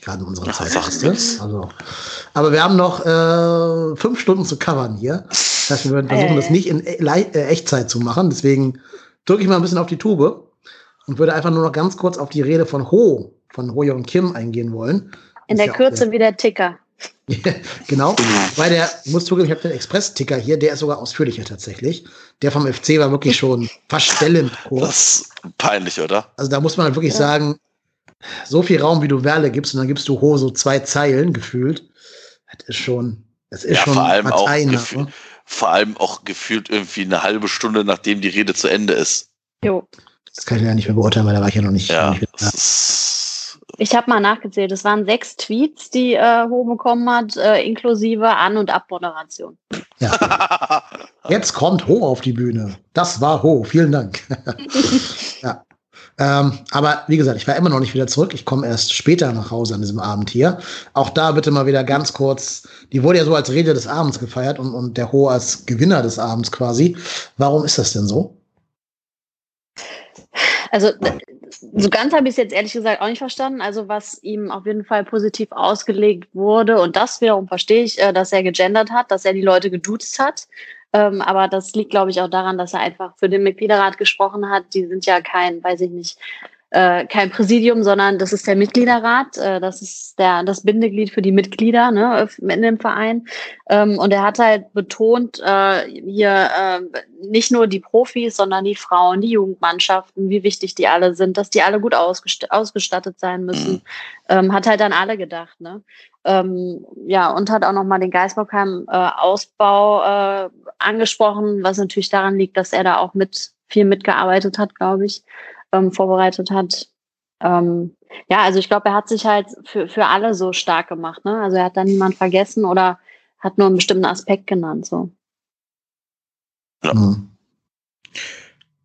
gerade in unserer Zeit. Also, aber wir haben noch äh, fünf Stunden zu covern hier. Das heißt, wir werden versuchen, äh. das nicht in äh, Echtzeit zu machen. Deswegen drücke ich mal ein bisschen auf die Tube und würde einfach nur noch ganz kurz auf die Rede von Ho, von Ho Young Kim eingehen wollen. In der Kürze der, wie der Ticker. genau, weil der, muss zugeben, ich habe den Express-Ticker hier, der ist sogar ausführlicher tatsächlich. Der vom FC war wirklich schon fast stellend kurz. Das ist peinlich, oder? Also da muss man halt wirklich ja. sagen, so viel Raum, wie du Werle gibst, und dann gibst du Ho so zwei Zeilen gefühlt. Das ist schon, das ist ja, schon vor allem, auch gefühl, vor allem auch gefühlt irgendwie eine halbe Stunde, nachdem die Rede zu Ende ist. Jo. Das kann ich ja nicht mehr beurteilen, weil da war ich ja noch nicht. Ja, nicht ich habe mal nachgezählt. Es waren sechs Tweets, die äh, Ho bekommen hat, äh, inklusive An- und Abmoderation. Ja. Jetzt kommt Ho auf die Bühne. Das war Ho. Vielen Dank. ja. Ähm, aber wie gesagt, ich war immer noch nicht wieder zurück. Ich komme erst später nach Hause an diesem Abend hier. Auch da bitte mal wieder ganz kurz. Die wurde ja so als Rede des Abends gefeiert und, und der Ho als Gewinner des Abends quasi. Warum ist das denn so? Also so ganz habe ich es jetzt ehrlich gesagt auch nicht verstanden. Also was ihm auf jeden Fall positiv ausgelegt wurde und das wiederum verstehe ich, äh, dass er gegendert hat, dass er die Leute geduzt hat. Ähm, aber das liegt, glaube ich, auch daran, dass er einfach für den Mitgliederrat gesprochen hat. Die sind ja kein, weiß ich nicht, äh, kein Präsidium, sondern das ist der Mitgliederrat, äh, das ist der, das Bindeglied für die Mitglieder ne, in dem Verein. Ähm, und er hat halt betont, äh, hier äh, nicht nur die Profis, sondern die Frauen, die Jugendmannschaften, wie wichtig die alle sind, dass die alle gut ausgest ausgestattet sein müssen. Mhm. Ähm, hat halt an alle gedacht. Ne? Ähm, ja, und hat auch nochmal den Geisbockheim-Ausbau äh, äh, angesprochen, was natürlich daran liegt, dass er da auch mit viel mitgearbeitet hat, glaube ich ähm, vorbereitet hat. Ähm, ja, also ich glaube, er hat sich halt für, für alle so stark gemacht. Ne? Also er hat da niemand vergessen oder hat nur einen bestimmten Aspekt genannt. So. Ja. Mhm.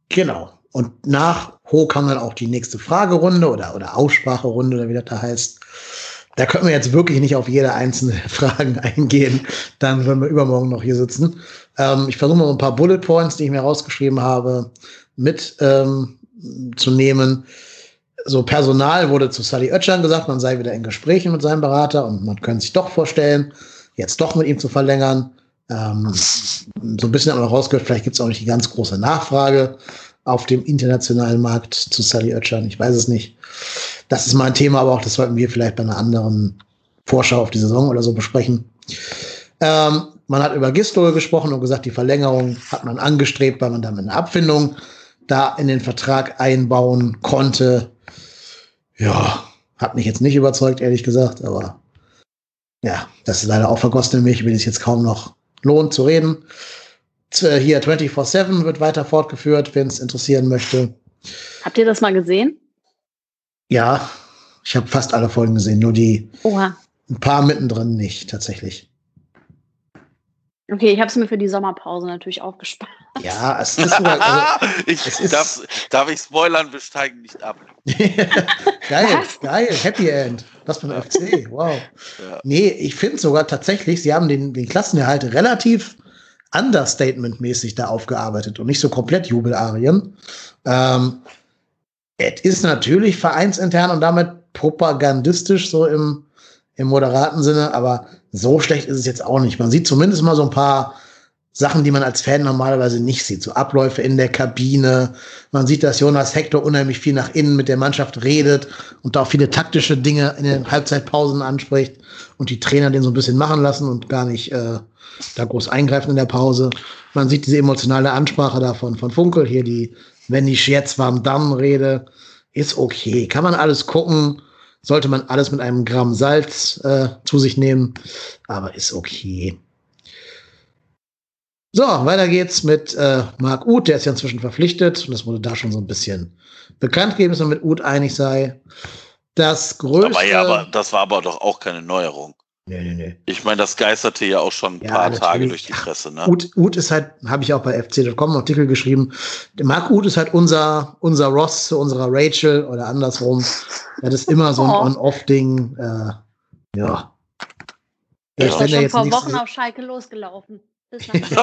Genau. Und nach Ho kam dann auch die nächste Fragerunde oder, oder Ausspracherunde oder wie das da heißt. Da können wir jetzt wirklich nicht auf jede einzelne Frage eingehen, dann wenn wir übermorgen noch hier sitzen. Ähm, ich versuche mal ein paar Bullet Points, die ich mir rausgeschrieben habe, mit ähm, zu nehmen. So Personal wurde zu Sally Oetschan gesagt, man sei wieder in Gesprächen mit seinem Berater und man könnte sich doch vorstellen, jetzt doch mit ihm zu verlängern. Ähm, so ein bisschen hat man rausgehört, vielleicht gibt es auch nicht die ganz große Nachfrage auf dem internationalen Markt zu Sally Oetschan. Ich weiß es nicht. Das ist mein Thema, aber auch das sollten wir vielleicht bei einer anderen Vorschau auf die Saison oder so besprechen. Ähm, man hat über Gistol gesprochen und gesagt, die Verlängerung hat man angestrebt, weil man damit eine Abfindung da in den Vertrag einbauen konnte. Ja, hat mich jetzt nicht überzeugt, ehrlich gesagt, aber ja, das ist leider auch vergossene Milch, wenn es jetzt kaum noch lohnt zu reden. Hier 24-7 wird weiter fortgeführt, wenn es interessieren möchte. Habt ihr das mal gesehen? Ja, ich habe fast alle Folgen gesehen, nur die Oha. ein paar mittendrin nicht, tatsächlich. Okay, ich habe es mir für die Sommerpause natürlich aufgespart. Ja, es ist sogar. Also, ich es ist darf, darf ich spoilern, wir steigen nicht ab. geil, Was? geil, Happy End. Das beim FC, wow. Ja. Nee, ich finde sogar tatsächlich, sie haben den, den Klassenerhalt relativ Understatement-mäßig da aufgearbeitet und nicht so komplett Jubelarien. Ähm, es ist natürlich vereinsintern und damit propagandistisch so im, im moderaten Sinne, aber so schlecht ist es jetzt auch nicht. Man sieht zumindest mal so ein paar Sachen, die man als Fan normalerweise nicht sieht. So Abläufe in der Kabine. Man sieht, dass Jonas Hector unheimlich viel nach innen mit der Mannschaft redet und da auch viele taktische Dinge in den Halbzeitpausen anspricht und die Trainer den so ein bisschen machen lassen und gar nicht äh, da groß eingreifen in der Pause. Man sieht diese emotionale Ansprache davon von Funkel hier, die wenn ich jetzt wann dann rede, ist okay. Kann man alles gucken. Sollte man alles mit einem Gramm Salz äh, zu sich nehmen, aber ist okay. So, weiter geht's mit äh, Marc Uth, der ist ja inzwischen verpflichtet und das wurde da schon so ein bisschen bekannt gegeben, dass man mit Uth einig sei. Das größte. Aber ja, aber das war aber doch auch keine Neuerung. Nee, nee, nee. Ich meine, das geisterte ja auch schon ein ja, paar Tage durch die Presse. Ne? Uth, Uth ist halt, habe ich auch bei fc.com einen Artikel geschrieben. Marc Uth ist halt unser, unser Ross zu unserer Rachel oder andersrum. Das ist immer so ein oh. On-Off-Ding. Äh, ja. Der ist schon vor Wochen auf Schalke losgelaufen. der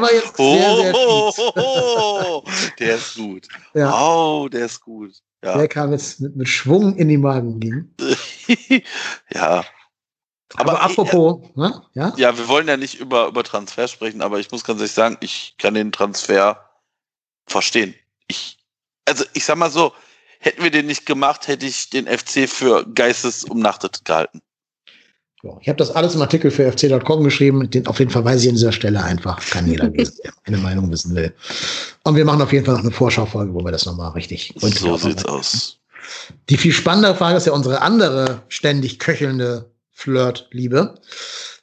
war jetzt sehr, sehr oh, Der ist gut. Ja. Oh, der ist gut. Ja. Der kam jetzt mit, mit Schwung in die Magen ging. ja. Aber, aber apropos, äh, ne? ja? ja, wir wollen ja nicht über, über Transfer sprechen, aber ich muss ganz ehrlich sagen, ich kann den Transfer verstehen. Ich, also ich sag mal so, hätten wir den nicht gemacht, hätte ich den FC für geistesumnachtet gehalten. Ich habe das alles im Artikel für fc.com geschrieben. Den, auf jeden Fall weiß ich an dieser Stelle einfach. Kann jeder lesen, der meine Meinung wissen will. Und wir machen auf jeden Fall noch eine Vorschaufolge, wo wir das nochmal richtig So sieht's aus. Die viel spannendere Frage ist ja unsere andere ständig köchelnde Flirt-Liebe.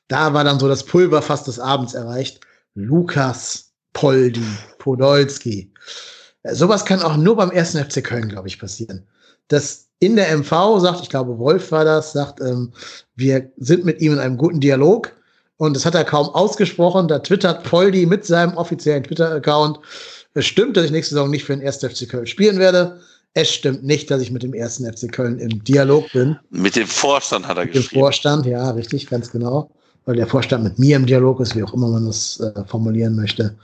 Da war dann so das Pulver fast des Abends erreicht. Lukas Poldi Podolski. Sowas kann auch nur beim ersten FC Köln, glaube ich, passieren. Das in der MV sagt, ich glaube, Wolf war das, sagt, ähm, wir sind mit ihm in einem guten Dialog. Und das hat er kaum ausgesprochen. Da twittert Poldi mit seinem offiziellen Twitter-Account. Es stimmt, dass ich nächste Saison nicht für den 1. FC Köln spielen werde. Es stimmt nicht, dass ich mit dem 1. FC Köln im Dialog bin. Mit dem Vorstand hat er mit geschrieben. Mit dem Vorstand, ja, richtig, ganz genau. Weil der Vorstand mit mir im Dialog ist, wie auch immer man das äh, formulieren möchte.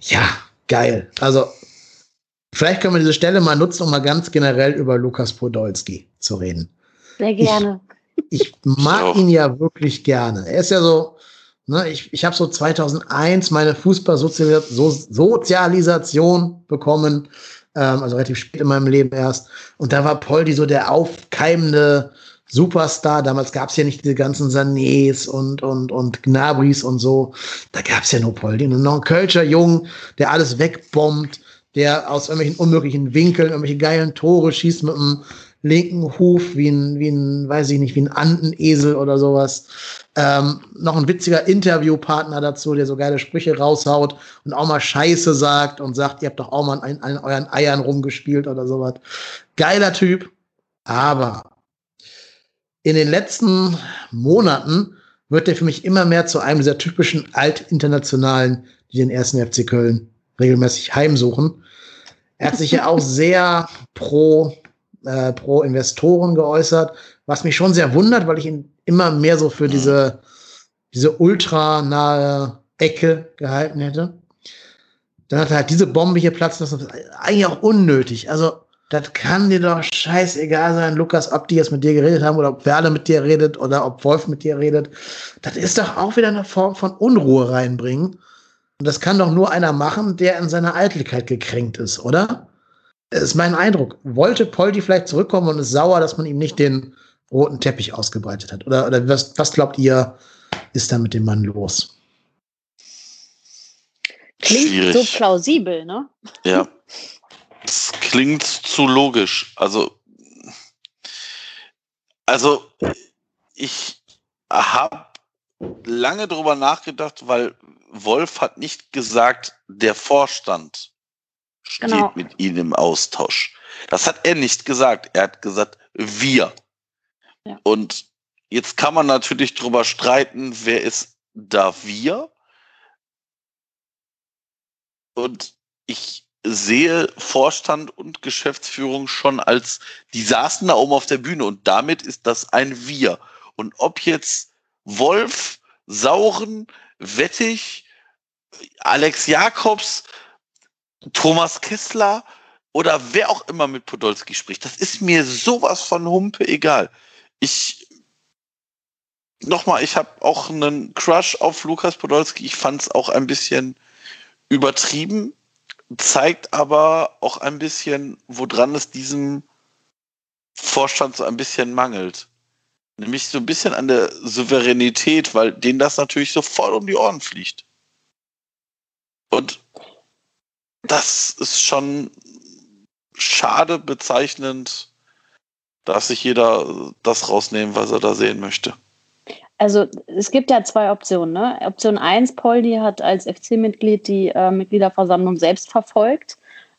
Ja, geil. Also Vielleicht können wir diese Stelle mal nutzen, um mal ganz generell über Lukas Podolski zu reden. Sehr gerne. Ich, ich mag ihn ja wirklich gerne. Er ist ja so, ne, ich, ich habe so 2001 meine Fußballsozialisation bekommen, ähm, also relativ spät in meinem Leben erst. Und da war Poldi so der aufkeimende Superstar. Damals gab es ja nicht diese ganzen Sanés und, und, und Gnabris und so. Da gab es ja nur Poldi. Und noch ein Kölscher Jung, der alles wegbombt der aus irgendwelchen unmöglichen Winkeln irgendwelche geilen Tore schießt mit einem linken Huf, wie ein, wie ein, weiß ich nicht, wie ein Andenesel oder sowas. Ähm, noch ein witziger Interviewpartner dazu, der so geile Sprüche raushaut und auch mal Scheiße sagt und sagt, ihr habt doch auch mal an, an euren Eiern rumgespielt oder sowas. Geiler Typ. Aber in den letzten Monaten wird der für mich immer mehr zu einem dieser typischen Altinternationalen, die den ersten FC Köln regelmäßig heimsuchen. Er hat sich ja auch sehr pro, äh, pro Investoren geäußert, was mich schon sehr wundert, weil ich ihn immer mehr so für diese, diese ultranahe Ecke gehalten hätte. Dann hat er halt diese Bombe hier platzen lassen. Eigentlich auch unnötig. Also, das kann dir doch scheißegal sein, Lukas, ob die jetzt mit dir geredet haben oder ob Werle mit dir redet oder ob Wolf mit dir redet. Das ist doch auch wieder eine Form von Unruhe reinbringen. Und das kann doch nur einer machen, der in seiner Eitelkeit gekränkt ist, oder? Das ist mein Eindruck. Wollte Poldi vielleicht zurückkommen und ist sauer, dass man ihm nicht den roten Teppich ausgebreitet hat? Oder, oder was, was glaubt ihr, ist da mit dem Mann los? Klingt Schwierig. so plausibel, ne? Ja. Es klingt zu logisch. Also, also ich habe lange drüber nachgedacht, weil Wolf hat nicht gesagt, der Vorstand steht genau. mit ihnen im Austausch. Das hat er nicht gesagt. Er hat gesagt, wir. Ja. Und jetzt kann man natürlich drüber streiten, wer ist da wir? Und ich sehe Vorstand und Geschäftsführung schon als, die saßen da oben auf der Bühne und damit ist das ein Wir. Und ob jetzt Wolf, Sauren, Wettig, Alex Jakobs, Thomas Kissler oder wer auch immer mit Podolski spricht. Das ist mir sowas von Humpe egal. Ich nochmal, ich habe auch einen Crush auf Lukas Podolski. Ich fand es auch ein bisschen übertrieben, zeigt aber auch ein bisschen, woran es diesem Vorstand so ein bisschen mangelt. Nämlich so ein bisschen an der Souveränität, weil denen das natürlich so voll um die Ohren fliegt. Und das ist schon schade bezeichnend. Darf sich jeder das rausnehmen, was er da sehen möchte. Also es gibt ja zwei Optionen. Ne? Option 1, Poldi hat als FC-Mitglied die äh, Mitgliederversammlung selbst verfolgt.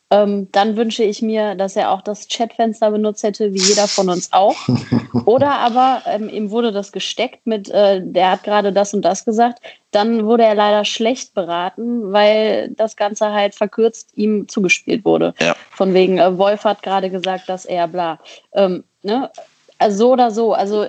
Ähm, dann wünsche ich mir, dass er auch das Chatfenster benutzt hätte, wie jeder von uns auch. Oder aber ähm, ihm wurde das gesteckt mit, äh, der hat gerade das und das gesagt. Dann wurde er leider schlecht beraten, weil das Ganze halt verkürzt ihm zugespielt wurde. Ja. Von wegen, äh, Wolf hat gerade gesagt, dass er bla. Ähm, ne? Also so oder so. Also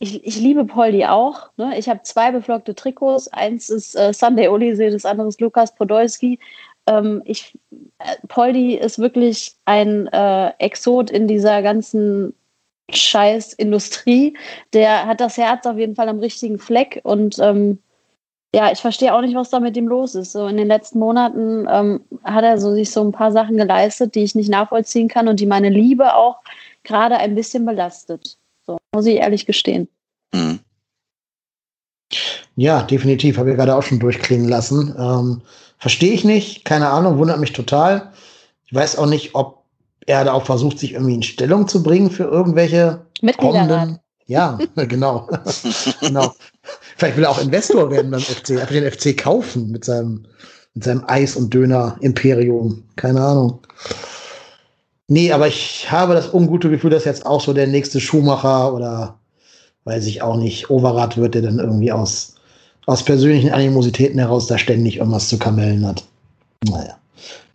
ich, ich liebe Poldi auch. Ne? Ich habe zwei beflockte Trikots. Eins ist äh, Sunday Olise, das andere ist Lukas Podolski. Ähm, ich, äh, Poldi ist wirklich ein äh, Exot in dieser ganzen Scheißindustrie. Der hat das Herz auf jeden Fall am richtigen Fleck und ähm, ja, ich verstehe auch nicht, was da mit ihm los ist. So in den letzten Monaten ähm, hat er so sich so ein paar Sachen geleistet, die ich nicht nachvollziehen kann und die meine Liebe auch gerade ein bisschen belastet. So, muss ich ehrlich gestehen. Mhm. Ja, definitiv. Habe ich gerade auch schon durchklingen lassen. Ähm, Verstehe ich nicht. Keine Ahnung, wundert mich total. Ich weiß auch nicht, ob er da auch versucht, sich irgendwie in Stellung zu bringen für irgendwelche kommenden. Ja, genau. genau. Vielleicht will er auch Investor werden beim FC. Einfach den FC kaufen mit seinem, mit seinem Eis- und Döner-Imperium. Keine Ahnung. Nee, aber ich habe das ungute Gefühl, dass jetzt auch so der nächste Schuhmacher oder weiß ich auch nicht, Overath wird, der dann irgendwie aus, aus persönlichen Animositäten heraus da ständig irgendwas zu kamellen hat. Naja.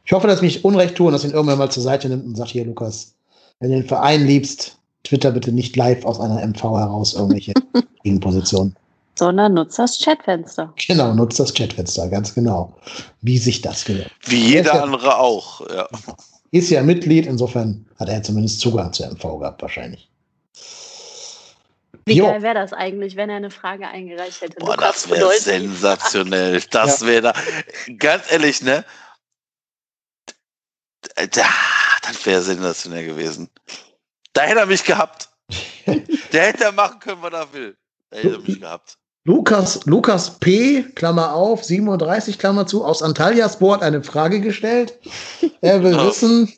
Ich hoffe, dass ich mich Unrecht tue und dass ihn irgendwann mal zur Seite nimmt und sagt, hier, Lukas, wenn du den Verein liebst, Twitter bitte nicht live aus einer MV heraus irgendwelche Gegenpositionen. Sondern nutzt das Chatfenster. Genau, nutzt das Chatfenster, ganz genau. Wie sich das gehört. Wie jeder ja, andere auch, ja. Ist ja Mitglied, insofern hat er zumindest Zugang zur MV gehabt, wahrscheinlich. Wie jo. geil wäre das eigentlich, wenn er eine Frage eingereicht hätte? Boah, das wäre sensationell. Das ja. wäre da, ganz ehrlich, ne? Da, das wäre sensationell gewesen. Da hätte er mich gehabt. Der hätte er machen können, was er will. Da hätte er mich gehabt. Lukas, Lukas P., Klammer auf, 37, Klammer zu, aus Antalya Sport eine Frage gestellt. Er will oh. wissen,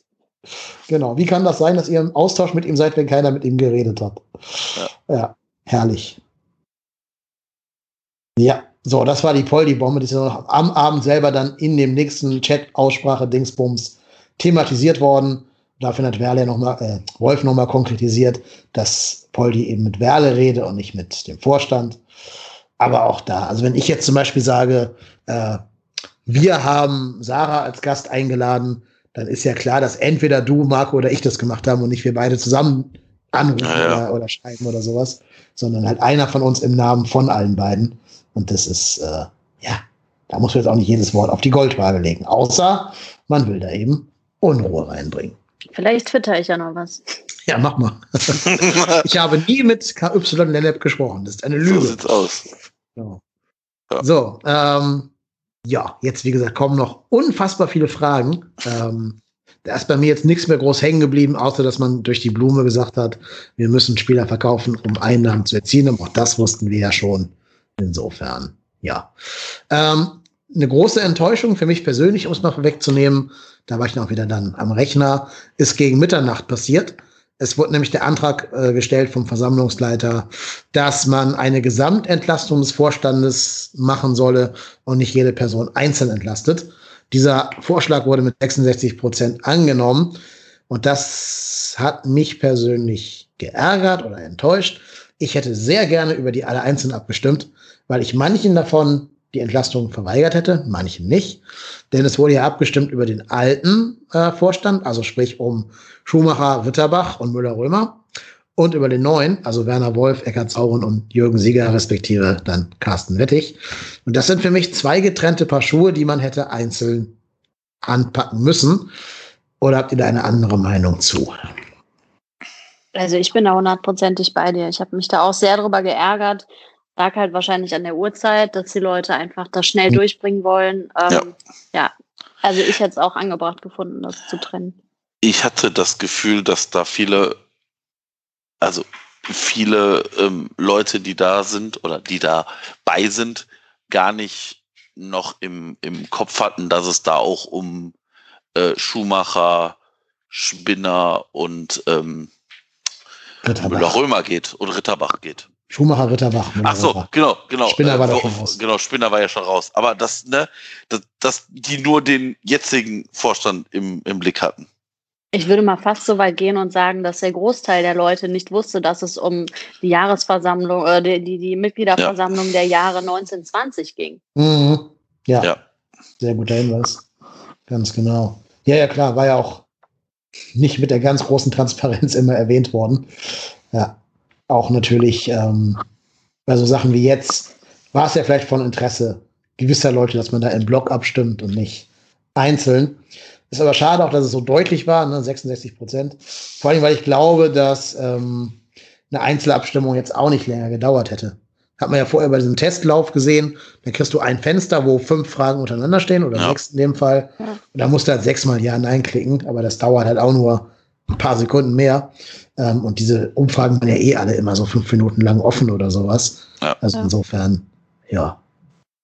genau, wie kann das sein, dass ihr im Austausch mit ihm seid, wenn keiner mit ihm geredet hat? Ja. ja. Herrlich. Ja, so, das war die Poldi-Bombe, die ist am Abend selber dann in dem nächsten Chat-Aussprache-Dingsbums thematisiert worden. Dafür hat Werle noch mal, äh, Wolf nochmal konkretisiert, dass Poldi eben mit Werle rede und nicht mit dem Vorstand. Aber auch da, also wenn ich jetzt zum Beispiel sage, äh, wir haben Sarah als Gast eingeladen, dann ist ja klar, dass entweder du, Marco oder ich das gemacht haben und nicht wir beide zusammen anrufen ja, ja. Oder, oder, schreiben oder sowas sondern halt einer von uns im Namen von allen beiden. Und das ist, äh, ja, da muss man jetzt auch nicht jedes Wort auf die Goldwaage legen, außer man will da eben Unruhe reinbringen. Vielleicht twitter ich ja noch was. Ja, mach mal. ich habe nie mit KY Lennep gesprochen. Das ist eine Lüge. So sieht's aus. So, ja, so ähm, ja jetzt wie gesagt kommen noch unfassbar viele Fragen. Ähm, da ist bei mir jetzt nichts mehr groß hängen geblieben, außer dass man durch die Blume gesagt hat, wir müssen Spieler verkaufen, um Einnahmen zu erzielen. Und auch das wussten wir ja schon. Insofern, ja. Ähm, eine große Enttäuschung für mich persönlich, um es mal vorwegzunehmen, da war ich noch wieder dann am Rechner, ist gegen Mitternacht passiert. Es wurde nämlich der Antrag äh, gestellt vom Versammlungsleiter, dass man eine Gesamtentlastung des Vorstandes machen solle und nicht jede Person einzeln entlastet. Dieser Vorschlag wurde mit 66 Prozent angenommen. Und das hat mich persönlich geärgert oder enttäuscht. Ich hätte sehr gerne über die alle einzeln abgestimmt, weil ich manchen davon die Entlastung verweigert hätte, manchen nicht. Denn es wurde ja abgestimmt über den alten äh, Vorstand, also sprich um Schumacher, Witterbach und Müller-Römer und über den neuen, also Werner Wolf, Eckhard Zauren und Jürgen Sieger, respektive dann Carsten Wettig. Und das sind für mich zwei getrennte Paar Schuhe, die man hätte einzeln anpacken müssen. Oder habt ihr da eine andere Meinung zu? Also ich bin da hundertprozentig bei dir. Ich habe mich da auch sehr drüber geärgert. Lag halt wahrscheinlich an der Uhrzeit, dass die Leute einfach das schnell durchbringen wollen. Ähm, ja. ja. Also ich hätte es auch angebracht gefunden, das zu trennen. Ich hatte das Gefühl, dass da viele, also viele ähm, Leute, die da sind oder die da bei sind, gar nicht noch im, im Kopf hatten, dass es da auch um äh, Schumacher, Spinner und ähm, Müller-Römer geht und Ritterbach geht. Schumacher, Ritterbach. Ach so, genau, genau. Spinner äh, war äh, schon raus. Genau, Spinner war ja schon raus. Aber das, ne, dass, dass die nur den jetzigen Vorstand im, im Blick hatten. Ich würde mal fast so weit gehen und sagen, dass der Großteil der Leute nicht wusste, dass es um die Jahresversammlung, äh, die, die, die Mitgliederversammlung ja. der Jahre 1920 ging. Mhm. Ja. ja. Sehr guter Hinweis. Ganz genau. Ja, ja, klar, war ja auch nicht mit der ganz großen Transparenz immer erwähnt worden. Ja, auch natürlich ähm, bei so Sachen wie jetzt war es ja vielleicht von Interesse gewisser Leute, dass man da im Block abstimmt und nicht einzeln. Ist aber schade auch, dass es so deutlich war, ne? 66 Prozent. Vor allem, weil ich glaube, dass ähm, eine Einzelabstimmung jetzt auch nicht länger gedauert hätte. Hat man ja vorher bei diesem Testlauf gesehen. Da kriegst du ein Fenster, wo fünf Fragen untereinander stehen oder ja. sechs in dem Fall. Ja. Und da musst du halt sechsmal Ja, Nein klicken. Aber das dauert halt auch nur ein paar Sekunden mehr. Ähm, und diese Umfragen waren ja eh alle immer so fünf Minuten lang offen oder sowas. Ja. Also insofern, ja,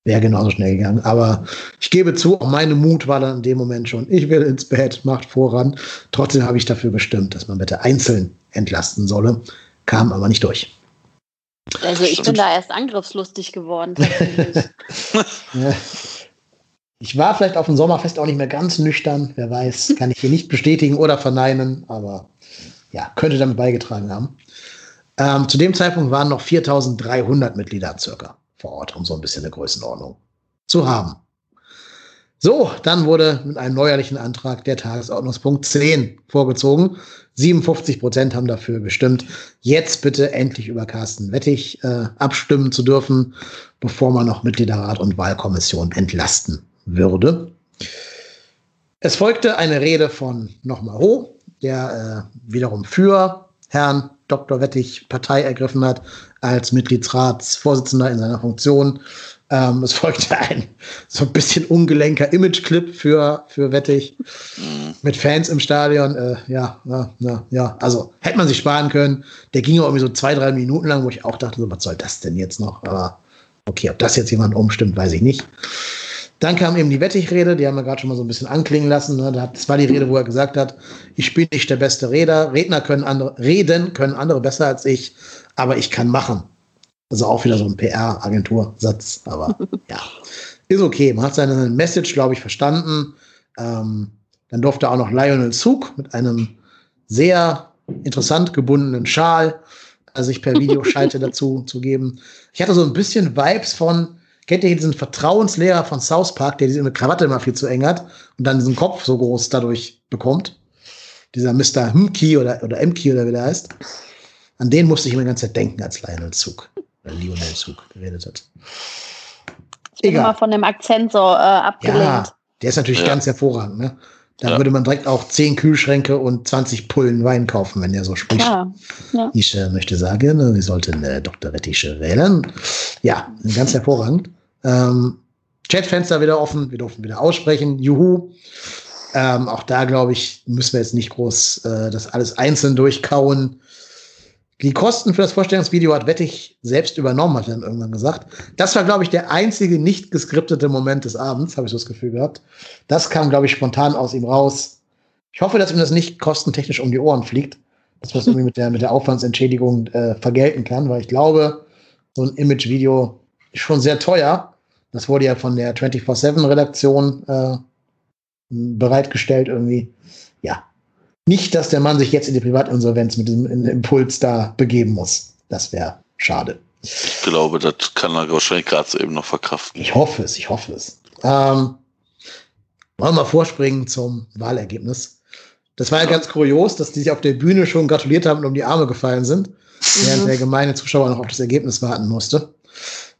wäre genauso schnell gegangen. Aber ich gebe zu, auch meine Mut war dann in dem Moment schon, ich will ins Bett, macht voran. Trotzdem habe ich dafür gestimmt, dass man bitte einzeln entlasten solle. Kam aber nicht durch. Also ich bin da erst angriffslustig geworden. Ich war vielleicht auf dem Sommerfest auch nicht mehr ganz nüchtern. Wer weiß, kann ich hier nicht bestätigen oder verneinen, aber ja, könnte damit beigetragen haben. Ähm, zu dem Zeitpunkt waren noch 4300 Mitglieder circa vor Ort, um so ein bisschen eine Größenordnung zu haben. So, dann wurde mit einem neuerlichen Antrag der Tagesordnungspunkt 10 vorgezogen. 57 Prozent haben dafür gestimmt, jetzt bitte endlich über Carsten Wettig äh, abstimmen zu dürfen, bevor man noch Mitgliederrat und Wahlkommission entlasten würde. Es folgte eine Rede von nochmal Ho, der äh, wiederum für Herrn Dr. Wettig Partei ergriffen hat als Mitgliedsratsvorsitzender in seiner Funktion ähm, es folgte ein so ein bisschen ungelenker Image-Clip für, für Wettig mit Fans im Stadion. Äh, ja, ja, ja, ja, also hätte man sich sparen können. Der ging irgendwie so zwei, drei Minuten lang, wo ich auch dachte, so, was soll das denn jetzt noch? Aber okay, ob das jetzt jemand umstimmt, weiß ich nicht. Dann kam eben die Wettig-Rede, die haben wir gerade schon mal so ein bisschen anklingen lassen. Ne? Das war die Rede, wo er gesagt hat, ich bin nicht der beste Redner, Redner können andere, reden können andere besser als ich, aber ich kann machen. Also auch wieder so ein PR-Agentursatz, aber ja, ist okay. Man hat seine Message, glaube ich, verstanden. Ähm, dann durfte auch noch Lionel Zug mit einem sehr interessant gebundenen Schal äh, sich per Videoschalte dazu zu geben. Ich hatte so ein bisschen Vibes von, kennt ihr diesen Vertrauenslehrer von South Park, der diese Krawatte immer viel zu eng hat und dann diesen Kopf so groß dadurch bekommt? Dieser Mr. Mki oder, oder Mki oder wie der heißt. An den musste ich immer die ganze Zeit denken als Lionel Zug. Lionel Zug geredet hat. Ich bin immer von dem Akzent so äh, abgelehnt. Ja, der ist natürlich ja. ganz hervorragend. Ne? Da ja. würde man direkt auch zehn Kühlschränke und 20 Pullen Wein kaufen, wenn er so spricht. Ja. Ich äh, möchte sagen, wir sollten äh, Dr. Rettische wählen. Ja, ganz hervorragend. Ähm, Chatfenster wieder offen, wir durften wieder aussprechen. Juhu. Ähm, auch da, glaube ich, müssen wir jetzt nicht groß äh, das alles einzeln durchkauen. Die Kosten für das Vorstellungsvideo hat Wettig selbst übernommen, hat er dann irgendwann gesagt. Das war, glaube ich, der einzige nicht geskriptete Moment des Abends, habe ich so das Gefühl gehabt. Das kam, glaube ich, spontan aus ihm raus. Ich hoffe, dass ihm das nicht kostentechnisch um die Ohren fliegt, dass man es irgendwie mit der, mit der Aufwandsentschädigung äh, vergelten kann, weil ich glaube, so ein Image-Video ist schon sehr teuer. Das wurde ja von der 24-7-Redaktion äh, bereitgestellt irgendwie. Ja, nicht, dass der Mann sich jetzt in die Privatinsolvenz mit diesem Impuls da begeben muss. Das wäre schade. Ich glaube, das kann er wahrscheinlich gerade so eben noch verkraften. Ich hoffe es, ich hoffe es. Ähm, wollen wir vorspringen zum Wahlergebnis. Das war ja, ja, ganz kurios, dass die sich auf der Bühne schon gratuliert haben und um die Arme gefallen sind, während mhm. der gemeine Zuschauer noch auf das Ergebnis warten musste.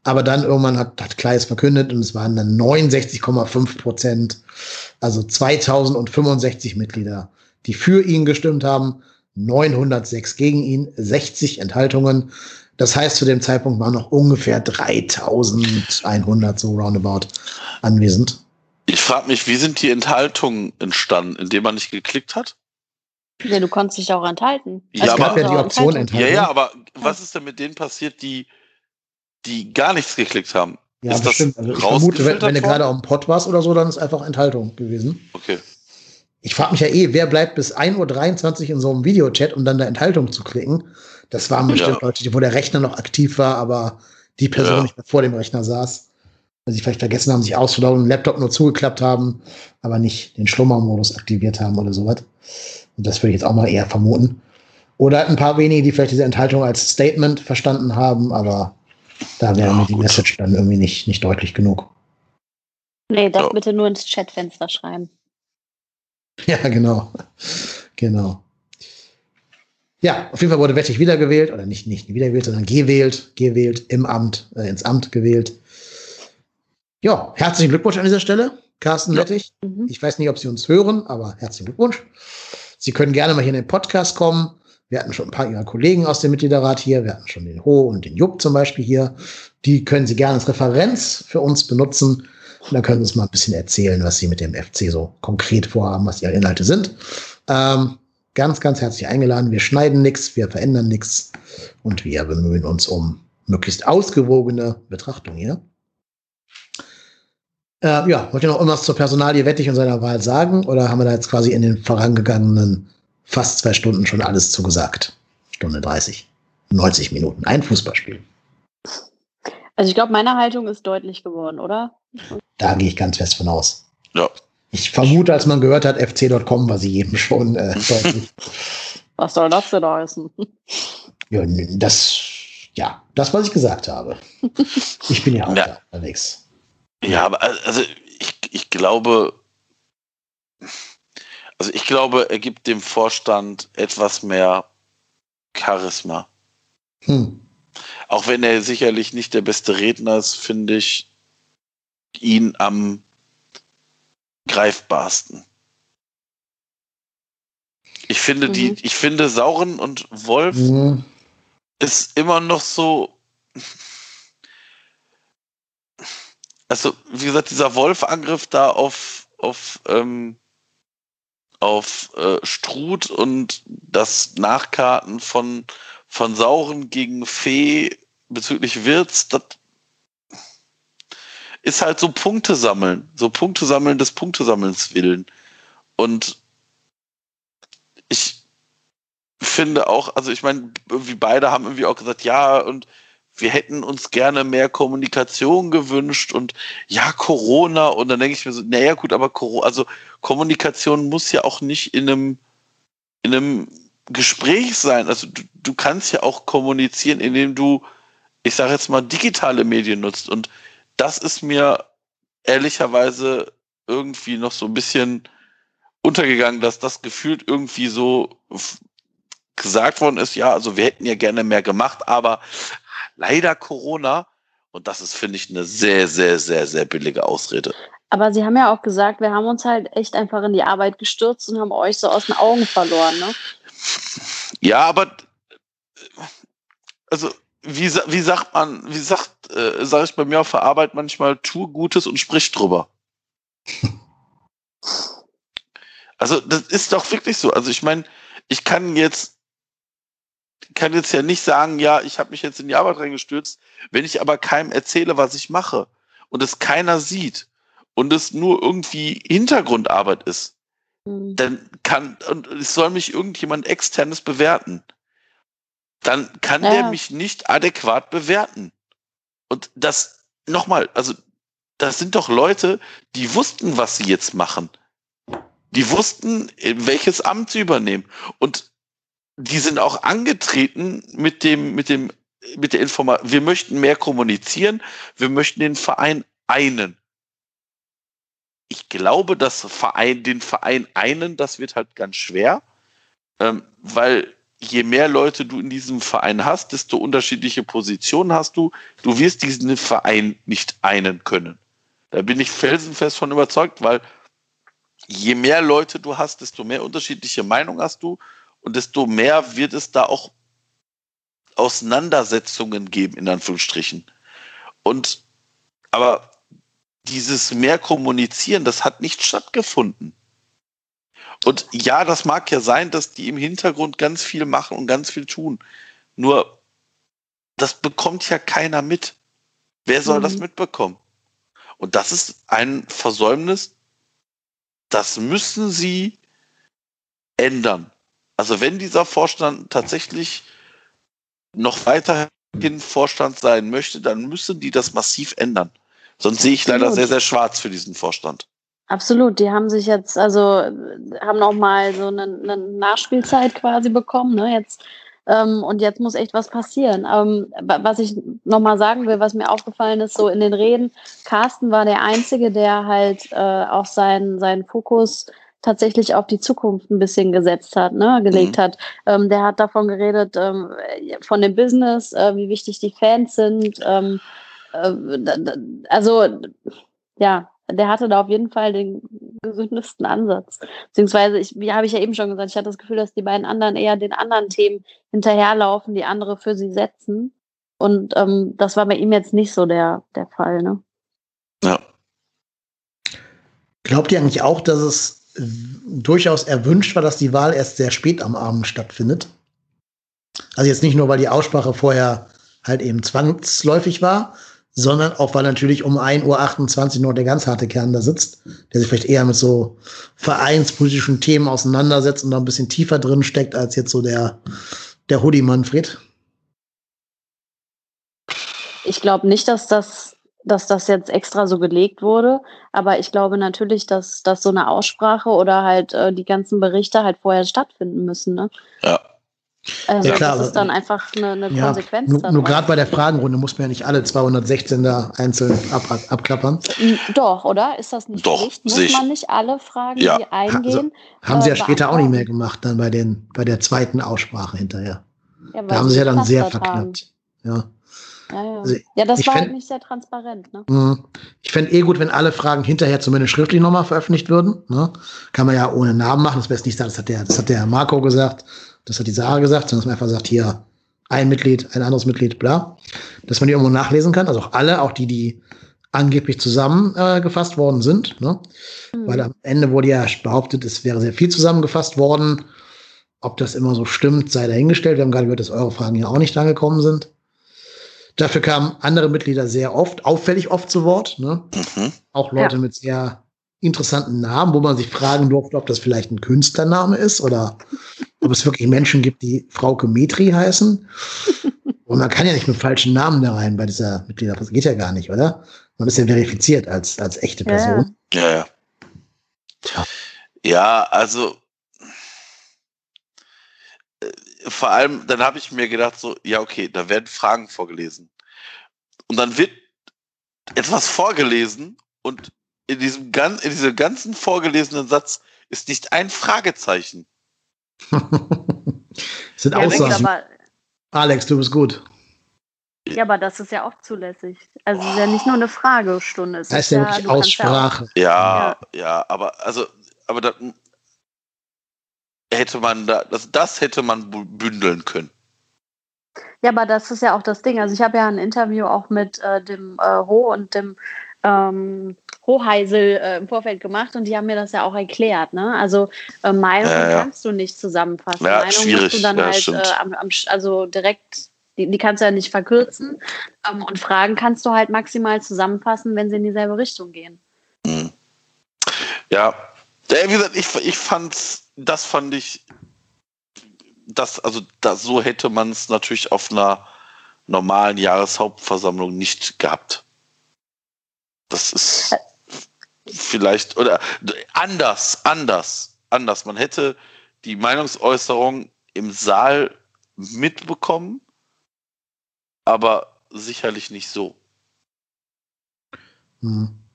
Aber dann irgendwann hat, hat Kleis verkündet und es waren dann 69,5 Prozent, also 2065 Mitglieder die für ihn gestimmt haben, 906 gegen ihn, 60 Enthaltungen. Das heißt, zu dem Zeitpunkt waren noch ungefähr 3100 so roundabout anwesend. Ich frage mich, wie sind die Enthaltungen entstanden, indem man nicht geklickt hat? Ja, du konntest dich auch enthalten. Ja, es gab aber, ja die Option enthalten. Ja, ja, aber was ist denn mit denen passiert, die, die gar nichts geklickt haben? Ja, ist bestimmt. Also ich vermute, wenn, wenn du gerade auf dem Pod warst oder so, dann ist einfach Enthaltung gewesen. Okay. Ich frage mich ja eh, wer bleibt bis 1.23 Uhr in so einem Videochat, um dann da Enthaltung zu klicken? Das waren bestimmt ja. Leute, wo der Rechner noch aktiv war, aber die Person ja. nicht mehr vor dem Rechner saß. Weil sie vielleicht vergessen haben, sich auszuladen, den Laptop nur zugeklappt haben, aber nicht den Schlummermodus aktiviert haben oder sowas. Und das würde ich jetzt auch mal eher vermuten. Oder ein paar wenige, die vielleicht diese Enthaltung als Statement verstanden haben, aber da wäre mir die. Message dann irgendwie nicht, nicht deutlich genug. Nee, das ja. bitte nur ins Chatfenster schreiben. Ja, genau. Genau. Ja, auf jeden Fall wurde Wettig wiedergewählt, oder nicht, nicht wiedergewählt, sondern gewählt, gewählt, im Amt, äh, ins Amt gewählt. Ja, herzlichen Glückwunsch an dieser Stelle, Carsten ja. Wettig. Mhm. Ich weiß nicht, ob Sie uns hören, aber herzlichen Glückwunsch. Sie können gerne mal hier in den Podcast kommen. Wir hatten schon ein paar Ihrer Kollegen aus dem Mitgliederrat hier. Wir hatten schon den Ho und den Jupp zum Beispiel hier. Die können Sie gerne als Referenz für uns benutzen. Und dann können Sie uns mal ein bisschen erzählen, was Sie mit dem FC so konkret vorhaben, was Ihre Inhalte sind. Ähm, ganz, ganz herzlich eingeladen. Wir schneiden nichts, wir verändern nichts und wir bemühen uns um möglichst ausgewogene Betrachtung hier. Äh, ja, wollt ihr noch irgendwas zur Personalie Wettig und seiner Wahl sagen? Oder haben wir da jetzt quasi in den vorangegangenen fast zwei Stunden schon alles zugesagt? Stunde 30, 90 Minuten, ein Fußballspiel. Also ich glaube, meine Haltung ist deutlich geworden, oder? Da gehe ich ganz fest von aus. Ja. Ich vermute, als man gehört hat, fc.com war sie jedem schon äh, deutlich. Was soll das denn heißen? Ja, das, ja, das, was ich gesagt habe. Ich bin ja auch ja. unterwegs. Ja, aber also ich, ich glaube, also ich glaube, er gibt dem Vorstand etwas mehr Charisma. Hm. Auch wenn er sicherlich nicht der beste Redner ist, finde ich ihn am greifbarsten. Ich finde mhm. die, ich finde Sauren und Wolf mhm. ist immer noch so also wie gesagt, dieser Wolf-Angriff da auf, auf, ähm, auf äh, Struth und das Nachkarten von, von Sauren gegen Fee bezüglich Wirts, das ist halt so Punkte sammeln, so Punkte sammeln des Punktesammelns willen. Und ich finde auch, also ich meine, irgendwie beide haben irgendwie auch gesagt, ja, und wir hätten uns gerne mehr Kommunikation gewünscht und ja, Corona. Und dann denke ich mir so, naja, gut, aber Corona, also Kommunikation muss ja auch nicht in einem, in einem Gespräch sein. Also du, du kannst ja auch kommunizieren, indem du, ich sage jetzt mal, digitale Medien nutzt. Und das ist mir ehrlicherweise irgendwie noch so ein bisschen untergegangen, dass das gefühlt irgendwie so gesagt worden ist, ja, also wir hätten ja gerne mehr gemacht, aber leider Corona. Und das ist, finde ich, eine sehr, sehr, sehr, sehr billige Ausrede. Aber Sie haben ja auch gesagt, wir haben uns halt echt einfach in die Arbeit gestürzt und haben euch so aus den Augen verloren, ne? Ja, aber also wie, wie sagt man, wie sagt, äh, sage ich bei mir auf der Arbeit manchmal, tu Gutes und sprich drüber. also das ist doch wirklich so. Also ich meine, ich kann jetzt kann jetzt ja nicht sagen, ja, ich habe mich jetzt in die Arbeit reingestürzt, wenn ich aber keinem erzähle, was ich mache und es keiner sieht und es nur irgendwie Hintergrundarbeit ist, mhm. dann kann, und es soll mich irgendjemand externes bewerten, dann kann ja. der mich nicht adäquat bewerten. Und das, nochmal, also, das sind doch Leute, die wussten, was sie jetzt machen. Die wussten, welches Amt sie übernehmen. Und die sind auch angetreten mit dem, mit dem, mit der Information, wir möchten mehr kommunizieren, wir möchten den Verein einen. Ich glaube, dass Verein, den Verein einen, das wird halt ganz schwer, ähm, weil je mehr Leute du in diesem Verein hast, desto unterschiedliche Positionen hast du. Du wirst diesen Verein nicht einen können. Da bin ich felsenfest von überzeugt, weil je mehr Leute du hast, desto mehr unterschiedliche Meinungen hast du und desto mehr wird es da auch Auseinandersetzungen geben, in Anführungsstrichen. Und aber dieses mehr kommunizieren, das hat nicht stattgefunden. Und ja, das mag ja sein, dass die im Hintergrund ganz viel machen und ganz viel tun. Nur, das bekommt ja keiner mit. Wer soll mhm. das mitbekommen? Und das ist ein Versäumnis, das müssen sie ändern. Also wenn dieser Vorstand tatsächlich noch weiterhin Vorstand sein möchte, dann müssen die das massiv ändern. Sonst sehe ich leider sehr, sehr schwarz für diesen Vorstand. Absolut, die haben sich jetzt, also haben noch mal so eine, eine Nachspielzeit quasi bekommen, ne? Jetzt ähm, und jetzt muss echt was passieren. Ähm, was ich noch mal sagen will, was mir aufgefallen ist, so in den Reden, Carsten war der Einzige, der halt äh, auch seinen seinen Fokus tatsächlich auf die Zukunft ein bisschen gesetzt hat, ne, gelegt mhm. hat. Ähm, der hat davon geredet, ähm, von dem Business, äh, wie wichtig die Fans sind. Ähm, äh, also ja, der hatte da auf jeden Fall den gesündesten Ansatz. Beziehungsweise, ich, wie habe ich ja eben schon gesagt, ich hatte das Gefühl, dass die beiden anderen eher den anderen Themen hinterherlaufen, die andere für sie setzen. Und ähm, das war bei ihm jetzt nicht so der, der Fall, ne? Ja. Glaubt ihr eigentlich auch, dass es durchaus erwünscht war, dass die Wahl erst sehr spät am Abend stattfindet. Also jetzt nicht nur, weil die Aussprache vorher halt eben zwangsläufig war, sondern auch, weil natürlich um 1.28 Uhr noch der ganz harte Kern da sitzt, der sich vielleicht eher mit so vereinspolitischen Themen auseinandersetzt und da ein bisschen tiefer drin steckt, als jetzt so der, der Hoodie Manfred. Ich glaube nicht, dass das dass das jetzt extra so gelegt wurde. Aber ich glaube natürlich, dass, dass so eine Aussprache oder halt äh, die ganzen Berichte halt vorher stattfinden müssen. Ne? Ja. Also ja, klar, das ist dann einfach eine, eine ja, Konsequenz. Nur, nur gerade bei der Fragenrunde muss man ja nicht alle 216 da einzeln ab, ab, abklappern. Doch, oder? Ist das nicht Doch, Pflicht? Muss man nicht alle Fragen, ja. die eingehen? Also, haben sie ja äh, später auch nicht mehr gemacht, dann bei, den, bei der zweiten Aussprache hinterher. Ja, da haben sie ja dann sehr verknappt. Ja. Ja, ja. Also ja das war fänd, halt nicht sehr transparent. Ne? Mhm. Ich fände eh gut, wenn alle Fragen hinterher zumindest schriftlich nochmal veröffentlicht würden. Ne? Kann man ja ohne Namen machen, das wäre nicht das hat der, das hat der Marco gesagt, das hat die Sarah gesagt, sondern dass man einfach sagt, hier ein Mitglied, ein anderes Mitglied, bla. Dass man die irgendwo nachlesen kann, also auch alle, auch die, die angeblich zusammengefasst äh, worden sind. Ne? Mhm. Weil am Ende wurde ja behauptet, es wäre sehr viel zusammengefasst worden. Ob das immer so stimmt, sei dahingestellt. Wir haben gerade gehört, dass eure Fragen ja auch nicht angekommen sind. Dafür kamen andere Mitglieder sehr oft, auffällig oft zu Wort. Ne? Mhm. Auch Leute ja. mit sehr interessanten Namen, wo man sich fragen durfte, ob das vielleicht ein Künstlername ist oder ob es wirklich Menschen gibt, die Frauke Metri heißen. Und man kann ja nicht mit falschen Namen da rein bei dieser Mitglieder. Das geht ja gar nicht, oder? Man ist ja verifiziert als, als echte Person. Ja, ja. Ja, ja also vor allem, dann habe ich mir gedacht, so, ja, okay, da werden Fragen vorgelesen. Und dann wird etwas vorgelesen und in diesem, in diesem ganzen vorgelesenen Satz ist nicht ein Fragezeichen. sind ja, Aussagen. Alex, du bist gut. Ja, aber das ist ja auch zulässig. Also es ist ja nicht nur eine Fragestunde. Es das ist ja wirklich Aussprache. Ja, ja, ja, aber also, aber da, hätte man da, das, das hätte man bündeln können. Ja, aber das ist ja auch das Ding. Also ich habe ja ein Interview auch mit äh, dem äh, Ho und dem ähm, Hoheisel äh, im Vorfeld gemacht und die haben mir das ja auch erklärt. Ne? Also äh, Meinungen ja, ja. kannst du nicht zusammenfassen. Ja, Meinungen musst du dann halt äh, am, am, also direkt, die, die, kannst du ja nicht verkürzen. Ähm, und Fragen kannst du halt maximal zusammenfassen, wenn sie in dieselbe Richtung gehen. Mhm. Ja, wie gesagt, ich, ich fand's das fand ich, das, also das, so hätte man es natürlich auf einer normalen Jahreshauptversammlung nicht gehabt. Das ist vielleicht, oder anders, anders, anders. Man hätte die Meinungsäußerung im Saal mitbekommen, aber sicherlich nicht so. Hm.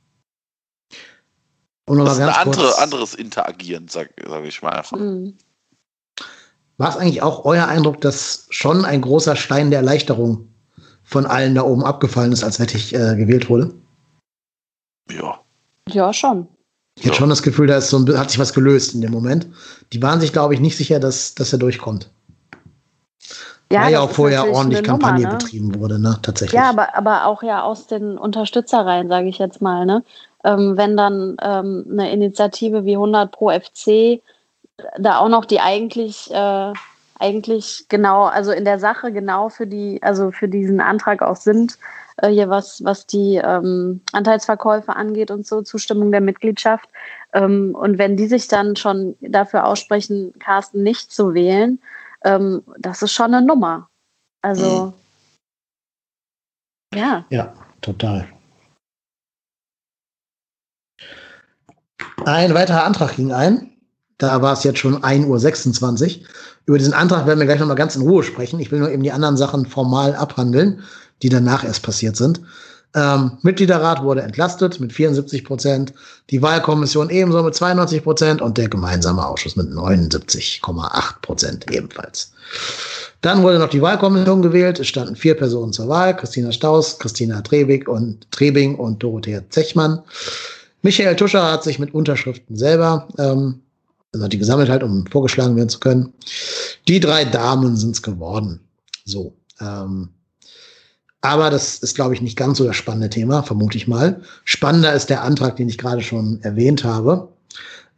Und das ist ein andere, anderes Interagieren, sage sag ich mal einfach. Mhm. War es eigentlich auch euer Eindruck, dass schon ein großer Stein der Erleichterung von allen da oben abgefallen ist, als Wettich äh, gewählt wurde? Ja. Ja, schon. Ich ja. hatte schon das Gefühl, da ist so ein, hat sich was gelöst in dem Moment. Die waren sich, glaube ich, nicht sicher, dass, dass er durchkommt. Ja, Weil ja auch vorher ordentlich Kampagne Nummer, ne? betrieben wurde, ne? Tatsächlich. Ja, aber, aber auch ja aus den Unterstützereien, sage ich jetzt mal, ne? Ähm, wenn dann ähm, eine Initiative wie 100 Pro FC da auch noch die eigentlich äh, eigentlich genau, also in der Sache genau für die, also für diesen Antrag auch sind, äh, hier was, was die ähm, Anteilsverkäufe angeht und so, Zustimmung der Mitgliedschaft. Ähm, und wenn die sich dann schon dafür aussprechen, Carsten nicht zu wählen, ähm, das ist schon eine Nummer. Also mhm. ja. Ja, total. Ein weiterer Antrag ging ein. Da war es jetzt schon 1.26 Uhr. Über diesen Antrag werden wir gleich nochmal ganz in Ruhe sprechen. Ich will nur eben die anderen Sachen formal abhandeln, die danach erst passiert sind. Ähm, Mitgliederrat wurde entlastet mit 74 Prozent, die Wahlkommission ebenso mit 92 Prozent und der gemeinsame Ausschuss mit 79,8 Prozent ebenfalls. Dann wurde noch die Wahlkommission gewählt. Es standen vier Personen zur Wahl: Christina Staus, Christina Trebig und Trebing und Dorothea Zechmann. Michael Tuscher hat sich mit Unterschriften selber ähm, also die gesammelt halt, um vorgeschlagen werden zu können. Die drei Damen sind es geworden. So. Ähm, aber das ist, glaube ich, nicht ganz so das spannende Thema, vermute ich mal. Spannender ist der Antrag, den ich gerade schon erwähnt habe.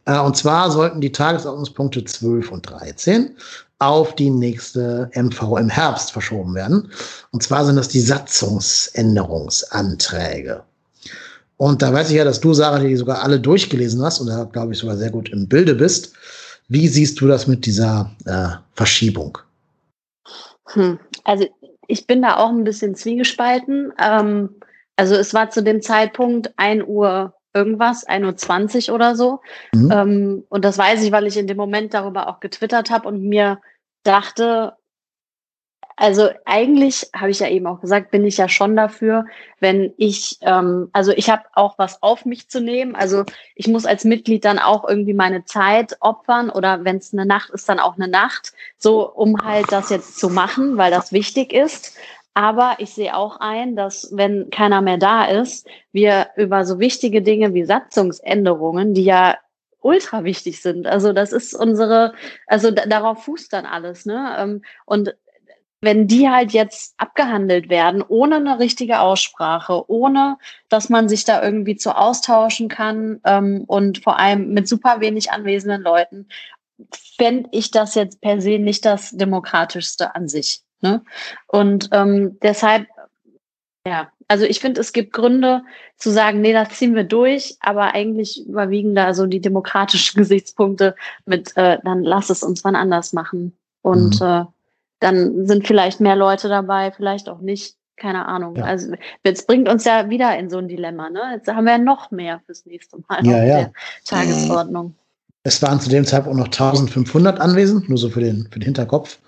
Äh, und zwar sollten die Tagesordnungspunkte 12 und 13 auf die nächste MV im Herbst verschoben werden. Und zwar sind das die Satzungsänderungsanträge. Und da weiß ich ja, dass du, Sarah, die sogar alle durchgelesen hast und da, glaube ich, sogar sehr gut im Bilde bist. Wie siehst du das mit dieser äh, Verschiebung? Hm. Also ich bin da auch ein bisschen zwiegespalten. Ähm, also es war zu dem Zeitpunkt 1 Uhr irgendwas, 1.20 Uhr oder so. Mhm. Ähm, und das weiß ich, weil ich in dem Moment darüber auch getwittert habe und mir dachte, also eigentlich habe ich ja eben auch gesagt, bin ich ja schon dafür, wenn ich, ähm, also ich habe auch was auf mich zu nehmen. Also ich muss als Mitglied dann auch irgendwie meine Zeit opfern oder wenn es eine Nacht ist, dann auch eine Nacht, so um halt das jetzt zu machen, weil das wichtig ist. Aber ich sehe auch ein, dass wenn keiner mehr da ist, wir über so wichtige Dinge wie Satzungsänderungen, die ja ultra wichtig sind. Also das ist unsere, also darauf fußt dann alles, ne? Ähm, und wenn die halt jetzt abgehandelt werden, ohne eine richtige Aussprache, ohne dass man sich da irgendwie zu austauschen kann ähm, und vor allem mit super wenig anwesenden Leuten, fände ich das jetzt per se nicht das Demokratischste an sich. Ne? Und ähm, deshalb, ja, also ich finde, es gibt Gründe zu sagen, nee, das ziehen wir durch, aber eigentlich überwiegen da so die demokratischen Gesichtspunkte mit, äh, dann lass es uns wann anders machen. Und mhm. äh, dann sind vielleicht mehr Leute dabei, vielleicht auch nicht. Keine Ahnung. Ja. Also jetzt bringt uns ja wieder in so ein Dilemma. Ne? Jetzt haben wir ja noch mehr fürs nächste Mal ja, auf ja. der Tagesordnung. Es waren zu dem Zeitpunkt noch 1500 anwesend, nur so für den, für den Hinterkopf.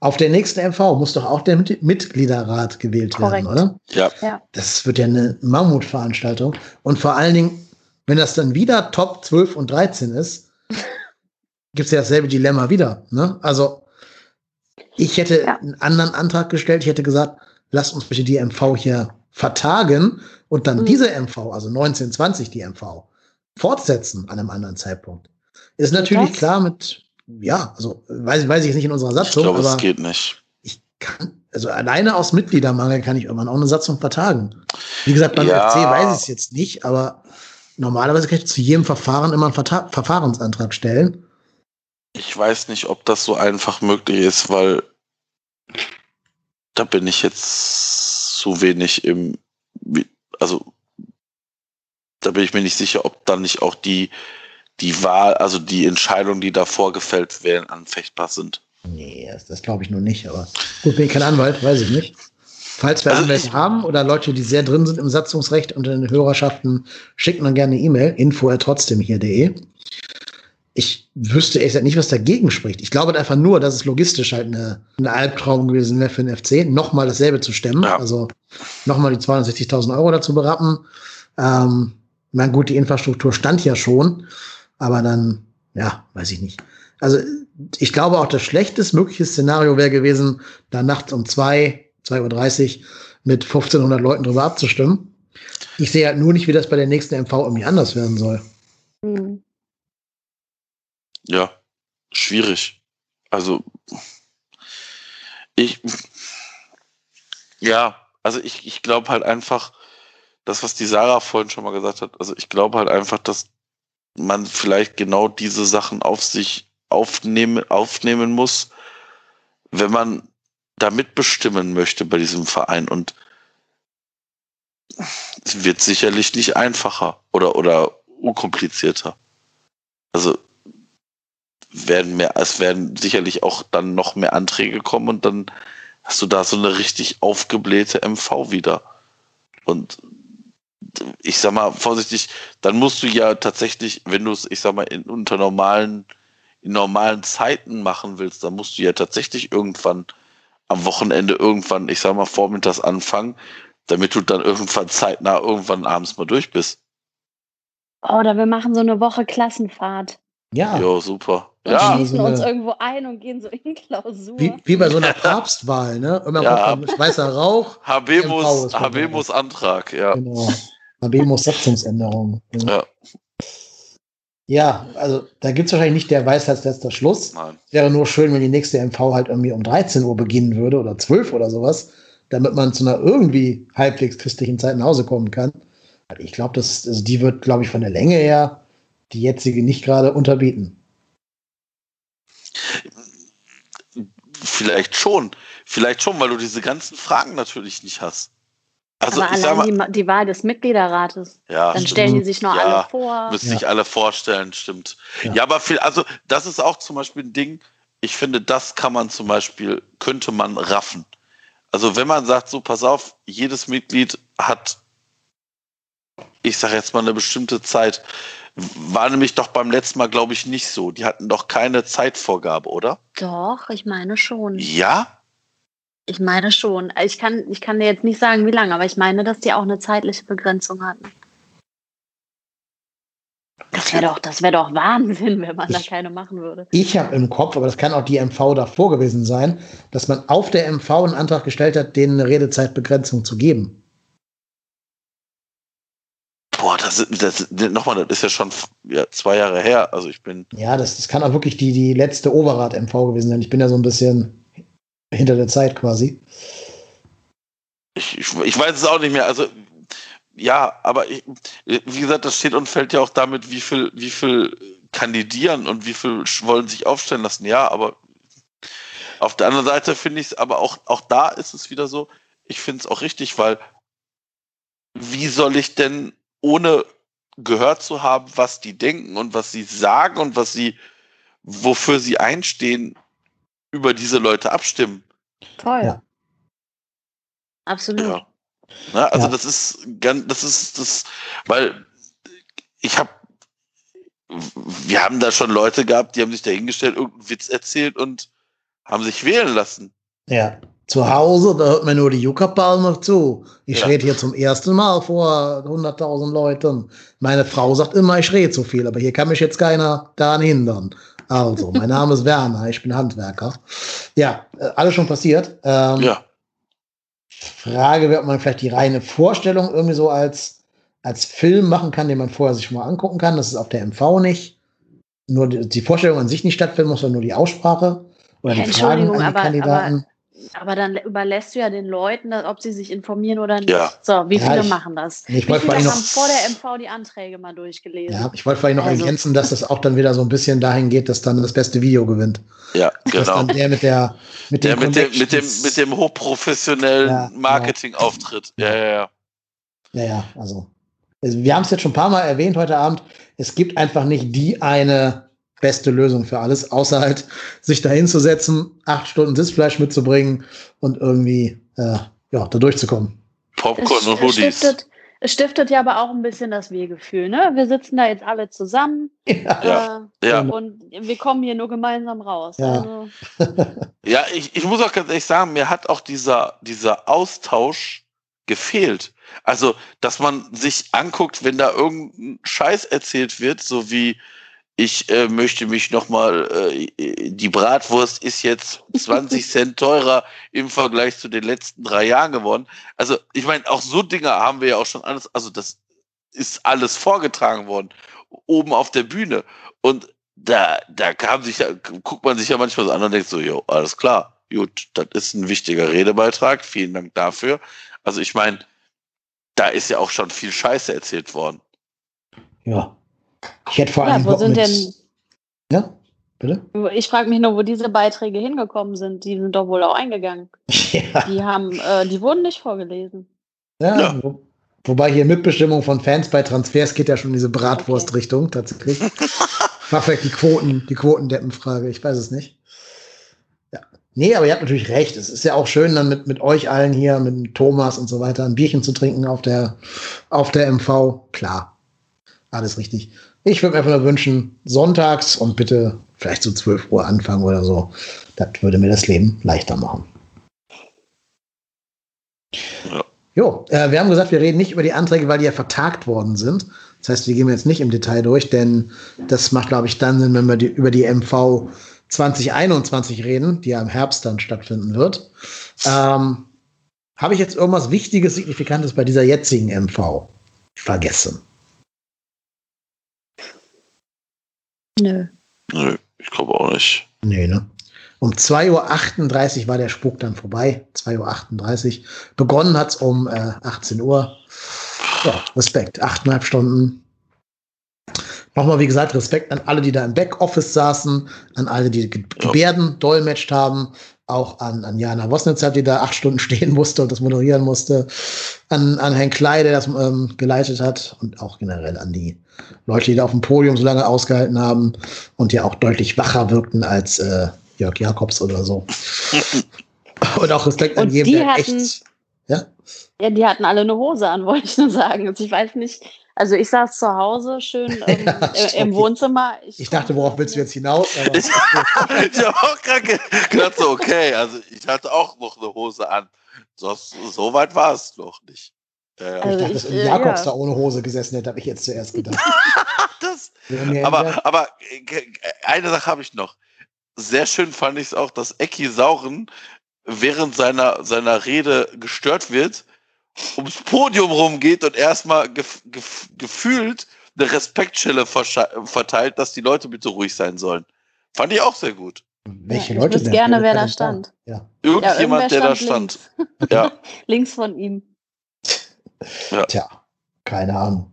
Auf der nächsten MV muss doch auch der Mitgliederrat gewählt Korrekt. werden, oder? Ja. ja. Das wird ja eine Mammutveranstaltung. Und vor allen Dingen, wenn das dann wieder Top 12 und 13 ist, gibt es ja dasselbe Dilemma wieder. Ne? Also ich hätte ja. einen anderen Antrag gestellt. Ich hätte gesagt, lasst uns bitte die MV hier vertagen und dann mhm. diese MV, also 1920 die MV, fortsetzen an einem anderen Zeitpunkt. Ist natürlich das? klar mit, ja, also weiß, weiß ich nicht in unserer Satzung. Ich glaube, es geht nicht. Ich kann, also alleine aus Mitgliedermangel kann ich irgendwann auch eine Satzung vertagen. Wie gesagt, beim ja. FC weiß ich es jetzt nicht, aber normalerweise kann ich zu jedem Verfahren immer einen Verta Verfahrensantrag stellen. Ich weiß nicht, ob das so einfach möglich ist, weil da bin ich jetzt zu wenig im, also da bin ich mir nicht sicher, ob dann nicht auch die, die Wahl, also die Entscheidungen, die davor gefällt werden, anfechtbar sind. Nee, das, das glaube ich nur nicht, aber gut, bin ich kein Anwalt, weiß ich nicht. Falls wir also Anwälte haben oder Leute, die sehr drin sind im Satzungsrecht und in den Hörerschaften, schicken dann gerne E-Mail, info trotzdem hier.de ich wüsste echt nicht, was dagegen spricht. Ich glaube einfach nur, dass es logistisch halt eine, eine Albtraum gewesen wäre für den FC, nochmal dasselbe zu stemmen. Ja. Also nochmal die 260.000 Euro dazu berappen. Ähm, na gut, die Infrastruktur stand ja schon, aber dann, ja, weiß ich nicht. Also ich glaube auch das schlechtest mögliche Szenario wäre gewesen, da nachts um zwei, 2.30 Uhr mit 1500 Leuten drüber abzustimmen. Ich sehe halt nur nicht, wie das bei der nächsten MV irgendwie anders werden soll. Mhm. Ja, schwierig. Also, ich, ja, also ich, ich glaube halt einfach, das, was die Sarah vorhin schon mal gesagt hat, also ich glaube halt einfach, dass man vielleicht genau diese Sachen auf sich aufnehmen, aufnehmen muss, wenn man da mitbestimmen möchte bei diesem Verein. Und es wird sicherlich nicht einfacher oder, oder unkomplizierter. Also werden mehr, es werden sicherlich auch dann noch mehr Anträge kommen und dann hast du da so eine richtig aufgeblähte MV wieder. Und ich sag mal vorsichtig, dann musst du ja tatsächlich, wenn du es, ich sag mal, in, unter normalen, in normalen Zeiten machen willst, dann musst du ja tatsächlich irgendwann am Wochenende irgendwann, ich sag mal, vormittags anfangen, damit du dann irgendwann zeitnah irgendwann abends mal durch bist. Oder wir machen so eine Woche Klassenfahrt. Ja. Jo, super. Und ja. schließen uns irgendwo ein und gehen so in Klausur. Wie, wie bei so einer Papstwahl, ne? Immer Ja. kommt weißer Rauch. Habemus. Habemus Antrag, ja. Genau. Habemus Satzungsänderung. Ja, Ja, also da gibt es wahrscheinlich nicht der Weisheitsletzter Schluss. nein. Wäre nur schön, wenn die nächste MV halt irgendwie um 13 Uhr beginnen würde oder 12 oder sowas, damit man zu einer irgendwie halbwegs christlichen Zeit nach Hause kommen kann. Ich glaube, das, also die wird, glaube ich, von der Länge her die jetzige nicht gerade unterbieten. Vielleicht schon. Vielleicht schon, weil du diese ganzen Fragen natürlich nicht hast. Also Aber ich sag mal, die, die Wahl des Mitgliederrates. ja, Dann stimmt. stellen die sich noch Ja, alle vor. müssen Ja. sich alle vorstellen, stimmt. Ja. Ja. aber viel, also das ist auch zum Beispiel ein Ding, ich finde, das kann man zum Beispiel, könnte man raffen. Also wenn man sagt, so pass auf, jedes Mitglied hat, ich sage jetzt mal eine bestimmte Zeit, war nämlich doch beim letzten Mal, glaube ich, nicht so. Die hatten doch keine Zeitvorgabe, oder? Doch, ich meine schon. Ja? Ich meine schon. Ich kann, ich kann dir jetzt nicht sagen, wie lange, aber ich meine, dass die auch eine zeitliche Begrenzung hatten. Das wäre doch, das wäre doch Wahnsinn, wenn man da Ich- keine machen würde. Ich habe im Kopf, aber das kann auch die MV davor gewesen sein, dass man auf der MV einen Antrag gestellt hat, denen eine Redezeitbegrenzung zu geben. Boah, das, ist- das nochmal, das ist ja schon ja, zwei Jahre her. Also ich bin, Ja, das, das kann auch wirklich die, die letzte Oberrat-MV gewesen sein. Ich bin ja so ein bisschen hinter der Zeit quasi. ich, ich, ich weiß es auch nicht mehr. Also ja, aber ich, wie gesagt, das steht und fällt ja auch damit, wie viel, wie viel kandidieren und wie viel wollen sich aufstellen lassen. Ja, aber auf der anderen Seite finde ich es, aber auch, auch da ist es wieder so, ich finde es auch richtig, weil wie soll ich denn ohne gehört zu haben, was die denken und was sie sagen und was sie, wofür sie einstehen, über diese Leute abstimmen? Toll. Ja. Absolut. Ja. Ne? Also Ja. das ist ganz, das ist das, weil ich habe, wir haben da schon Leute gehabt, die haben sich da hingestellt, irgendeinen Witz erzählt und haben sich wählen lassen. Ja. Zu Hause, da hört man nur die noch zu. Ich Ja. rede hier zum ersten Mal vor 100.000 Leuten. Meine Frau sagt immer, ich rede zu viel, aber hier kann mich jetzt keiner daran hindern. Also, mein Name ist Werner, ich bin Handwerker. Ja, äh, alles schon passiert. Ähm, Ja. Frage wäre, ob man vielleicht die reine Vorstellung irgendwie so als, als Film machen kann, den man vorher sich schon mal angucken kann. Das ist auf der MV nicht. Nur die, die Vorstellung an sich nicht stattfinden muss, sondern nur die Aussprache oder die Fragen Entschuldigung, an die aber- Kandidaten. Aber dann überlässt du ja den Leuten, dass- ob sie sich informieren oder nicht. Ja. So, wie Ja, viele ich- machen das? Ich Wie wollte viele haben noch- vor der MV die Anträge mal durchgelesen? Ja, ich wollte vielleicht noch Also- ergänzen, dass das auch dann wieder so ein bisschen dahin geht, dass dann das beste Video gewinnt. Ja, Dass genau. dann der mit der mit Der den mit dem, mit dem, mit dem hochprofessionellen Ja, genau. Marketingauftritt. Ja, ja, ja. Ja, ja, also. also wir haben es jetzt schon ein paar Mal erwähnt heute Abend. Es gibt einfach nicht die eine beste Lösung für alles, außer halt sich da hinzusetzen, acht Stunden Sitzfleisch mitzubringen und irgendwie äh, ja, da durchzukommen. Popcorn und es, Hoodies. stiftet, es stiftet ja aber auch ein bisschen das Wir-Gefühl. Ne? Wir sitzen da jetzt alle zusammen Ja. äh, Ja. und wir kommen hier nur gemeinsam raus. Ja. Also, Ja, ich, ich muss auch ganz ehrlich sagen, mir hat auch dieser, dieser Austausch gefehlt. Also, dass man sich anguckt, wenn da irgendein Scheiß erzählt wird, so wie ich äh, möchte mich nochmal, äh, die Bratwurst ist jetzt 20 Cent teurer im Vergleich zu den letzten drei Jahren geworden. Also, ich meine, auch so Dinge haben wir ja auch schon alles, also das ist alles vorgetragen worden. oben auf der Bühne. Und da, da kam sich ja, guckt man sich ja manchmal so an und denkt so, jo, alles klar, gut, das ist ein wichtiger Redebeitrag, vielen Dank dafür. Also ich meine, da ist ja auch schon viel Scheiße erzählt worden. Ja. Ich hätte vor allem. Ja, wo sind denn. Ja, bitte? Ich frage mich nur, wo diese Beiträge hingekommen sind. Die sind doch wohl auch eingegangen. Ja. Die haben, äh, die wurden nicht vorgelesen. Ja, ja. Wo, wobei hier Mitbestimmung von Fans bei Transfers geht ja schon in diese Bratwurst-Richtung okay. tatsächlich. War vielleicht die Quoten, die Quotendeppenfrage, ich weiß es nicht. Ja. Nee, aber ihr habt natürlich recht. Es ist ja auch schön, dann mit, mit euch allen hier, mit Thomas und so weiter, ein Bierchen zu trinken auf der, auf der MV. Klar. Alles richtig. Ich würde mir einfach nur wünschen, sonntags und bitte vielleicht so 12 Uhr anfangen oder so. Das würde mir das Leben leichter machen. Ja. Jo, äh, wir haben gesagt, wir reden nicht über die Anträge, weil die ja vertagt worden sind. Das heißt, wir gehen jetzt nicht im Detail durch, denn das macht, glaube ich, dann Sinn, wenn wir die, über die MV 2021 reden, die ja im Herbst dann stattfinden wird. Ähm, Habe ich jetzt irgendwas Wichtiges, Signifikantes bei dieser jetzigen MV vergessen? Nö. Nö, ich glaube auch nicht. Nee, ne? Um 2.38 Uhr war der Spuk dann vorbei. 2.38 Uhr. Begonnen hat es um äh, 18 Uhr. Ja, Respekt. Achteinhalb Stunden. Nochmal, wie gesagt, Respekt an alle, die da im Backoffice saßen, an alle, die Gebärden ja. dolmetscht haben, auch an, an Jana Wosnitzer, die da acht Stunden stehen musste und das moderieren musste, an, an Herrn Klei, der das ähm, geleitet hat und auch generell an die Leute, die da auf dem Podium so lange ausgehalten haben und ja auch deutlich wacher wirkten als äh, Jörg Jakobs oder so. und auch Respekt an jedem, der hatten, echt. Ja? ja, die hatten alle eine Hose an, wollte ich nur sagen. Also ich weiß nicht, also ich saß zu Hause schön ähm, ja, im Wohnzimmer. Ich, ich dachte, worauf willst du jetzt hinaus? ich, ich habe auch gerade gedacht, so, okay, also ich hatte auch noch eine Hose an. So, so weit war es noch nicht. Äh, also ich dachte, dass äh, Jakobs ja. da ohne Hose gesessen hätte, habe ich jetzt zuerst gedacht. das, aber, aber äh, eine Sache habe ich noch. Sehr schön fand ich es auch, dass Ecki Sauren während seiner, seiner Rede gestört wird ums Podium rumgeht und erstmal gef gef gefühlt eine Respektschelle verteilt, dass die Leute bitte ruhig sein sollen. Fand ich auch sehr gut. Welche ja, Leute ich gerne, wer da stand. Ja. Irgendjemand, ja, der da stand. Links. Ja. links von ihm. Ja. Tja, keine Ahnung.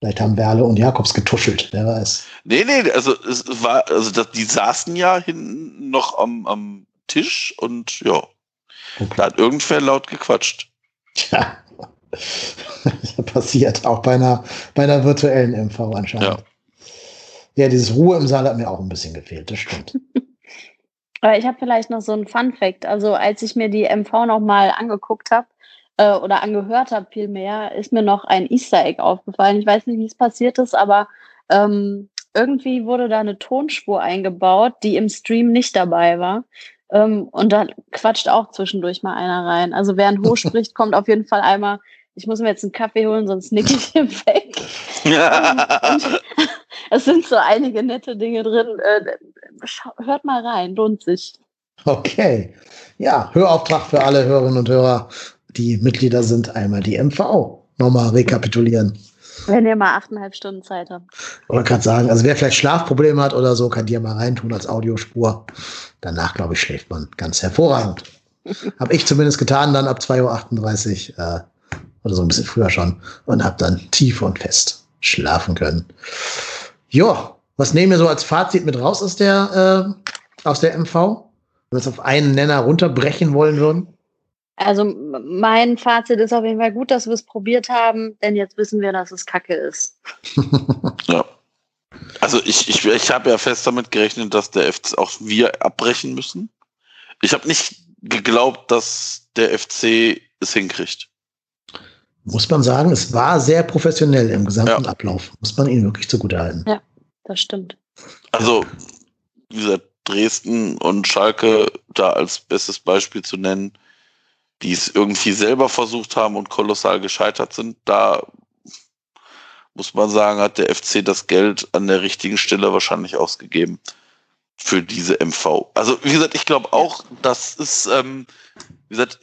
Vielleicht haben Werle und Jakobs getuschelt, wer weiß. Nee, nee, also es war, also das, die saßen ja hinten noch am, am Tisch und ja, okay. da hat irgendwer laut gequatscht. Tja, passiert, auch bei einer, bei einer virtuellen MV anscheinend. Ja. ja, dieses Ruhe im Saal hat mir auch ein bisschen gefehlt, das stimmt. Aber ich habe vielleicht noch so einen Fun-Fact. Also, als ich mir die MV nochmal angeguckt habe, äh, oder angehört habe vielmehr, ist mir noch ein Easter Egg aufgefallen. Ich weiß nicht, wie es passiert ist, aber ähm, irgendwie wurde da eine Tonspur eingebaut, die im Stream nicht dabei war. Ähm, und da quatscht auch zwischendurch mal einer rein. Also wer ein Ho spricht, kommt auf jeden Fall einmal ich muss mir jetzt einen Kaffee holen, sonst nick ich hier weg. und, es sind so einige nette Dinge drin. Äh, hört mal rein, lohnt sich. Okay. Ja, Hörauftrag für alle Hörerinnen und Hörer, die Mitglieder sind, einmal die MV. Nochmal rekapitulieren. Wenn ihr mal achteinhalb Stunden Zeit habt. Wollte gerade sagen, also wer vielleicht Schlafprobleme hat oder so, kann die ja mal reintun als Audiospur. Danach, glaube ich, schläft man ganz hervorragend. Habe ich zumindest getan, dann ab 2.38 Uhr. Äh, oder so ein bisschen früher schon und habe dann tief und fest schlafen können. Ja, was nehmen wir so als Fazit mit raus aus der, äh, aus der MV? Wenn wir es auf einen Nenner runterbrechen wollen würden? Also mein Fazit ist auf jeden Fall gut, dass wir es probiert haben, denn jetzt wissen wir, dass es Kacke ist. ja. Also ich, ich, ich habe ja fest damit gerechnet, dass der FC auch wir abbrechen müssen. Ich habe nicht geglaubt, dass der FC es hinkriegt muss man sagen, es war sehr professionell im gesamten ja. Ablauf. Muss man ihnen wirklich zugutehalten. Ja, das stimmt. Also, wie gesagt, Dresden und Schalke da als bestes Beispiel zu nennen, die es irgendwie selber versucht haben und kolossal gescheitert sind, da muss man sagen, hat der FC das Geld an der richtigen Stelle wahrscheinlich ausgegeben für diese MV. Also wie gesagt, ich glaube auch, das ist, ähm, wie gesagt,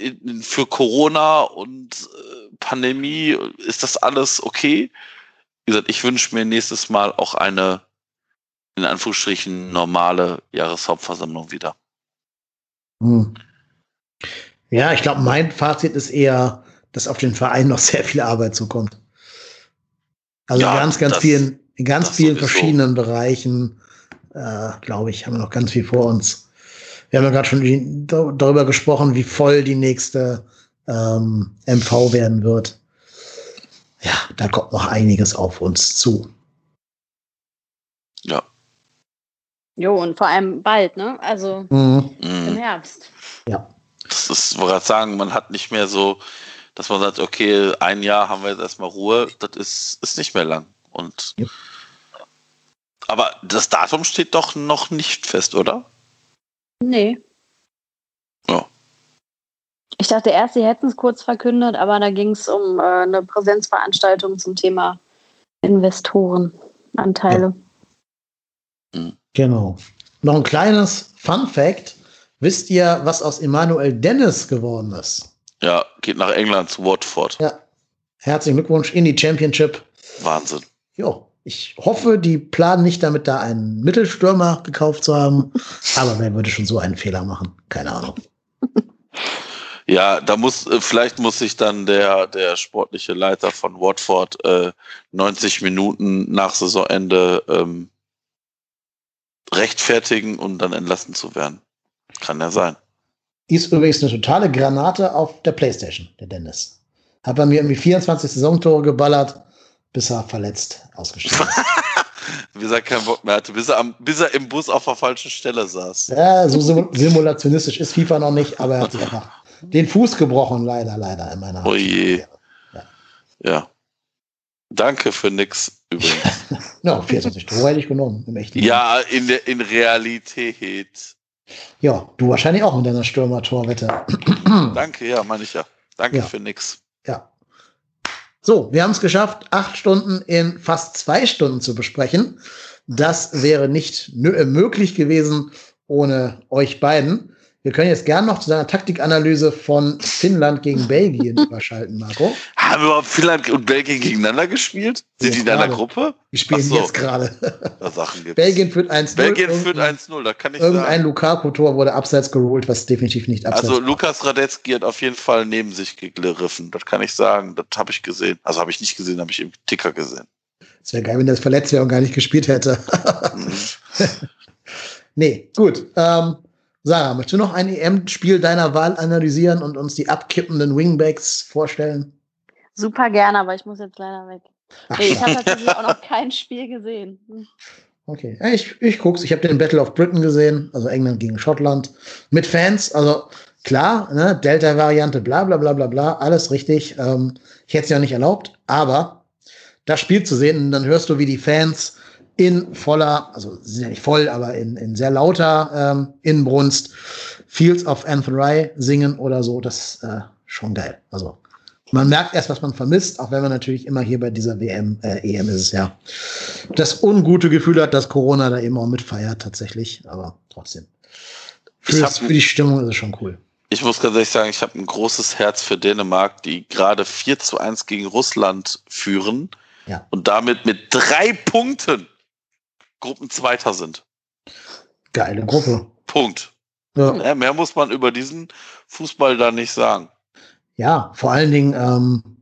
für Corona und äh, Pandemie ist das alles okay. wie gesagt, ich wünsche mir nächstes Mal auch eine, in Anführungsstrichen, normale Jahreshauptversammlung wieder. Hm. Ja, ich glaube, mein Fazit ist eher, dass auf den Verein noch sehr viel Arbeit zukommt. Also ja, in ganz, ganz das, vielen, in ganz vielen verschiedenen Bereichen, äh, glaube ich, haben wir noch ganz viel vor uns. Wir haben ja gerade schon darüber gesprochen, wie voll die nächste ähm, MV werden wird. Ja, da kommt noch einiges auf uns zu. Ja. Jo, und vor allem bald, ne? Also mhm. im Herbst. Ja. Das ist, wollte gerade sagen, man hat nicht mehr so, dass man sagt, okay, ein Jahr haben wir jetzt erstmal Ruhe, das ist, ist nicht mehr lang. Und ja. aber das Datum steht doch noch nicht fest, oder? Nee. Ja. Ich dachte erst, sie hätten es kurz verkündet, aber da ging es um äh, eine Präsenzveranstaltung zum Thema Investorenanteile. Ja. Hm. Genau. Noch ein kleines Fun Fact. Wisst ihr, was aus Emanuel Dennis geworden ist? Ja, geht nach England zu Watford. Ja. Herzlichen Glückwunsch in die Championship. Wahnsinn. Jo, ich hoffe, die planen nicht damit, da einen Mittelstürmer gekauft zu haben. Aber wer würde schon so einen Fehler machen? Keine Ahnung. Ja, da muss, äh, vielleicht muss sich dann der, der sportliche Leiter von Watford äh, 90 Minuten nach Saisonende ähm, rechtfertigen und dann entlassen zu werden. Kann ja sein. Ist übrigens eine totale Granate auf der Playstation, der Dennis. Hat bei mir irgendwie 24 Saisontore geballert, bis er verletzt ausgestiegen ist. bis er keinen Bock mehr hatte, bis er, am, bis er im Bus auf der falschen Stelle saß. Ja, so simulationistisch ist FIFA noch nicht, aber er hat sich einfach den Fuß gebrochen, leider, leider in meiner Oh je. Ja. ja. Danke für nix übrigens. ja, 24 Tore hätte ich genommen, im echten Ja, in, der, in Realität. Ja, du wahrscheinlich auch mit deiner Stürmer-Torwette. Danke, ja, meine ich ja. Danke ja. für nix. So, wir haben es geschafft, acht Stunden in fast zwei Stunden zu besprechen. Das wäre nicht möglich gewesen ohne euch beiden. Wir können jetzt gerne noch zu deiner Taktikanalyse von Finnland gegen Belgien überschalten, Marco. Haben überhaupt Finnland und Belgien gegeneinander gespielt? Sind die in einer Gruppe? Die spielen so. jetzt gerade. Belgien führt 1-0. Belgien führt 1-0, da kann ich Irgendein Lukaku-Tor wurde abseits geholt, was definitiv nicht abseits Also Lukas Radetzky hat auf jeden Fall neben sich gegriffen. Das kann ich sagen. Das habe ich gesehen. Also habe ich nicht gesehen, habe ich im Ticker gesehen. Es wäre geil, wenn der verletzt wäre und gar nicht gespielt hätte. mhm. nee, gut. Ähm, Sarah, möchtest du noch ein EM-Spiel deiner Wahl analysieren und uns die abkippenden Wingbacks vorstellen? Super gerne, aber ich muss jetzt leider weg. Ach, nee, ich habe tatsächlich auch noch kein Spiel gesehen. Hm. Okay, ich, ich guck's. Ich habe den Battle of Britain gesehen, also England gegen Schottland, mit Fans. Also klar, ne, Delta-Variante, bla bla bla bla bla, alles richtig. Ähm, ich hätte es ja nicht erlaubt, aber das Spiel zu sehen, dann hörst du, wie die Fans in voller, also ja nicht voll, aber in, in sehr lauter ähm, Inbrunst Fields of Anthony singen oder so, das ist äh, schon geil. Also man merkt erst, was man vermisst, auch wenn man natürlich immer hier bei dieser WM, äh, EM ist es ja, das ungute Gefühl hat, dass Corona da eben auch mitfeiert tatsächlich, aber trotzdem. Für, hab, für die Stimmung ist es schon cool. Ich muss ganz ehrlich sagen, ich habe ein großes Herz für Dänemark, die gerade 4 zu 1 gegen Russland führen ja. und damit mit drei Punkten Gruppenzweiter sind. Geile Gruppe. Punkt. Ja. Ja, mehr muss man über diesen Fußball da nicht sagen. Ja, vor allen Dingen, ähm,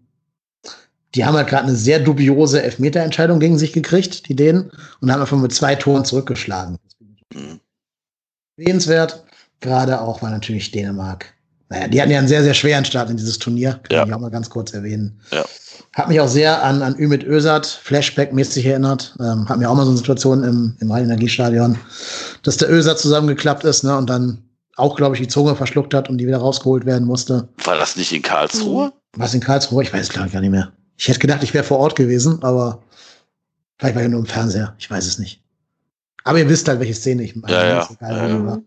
die haben halt gerade eine sehr dubiose Elfmeterentscheidung gegen sich gekriegt, die Dänen, und haben einfach mit zwei Toren zurückgeschlagen. Mhm. Sehenswert, gerade auch, weil natürlich Dänemark. Naja, die hatten ja einen sehr, sehr schweren Start in dieses Turnier, kann ja. ich auch mal ganz kurz erwähnen. Ja. Hat mich auch sehr an, an Ümit Özat Flashback-mäßig erinnert. Ähm, hat mir auch mal so eine Situation im, im Rhein-Energiestadion, dass der Özat zusammengeklappt ist ne, und dann auch, glaube ich, die Zunge verschluckt hat und die wieder rausgeholt werden musste. War das nicht in Karlsruhe? Was in Karlsruhe? Ich weiß es, glaube ich, gar nicht mehr. Ich hätte gedacht, ich wäre vor Ort gewesen, aber vielleicht war ich nur im Fernseher. Ich weiß es nicht. Aber ihr wisst halt, welche Szene ich meine. Ja, ja. ja, ja.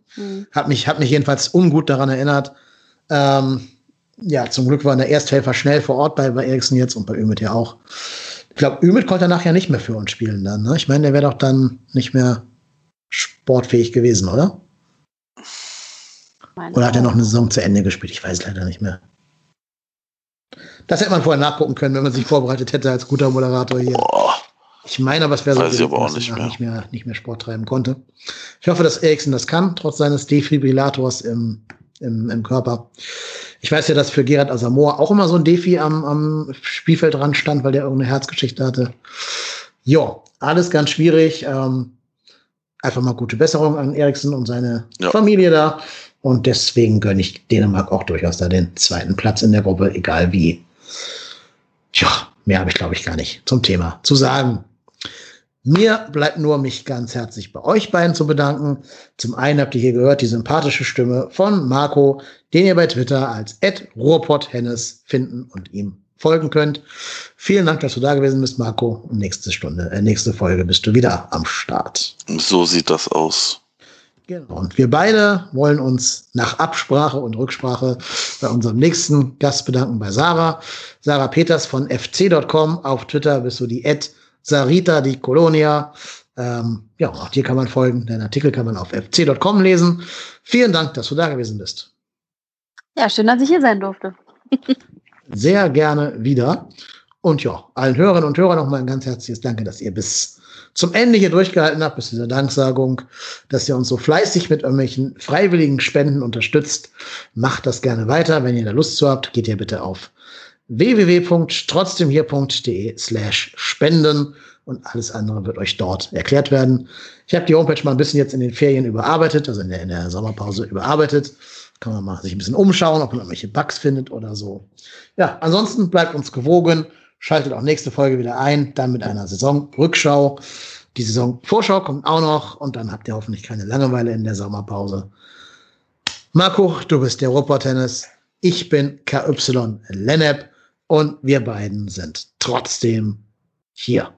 Hat, mich, hat mich jedenfalls ungut daran erinnert. Ähm, ja, zum Glück waren der Ersthelfer schnell vor Ort bei, bei Eriksen jetzt und bei Ümit ja auch. Ich glaube, Ümit konnte danach ja nicht mehr für uns spielen dann. Ne? Ich meine, der wäre doch dann nicht mehr sportfähig gewesen, oder? Meine oder hat er noch eine Saison zu Ende gespielt? Ich weiß leider nicht mehr. Das hätte man vorher nachgucken können, wenn man sich vorbereitet hätte als guter Moderator hier. Oh, Ich meine aber, es wäre so, dass er nicht nicht mehr, nicht mehr Sport treiben konnte. Ich hoffe, dass Eriksen das kann, trotz seines Defibrillators im, im, im Körper. Ich weiß ja, dass für Gerard Asamoah auch immer so ein Defi am, am Spielfeldrand stand, weil der irgendeine Herzgeschichte hatte. Ja, alles ganz schwierig. Ähm, einfach mal gute Besserung an Eriksen und seine Ja. Familie da. Und deswegen gönne ich Dänemark auch durchaus da den zweiten Platz in der Gruppe, egal wie. Tja, mehr habe ich, glaube ich, gar nicht zum Thema zu sagen. Mir bleibt nur, mich ganz herzlich bei euch beiden zu bedanken. Zum einen habt ihr hier gehört die sympathische Stimme von Marco, den ihr bei Twitter als @ruhrpotthennes finden und ihm folgen könnt. Vielen Dank, dass du da gewesen bist, Marco. Nächste Stunde, äh, nächste Folge bist du wieder am Start. So sieht das aus. Genau. Und wir beide wollen uns nach Absprache und Rücksprache bei unserem nächsten Gast bedanken, bei Sarah. Sarah Peters von fc.com. Auf Twitter bist du die Ad Sarita di Colonia. Ähm, ja, auch dir kann man folgen. Deinen Artikel kann man auf fc.com lesen. Vielen Dank, dass du da gewesen bist. Ja, schön, dass ich hier sein durfte. Sehr gerne wieder. Und ja, allen Hörerinnen und Hörern nochmal ein ganz herzliches Danke, dass ihr bis zum Ende hier durchgehalten habt, bis dieser Danksagung, dass ihr uns so fleißig mit irgendwelchen freiwilligen Spenden unterstützt. Macht das gerne weiter. Wenn ihr da Lust zu habt, geht ihr bitte auf www.trotzdemhier.de slash spenden und alles andere wird euch dort erklärt werden. Ich habe die Homepage mal ein bisschen jetzt in den Ferien überarbeitet, also in der, in der Sommerpause überarbeitet. Kann man mal sich ein bisschen umschauen, ob man irgendwelche Bugs findet oder so. Ja, ansonsten bleibt uns gewogen. Schaltet auch nächste Folge wieder ein, dann mit einer Saisonrückschau. Die Saisonvorschau kommt auch noch und dann habt ihr hoffentlich keine Langeweile in der Sommerpause. Marco, du bist der Ruhrpott-Tennis. Ich bin KY Lennep und wir beiden sind trotzdem hier.